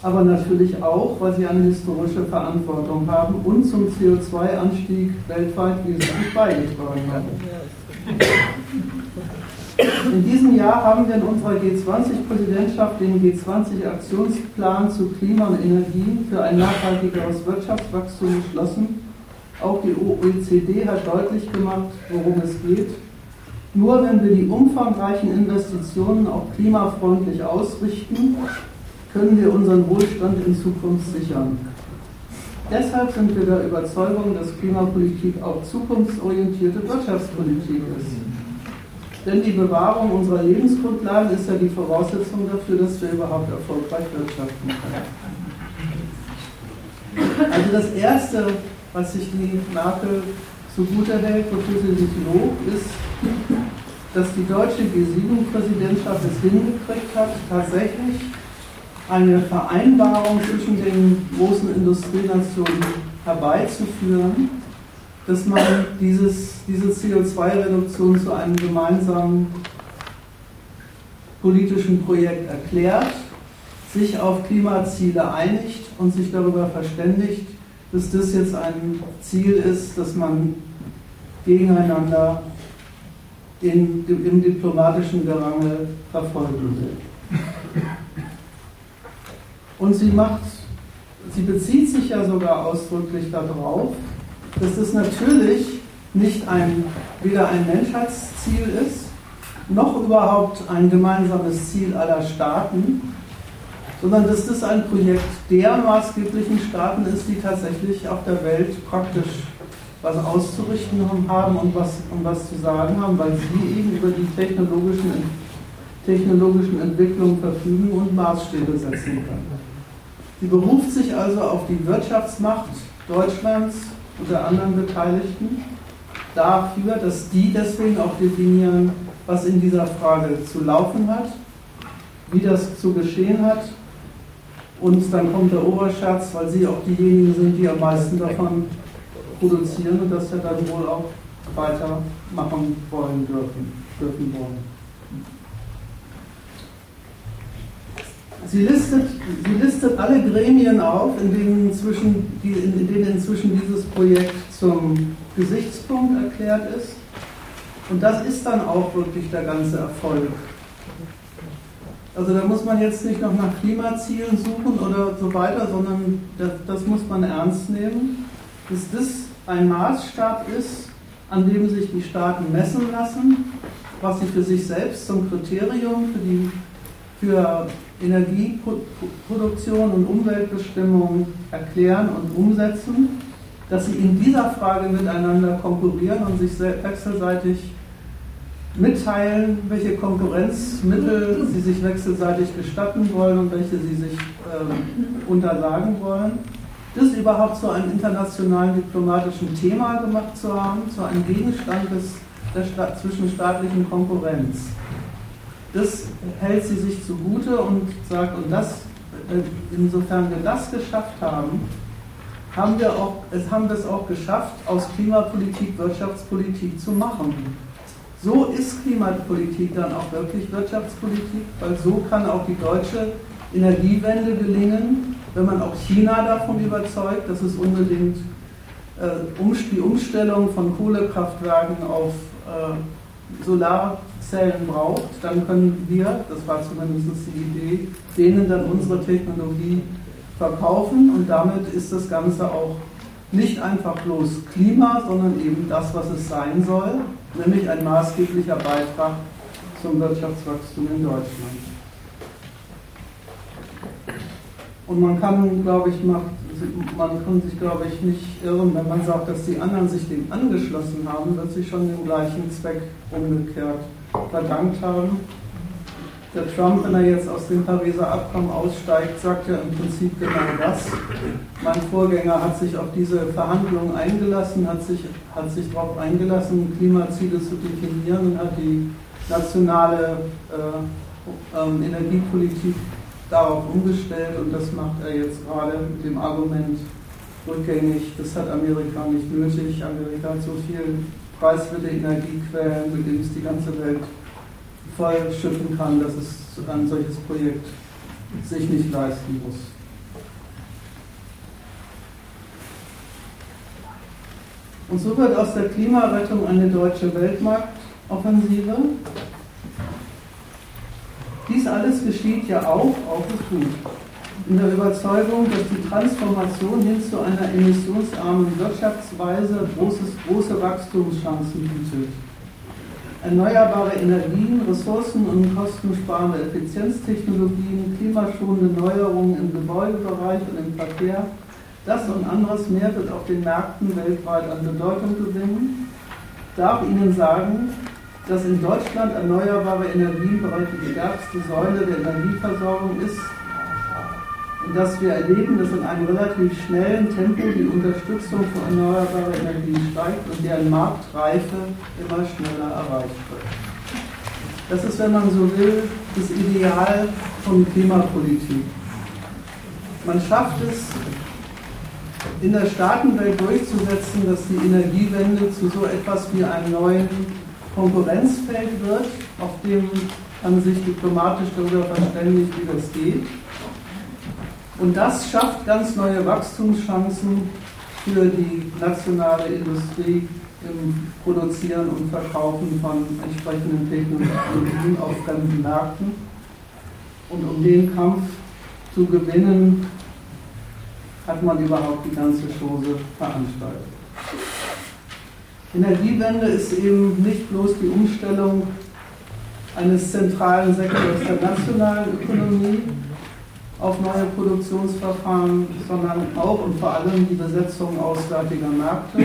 aber natürlich auch, weil sie eine historische Verantwortung haben und zum CO2-Anstieg weltweit wesentlich beigetragen haben. In diesem Jahr haben wir in unserer G20-Präsidentschaft den G20-Aktionsplan zu Klima und Energie für ein nachhaltigeres Wirtschaftswachstum beschlossen. Auch die OECD hat deutlich gemacht, worum es geht. Nur wenn wir die umfangreichen Investitionen auch klimafreundlich ausrichten, können wir unseren Wohlstand in Zukunft sichern. Deshalb sind wir der Überzeugung, dass Klimapolitik auch zukunftsorientierte Wirtschaftspolitik ist. Denn die Bewahrung unserer Lebensgrundlagen ist ja die Voraussetzung dafür, dass wir überhaupt erfolgreich wirtschaften können. Also das Erste, was sich die Merkel zugute hält, wofür sie sich lobt, ist, dass die deutsche G7-Präsidentschaft es hingekriegt hat, tatsächlich eine Vereinbarung zwischen den großen Industrienationen herbeizuführen, dass man dieses, diese CO2-Reduktion zu einem gemeinsamen politischen Projekt erklärt, sich auf Klimaziele einigt und sich darüber verständigt, dass das jetzt ein Ziel ist, das man gegeneinander in, im diplomatischen Gerangel verfolgen will. Und sie macht, sie bezieht sich ja sogar ausdrücklich darauf, dass das natürlich nicht ein, weder ein Menschheitsziel ist, noch überhaupt ein gemeinsames Ziel aller Staaten, sondern dass das ein Projekt der maßgeblichen Staaten ist, die tatsächlich auf der Welt praktisch was auszurichten haben und was, und was zu sagen haben, weil sie eben über die technologischen, technologischen Entwicklungen verfügen und Maßstäbe setzen können. Sie beruft sich also auf die Wirtschaftsmacht Deutschlands und der anderen Beteiligten dafür, dass die deswegen auch definieren, was in dieser Frage zu laufen hat, wie das zu geschehen hat. Und dann kommt der Oberschatz, weil sie auch diejenigen sind, die am meisten davon produzieren und das ja dann wohl auch weitermachen wollen dürfen, dürfen wollen. Sie listet, sie listet alle Gremien auf, in denen, inzwischen, in denen inzwischen dieses Projekt zum Gesichtspunkt erklärt ist. Und das ist dann auch wirklich der ganze Erfolg. Also da muss man jetzt nicht noch nach Klimazielen suchen oder so weiter, sondern das, das muss man ernst nehmen, dass das ein Maßstab ist, an dem sich die Staaten messen lassen, was sie für sich selbst zum Kriterium für die für Energieproduktion und Umweltbestimmung erklären und umsetzen, dass sie in dieser Frage miteinander konkurrieren und sich wechselseitig mitteilen, welche Konkurrenzmittel sie sich wechselseitig gestatten wollen und welche sie sich äh, untersagen wollen. Das überhaupt zu einem internationalen diplomatischen Thema gemacht zu haben, zu einem Gegenstand des, der zwischenstaatlichen Konkurrenz das hält sie sich zugute und sagt, und das, äh, insofern wir das geschafft haben, haben wir, auch, es haben wir es auch geschafft, aus Klimapolitik Wirtschaftspolitik zu machen. So ist Klimapolitik dann auch wirklich Wirtschaftspolitik, weil so kann auch die deutsche Energiewende gelingen, wenn man auch China davon überzeugt, dass es unbedingt äh, die Umstellung von Kohlekraftwerken auf äh, Solarzellen braucht, dann können wir, das war zumindest die Idee, denen dann unsere Technologie verkaufen und damit ist das Ganze auch nicht einfach bloß Klima, sondern eben das, was es sein soll, nämlich ein maßgeblicher Beitrag zum Wirtschaftswachstum in Deutschland. Und man kann, glaube ich, macht, man kann sich, glaube ich, nicht irren, wenn man sagt, dass die anderen sich dem angeschlossen haben, dass sie schon den gleichen Zweck umgekehrt verdankt haben. Der Trump, wenn er jetzt aus dem Pariser Abkommen aussteigt, sagt ja im Prinzip genau das. Mein Vorgänger hat sich auf diese Verhandlungen eingelassen, hat sich, hat sich darauf eingelassen, Klimaziele zu definieren und hat die nationale äh, äh, Energiepolitik darauf umgestellt und das macht er jetzt gerade mit dem Argument rückgängig, das hat Amerika nicht nötig. Amerika hat so viel preiswerte Energiequellen, mit denen es die ganze Welt voll schütten kann, dass es ein solches Projekt sich nicht leisten muss. Und so wird aus der Klimarettung eine deutsche Weltmarktoffensive. Dies alles geschieht ja auch, auch ist gut, in der Überzeugung, dass die Transformation hin zu einer emissionsarmen Wirtschaftsweise großes, große Wachstumschancen bietet. Erneuerbare Energien, Ressourcen- und kostensparende Effizienztechnologien, klimaschonende Neuerungen im Gebäudebereich und im Verkehr, das und anderes mehr wird auf den Märkten weltweit an Bedeutung gewinnen. Darf Ihnen sagen, dass in Deutschland erneuerbare Energien bereits die stärkste Säule der Energieversorgung ist und dass wir erleben, dass in einem relativ schnellen Tempo die Unterstützung für erneuerbare Energien steigt und deren Marktreife immer schneller erreicht wird. Das ist, wenn man so will, das Ideal von Klimapolitik. Man schafft es, in der Staatenwelt durchzusetzen, dass die Energiewende zu so etwas wie einem neuen Konkurrenzfeld wird, auf dem man sich diplomatisch darüber verständigt, wie das geht. Und das schafft ganz neue Wachstumschancen für die nationale Industrie im Produzieren und Verkaufen von entsprechenden Technologien auf fremden Märkten. Und um den Kampf zu gewinnen, hat man überhaupt die ganze Chose veranstaltet. Energiewende ist eben nicht bloß die Umstellung eines zentralen Sektors der nationalen Ökonomie, auf neue Produktionsverfahren, sondern auch und vor allem die Besetzung auswärtiger Märkte,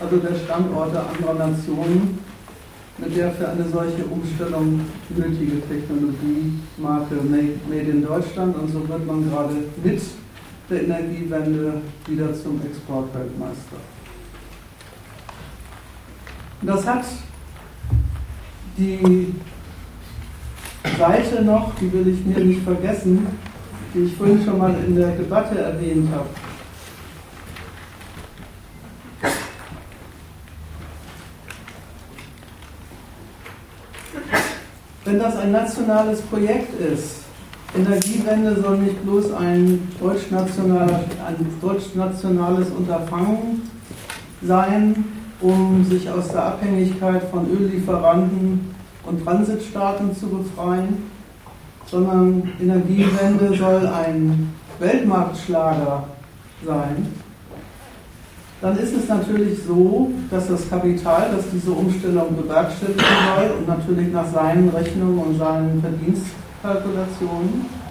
also der Standorte anderer Nationen, mit der für eine solche Umstellung nötige Technologie, Marke Made in Deutschland. Und so wird man gerade mit der Energiewende wieder zum Exportweltmeister. Das hat die Seite noch, die will ich mir nicht vergessen, die ich vorhin schon mal in der Debatte erwähnt habe. Wenn das ein nationales Projekt ist, Energiewende soll nicht bloß ein deutschnationales, ein deutschnationales Unterfangen sein, um sich aus der Abhängigkeit von Öllieferanten und Transitstaaten zu befreien, sondern Energiewende soll ein Weltmarktschlager sein, dann ist es natürlich so, dass das Kapital, das diese Umstellung bewerkstelligen soll und natürlich nach seinen Rechnungen und seinen Verdienstkalkulationen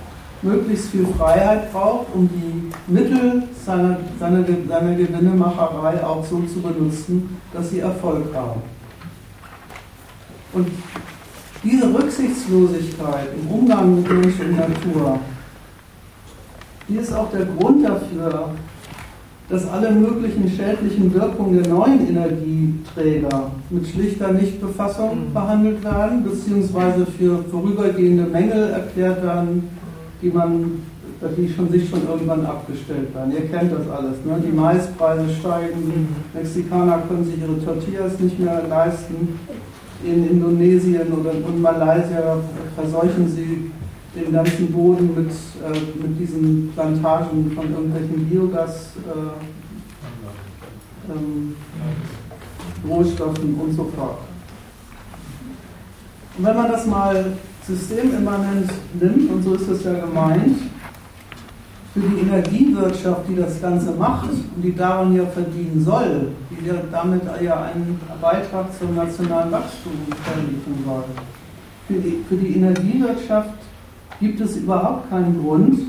möglichst viel Freiheit braucht, um die Mittel seiner, seiner, seiner Gewinnemacherei auch so zu benutzen, dass sie Erfolg haben. Und diese Rücksichtslosigkeit im Umgang mit Mensch und Natur, die ist auch der Grund dafür, dass alle möglichen schädlichen Wirkungen der neuen Energieträger mit schlichter Nichtbefassung mhm. behandelt werden, beziehungsweise für vorübergehende Mängel erklärt werden, die man die schon, sich schon irgendwann abgestellt werden. Ihr kennt das alles. Ne? Die Maispreise steigen, Mexikaner können sich ihre Tortillas nicht mehr leisten. In Indonesien oder in Malaysia verseuchen sie den ganzen Boden mit, äh, mit diesen Plantagen von irgendwelchen Biogas. Äh, ähm, Rohstoffen und so fort. Und wenn man das mal systemimmanent nimmt, und so ist es ja gemeint, für die Energiewirtschaft, die das Ganze macht und die daran ja verdienen soll, die damit ja einen Beitrag zum nationalen Wachstum verliefern soll. Für die, für die Energiewirtschaft gibt es überhaupt keinen Grund,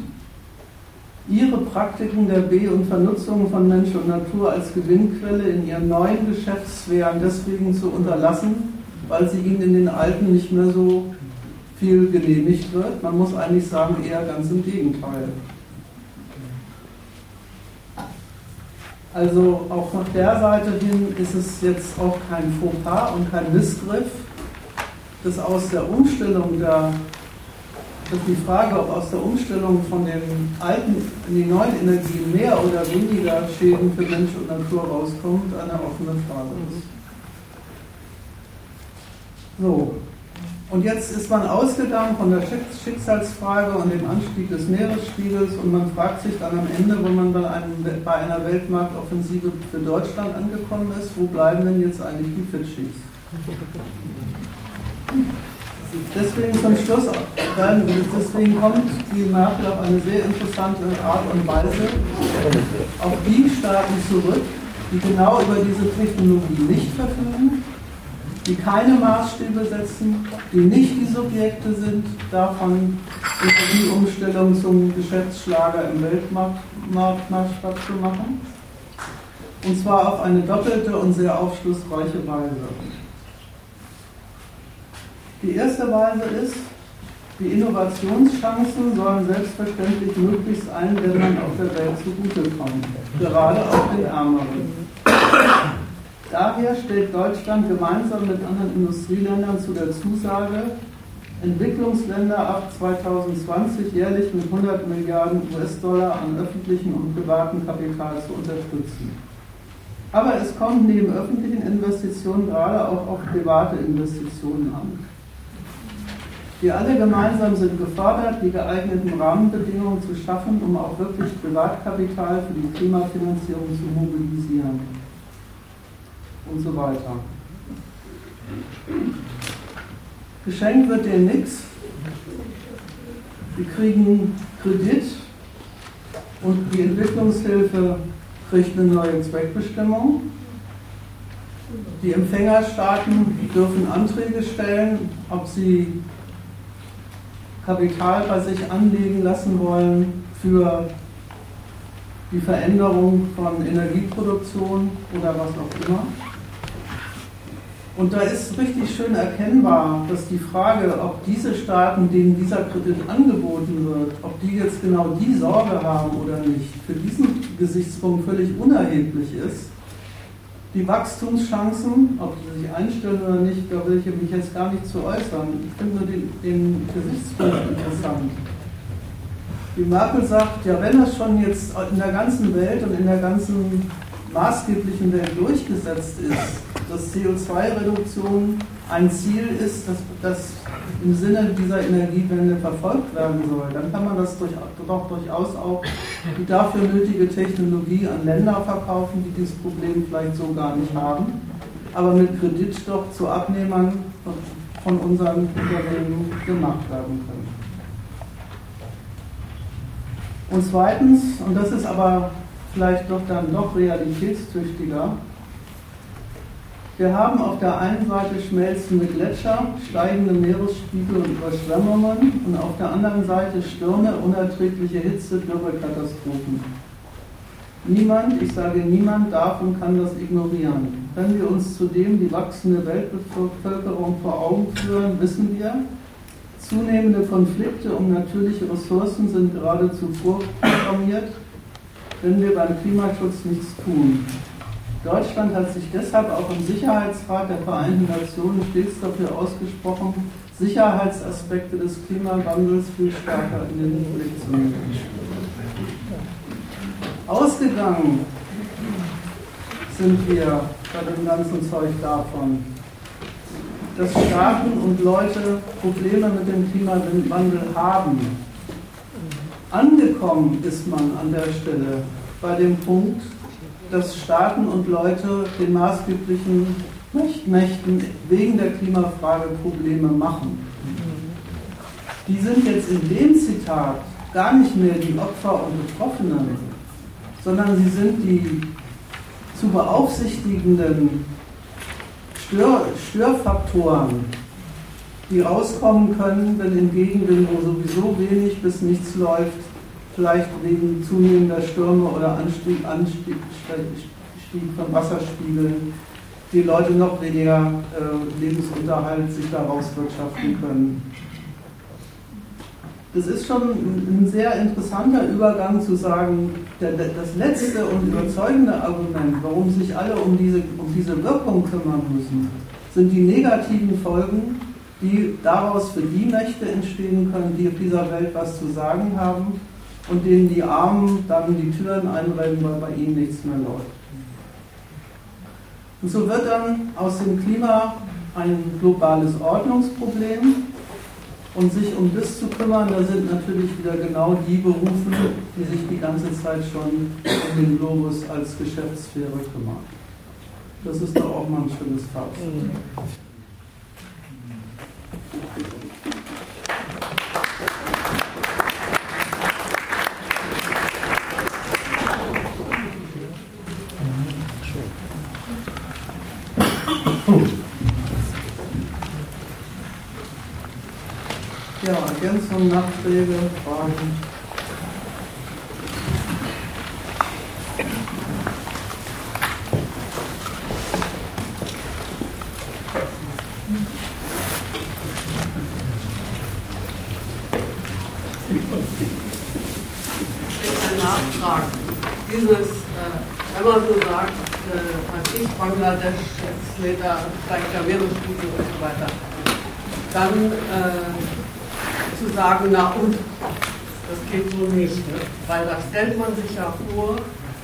ihre Praktiken der Be- und Vernutzung von Mensch und Natur als Gewinnquelle in ihren neuen Geschäftssphären deswegen zu unterlassen, weil sie ihnen in den alten nicht mehr so viel genehmigt wird. Man muss eigentlich sagen, eher ganz im Gegenteil. Also auch nach der Seite hin ist es jetzt auch kein Fauxpas und kein Missgriff, dass aus der Umstellung der dass die Frage, ob aus der Umstellung von den alten in die neuen Energien mehr oder weniger Schäden für Mensch und Natur rauskommt, eine offene Frage ist. So, und jetzt ist man ausgegangen von der Schicksalsfrage und dem Anstieg des Meeresspiegels und man fragt sich dann am Ende, wenn man bei, einem, bei einer Weltmarktoffensive für Deutschland angekommen ist, wo bleiben denn jetzt eigentlich die Fitschis? Deswegen zum Schluss, deswegen kommt die Merkel auf eine sehr interessante Art und Weise auf die Staaten zurück, die genau über diese Technologie nicht verfügen, die keine Maßstäbe setzen, die nicht die Subjekte sind, davon die Umstellung zum Geschäftsschlager im Weltmarktmaßstab zu machen. Und zwar auf eine doppelte und sehr aufschlussreiche Weise. Die erste Weise ist, die Innovationschancen sollen selbstverständlich möglichst allen Ländern auf der Welt zugutekommen, gerade auch den ärmeren. Daher stellt Deutschland gemeinsam mit anderen Industrieländern zu der Zusage, Entwicklungsländer ab 2020 jährlich mit 100 Milliarden US-Dollar an öffentlichem und privatem Kapital zu unterstützen. Aber es kommt neben öffentlichen Investitionen gerade auch auf private Investitionen an. Wir alle gemeinsam sind gefordert, die geeigneten Rahmenbedingungen zu schaffen, um auch wirklich Privatkapital für die Klimafinanzierung zu mobilisieren. Und so weiter. Geschenkt wird denen nichts. Die kriegen Kredit und die Entwicklungshilfe kriegt eine neue Zweckbestimmung. Die Empfängerstaaten dürfen Anträge stellen, ob sie Kapital bei sich anlegen lassen wollen für die Veränderung von Energieproduktion oder was auch immer. Und da ist richtig schön erkennbar, dass die Frage, ob diese Staaten, denen dieser Kredit angeboten wird, ob die jetzt genau die Sorge haben oder nicht, für diesen Gesichtspunkt völlig unerheblich ist die Wachstumschancen, ob sie sich einstellen oder nicht, da will ich mich jetzt gar nicht zu äußern. Ich finde nur den, den Gesichtspunkt interessant. Die Merkel sagt, ja, wenn das schon jetzt in der ganzen Welt und in der ganzen maßgeblichen Welt durchgesetzt ist, dass CO2-Reduktion ein Ziel ist, das, das im Sinne dieser Energiewende verfolgt werden soll, dann kann man das durch, doch durchaus auch die dafür nötige Technologie an Länder verkaufen, die dieses Problem vielleicht so gar nicht haben, aber mit Kredit doch zu Abnehmern von unseren Unternehmen gemacht werden können. Und zweitens, und das ist aber vielleicht doch dann noch realitätstüchtiger, wir haben auf der einen Seite schmelzende Gletscher, steigende Meeresspiegel und Überschwemmungen und auf der anderen Seite Stürme, unerträgliche Hitze, Dürrekatastrophen. Niemand, ich sage niemand, darf und kann das ignorieren. Wenn wir uns zudem die wachsende Weltbevölkerung vor Augen führen, wissen wir, zunehmende Konflikte um natürliche Ressourcen sind geradezu vorprogrammiert, wenn wir beim Klimaschutz nichts tun. Deutschland hat sich deshalb auch im Sicherheitsrat der Vereinten Nationen stets dafür ausgesprochen, Sicherheitsaspekte des Klimawandels viel stärker in den Blick zu nehmen. Ausgegangen sind wir bei dem ganzen Zeug davon, dass Staaten und Leute Probleme mit dem Klimawandel haben. Angekommen ist man an der Stelle bei dem Punkt, dass Staaten und Leute den maßgeblichen Mächten wegen der Klimafrage Probleme machen. Die sind jetzt in dem Zitat gar nicht mehr die Opfer und Betroffenen, sondern sie sind die zu beaufsichtigenden Stör Störfaktoren, die rauskommen können, wenn in Gegenden, wo sowieso wenig bis nichts läuft, vielleicht wegen zunehmender Stürme oder Anstieg, Anstieg von Wasserspiegeln, die Leute noch weniger äh, Lebensunterhalt sich daraus wirtschaften können. Das ist schon ein sehr interessanter Übergang zu sagen, das letzte und überzeugende Argument, warum sich alle um diese, um diese Wirkung kümmern müssen, sind die negativen Folgen, die daraus für die Mächte entstehen können, die auf dieser Welt was zu sagen haben und denen die Armen dann die Türen einrennen, weil bei ihnen nichts mehr läuft. Und so wird dann aus dem Klima ein globales Ordnungsproblem. Und sich um das zu kümmern, da sind natürlich wieder genau die berufen, die sich die ganze Zeit schon um den Globus als Geschäftssphäre kümmern. Das ist doch auch mal ein schönes Fazit. Ja, Ergänzungen, Nachträge, Fragen. Nachfragen. Dieses, äh, wenn man so sagt, äh, als ich Bangladesch, jetzt lädt er steigt der Meeresspiegel und so weiter, dann äh, zu sagen, na und, das geht so nicht. Ne? Weil da stellt man sich ja vor,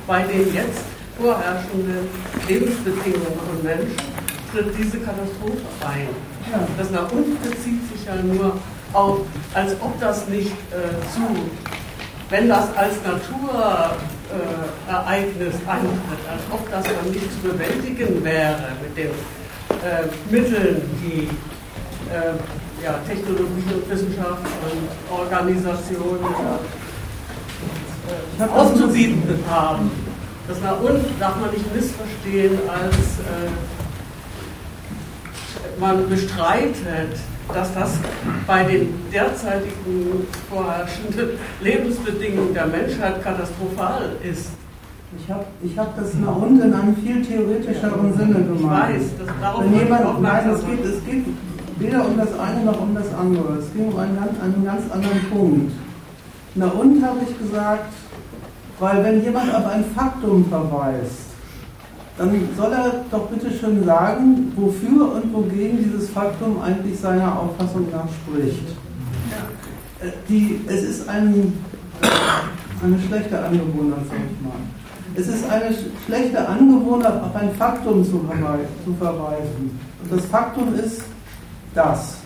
bei den jetzt vorherrschenden Lebensbedingungen von Menschen tritt diese Katastrophe ein. Das nach unten bezieht sich ja nur auf, als ob das nicht äh, zu, wenn das als Naturereignis äh, eintritt, als ob das dann nicht zu bewältigen wäre mit den äh, Mitteln, die äh, ja, Technologie und Wissenschaft und Organisation äh, auszubieten haben. Das nach unten darf man nicht missverstehen, als äh, man bestreitet, dass das bei den derzeitigen vorherrschenden Lebensbedingungen der Menschheit katastrophal ist. Ich habe ich hab das nach unten in einem viel theoretischeren Sinne gemeint. Ich weiß, das, darauf Wenn jemand, auch nein, es geht, es geht weder um das eine noch um das andere. Es ging um einen ganz, einen ganz anderen Punkt. Na und habe ich gesagt, weil wenn jemand auf ein Faktum verweist, dann soll er doch bitte schön sagen, wofür und wogegen dieses Faktum eigentlich seiner Auffassung nach spricht. Äh, die, es ist ein, eine schlechte Angewohnheit, sag ich mal. Es ist eine schlechte Angewohnheit, auf ein Faktum zu, zu verweisen. Und das Faktum ist das.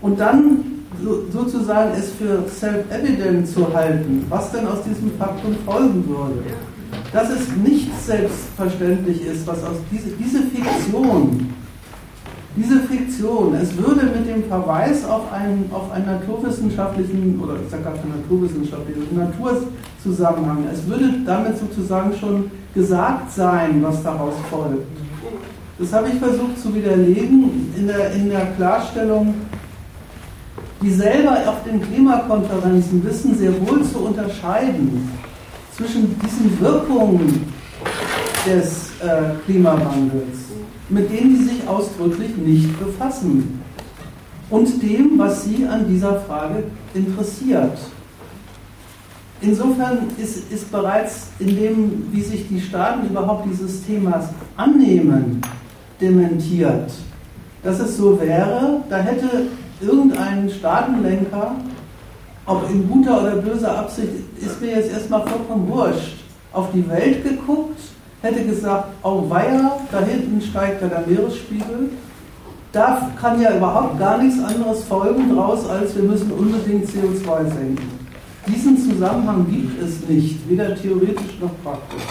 Und dann so, sozusagen es für self-evident zu halten, was denn aus diesem Faktum folgen würde dass es nicht selbstverständlich ist, was aus diese, diese Fiktion, diese Fiktion, es würde mit dem Verweis auf einen, auf einen naturwissenschaftlichen, oder ich sage gar keinen naturwissenschaftlichen, Naturzusammenhang, es würde damit sozusagen schon gesagt sein, was daraus folgt. Das habe ich versucht zu widerlegen in der, in der Klarstellung, die selber auf den Klimakonferenzen wissen sehr wohl zu unterscheiden zwischen diesen Wirkungen des äh, Klimawandels, mit denen sie sich ausdrücklich nicht befassen, und dem, was sie an dieser Frage interessiert. Insofern ist, ist bereits in dem, wie sich die Staaten überhaupt dieses Themas annehmen, dementiert. Dass es so wäre, da hätte irgendein Staatenlenker, ob in guter oder böser Absicht, ist mir jetzt erstmal vollkommen wurscht, auf die Welt geguckt, hätte gesagt, oh weia, da hinten steigt ja der Meeresspiegel. Da kann ja überhaupt gar nichts anderes folgen draus, als wir müssen unbedingt CO2 senken. Diesen Zusammenhang gibt es nicht, weder theoretisch noch praktisch.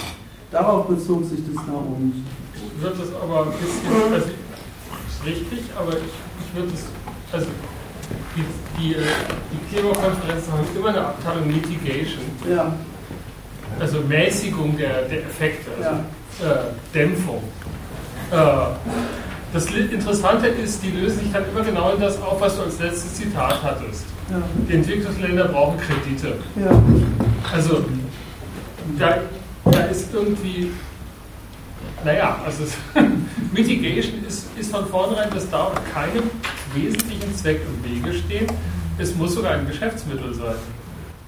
Darauf bezog sich das. Ich würde das aber ein bisschen, also ist richtig, aber ich, ich würde es, also die, die, äh, die Klimakonferenzen haben immer eine Abteilung Mitigation. Ja. Also Mäßigung der, der Effekte, also ja. äh, Dämpfung. Äh, das Interessante ist, die lösen sich dann immer genau in das auf, was du als letztes Zitat hattest. Ja. Die Entwicklungsländer brauchen Kredite. Ja. Also da, da ist irgendwie, naja, also <laughs> Mitigation ist, ist von vornherein, das darf keinem wesentlichen Zweck im Wege stehen. Es muss sogar ein Geschäftsmittel sein.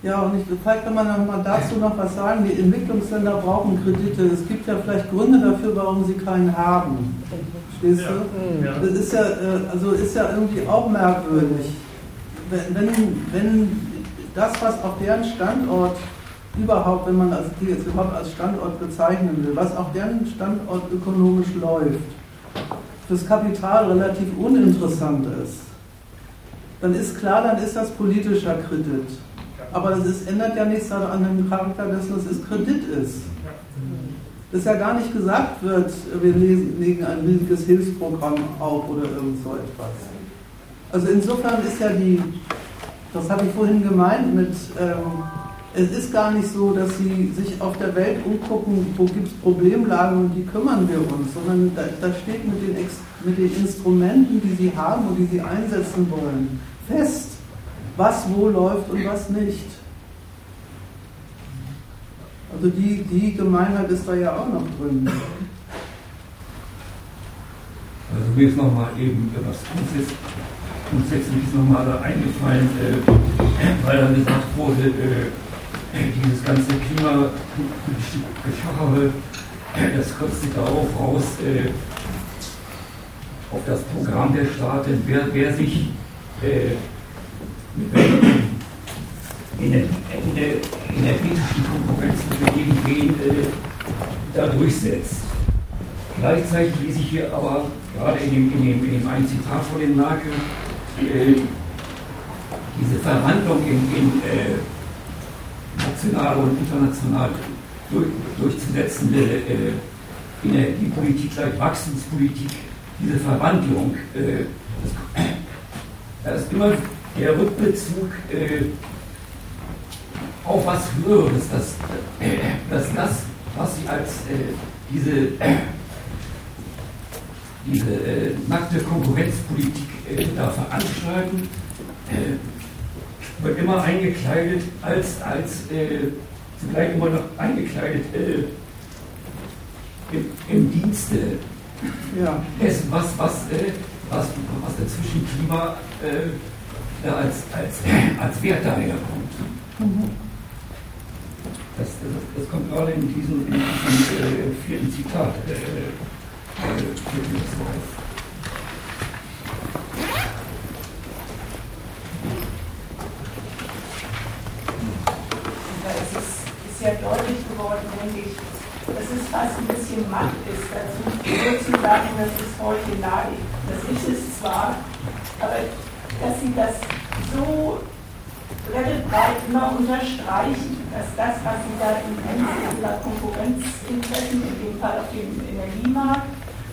Ja, und ich, vielleicht kann man noch mal dazu noch was sagen. Die Entwicklungsländer brauchen Kredite. Es gibt ja vielleicht Gründe dafür, warum sie keinen haben. Verstehst du? Ja. Das ist ja, äh, also ist ja irgendwie auch merkwürdig. Wenn, wenn das, was auf deren Standort überhaupt, wenn man die jetzt überhaupt als Standort bezeichnen will, was auf deren Standort ökonomisch läuft, fürs Kapital relativ uninteressant ist, dann ist klar, dann ist das politischer Kredit. Aber das ist, ändert ja nichts an dem Charakter dessen, dass es Kredit ist. Dass ja gar nicht gesagt wird, wir legen ein riesiges Hilfsprogramm auf oder irgend so etwas. Also insofern ist ja die, das habe ich vorhin gemeint mit, ähm, es ist gar nicht so, dass sie sich auf der Welt umgucken, wo gibt es Problemlagen und die kümmern wir uns, sondern da, da steht mit den, mit den Instrumenten, die sie haben und die sie einsetzen wollen, fest, was wo läuft und was nicht. Also die, die Gemeinheit ist da ja auch noch drin. Also mir ist nochmal eben was grundsätzlich nochmal da eingefallen, äh, weil dann gesagt wurde, äh, dieses ganze Klimageschache, das sich darauf raus, äh, auf das Programm der Staaten, wer, wer sich äh, in der, energetischen Konkurrenz mit wen äh, da durchsetzt. Gleichzeitig lese ich hier aber gerade in dem, in dem, in dem einen Zitat von dem Nagel äh, diese Verwandlung in, in nationale und international durch, durchzusetzende äh, Energiepolitik gleich Wachstumspolitik, diese Verwandlung, äh, das <clears throat> ist immer der Rückbezug äh, auf was Höheres, dass, äh, dass das, was sie als äh, diese, <clears throat> diese äh, nackte Konkurrenzpolitik da veranstalten, wird immer eingekleidet als, als zugleich immer noch eingekleidet im, im Dienste ja. dessen, was, was, was, was dazwischen Klima äh, als, als, <clears throat> als Wert daherkommt. Mhm. Das, das, das, kommt gerade in diesem, in diesem äh, vierten Zitat äh, äh, es ja deutlich geworden, denke ich, dass es fast ein bisschen Macht ist, dazu zu sagen, das ist heute nahe. Das ist es zwar, aber dass sie das so breit immer unterstreichen, dass das, was sie da in ihrer Konkurrenzinteressen, in dem Fall auf dem Energiemarkt,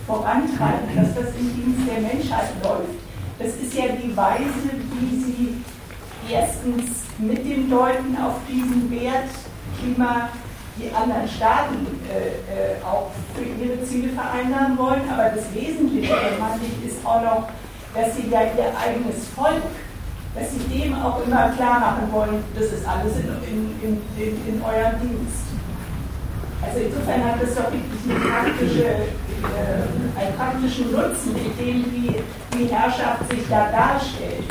vorantreiben, dass das im Dienst der Menschheit läuft. Das ist ja die Weise, wie sie erstens mit dem Deuten auf diesen Wert Klima die anderen Staaten äh, äh, auch für ihre Ziele vereinbaren wollen. Aber das Wesentliche, meine ich, ist auch noch, dass sie ja ihr eigenes Volk, dass sie dem auch immer klar machen wollen, das ist alles in, in, in, in eurem Dienst. Also insofern hat das doch wirklich eine praktische, äh, einen praktischen Nutzen, mit dem wie die Herrschaft sich da darstellt.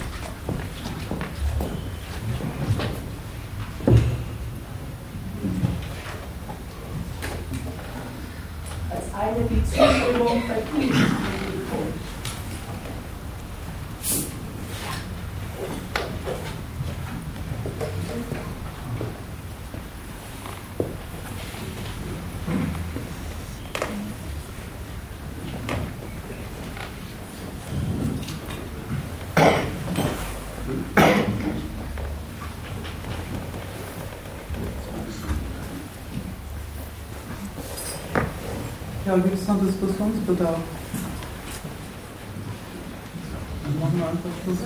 Als eine die Zustimmung Ja, gibt es noch Diskussionsbedarf? Dann machen wir einfach Schluss.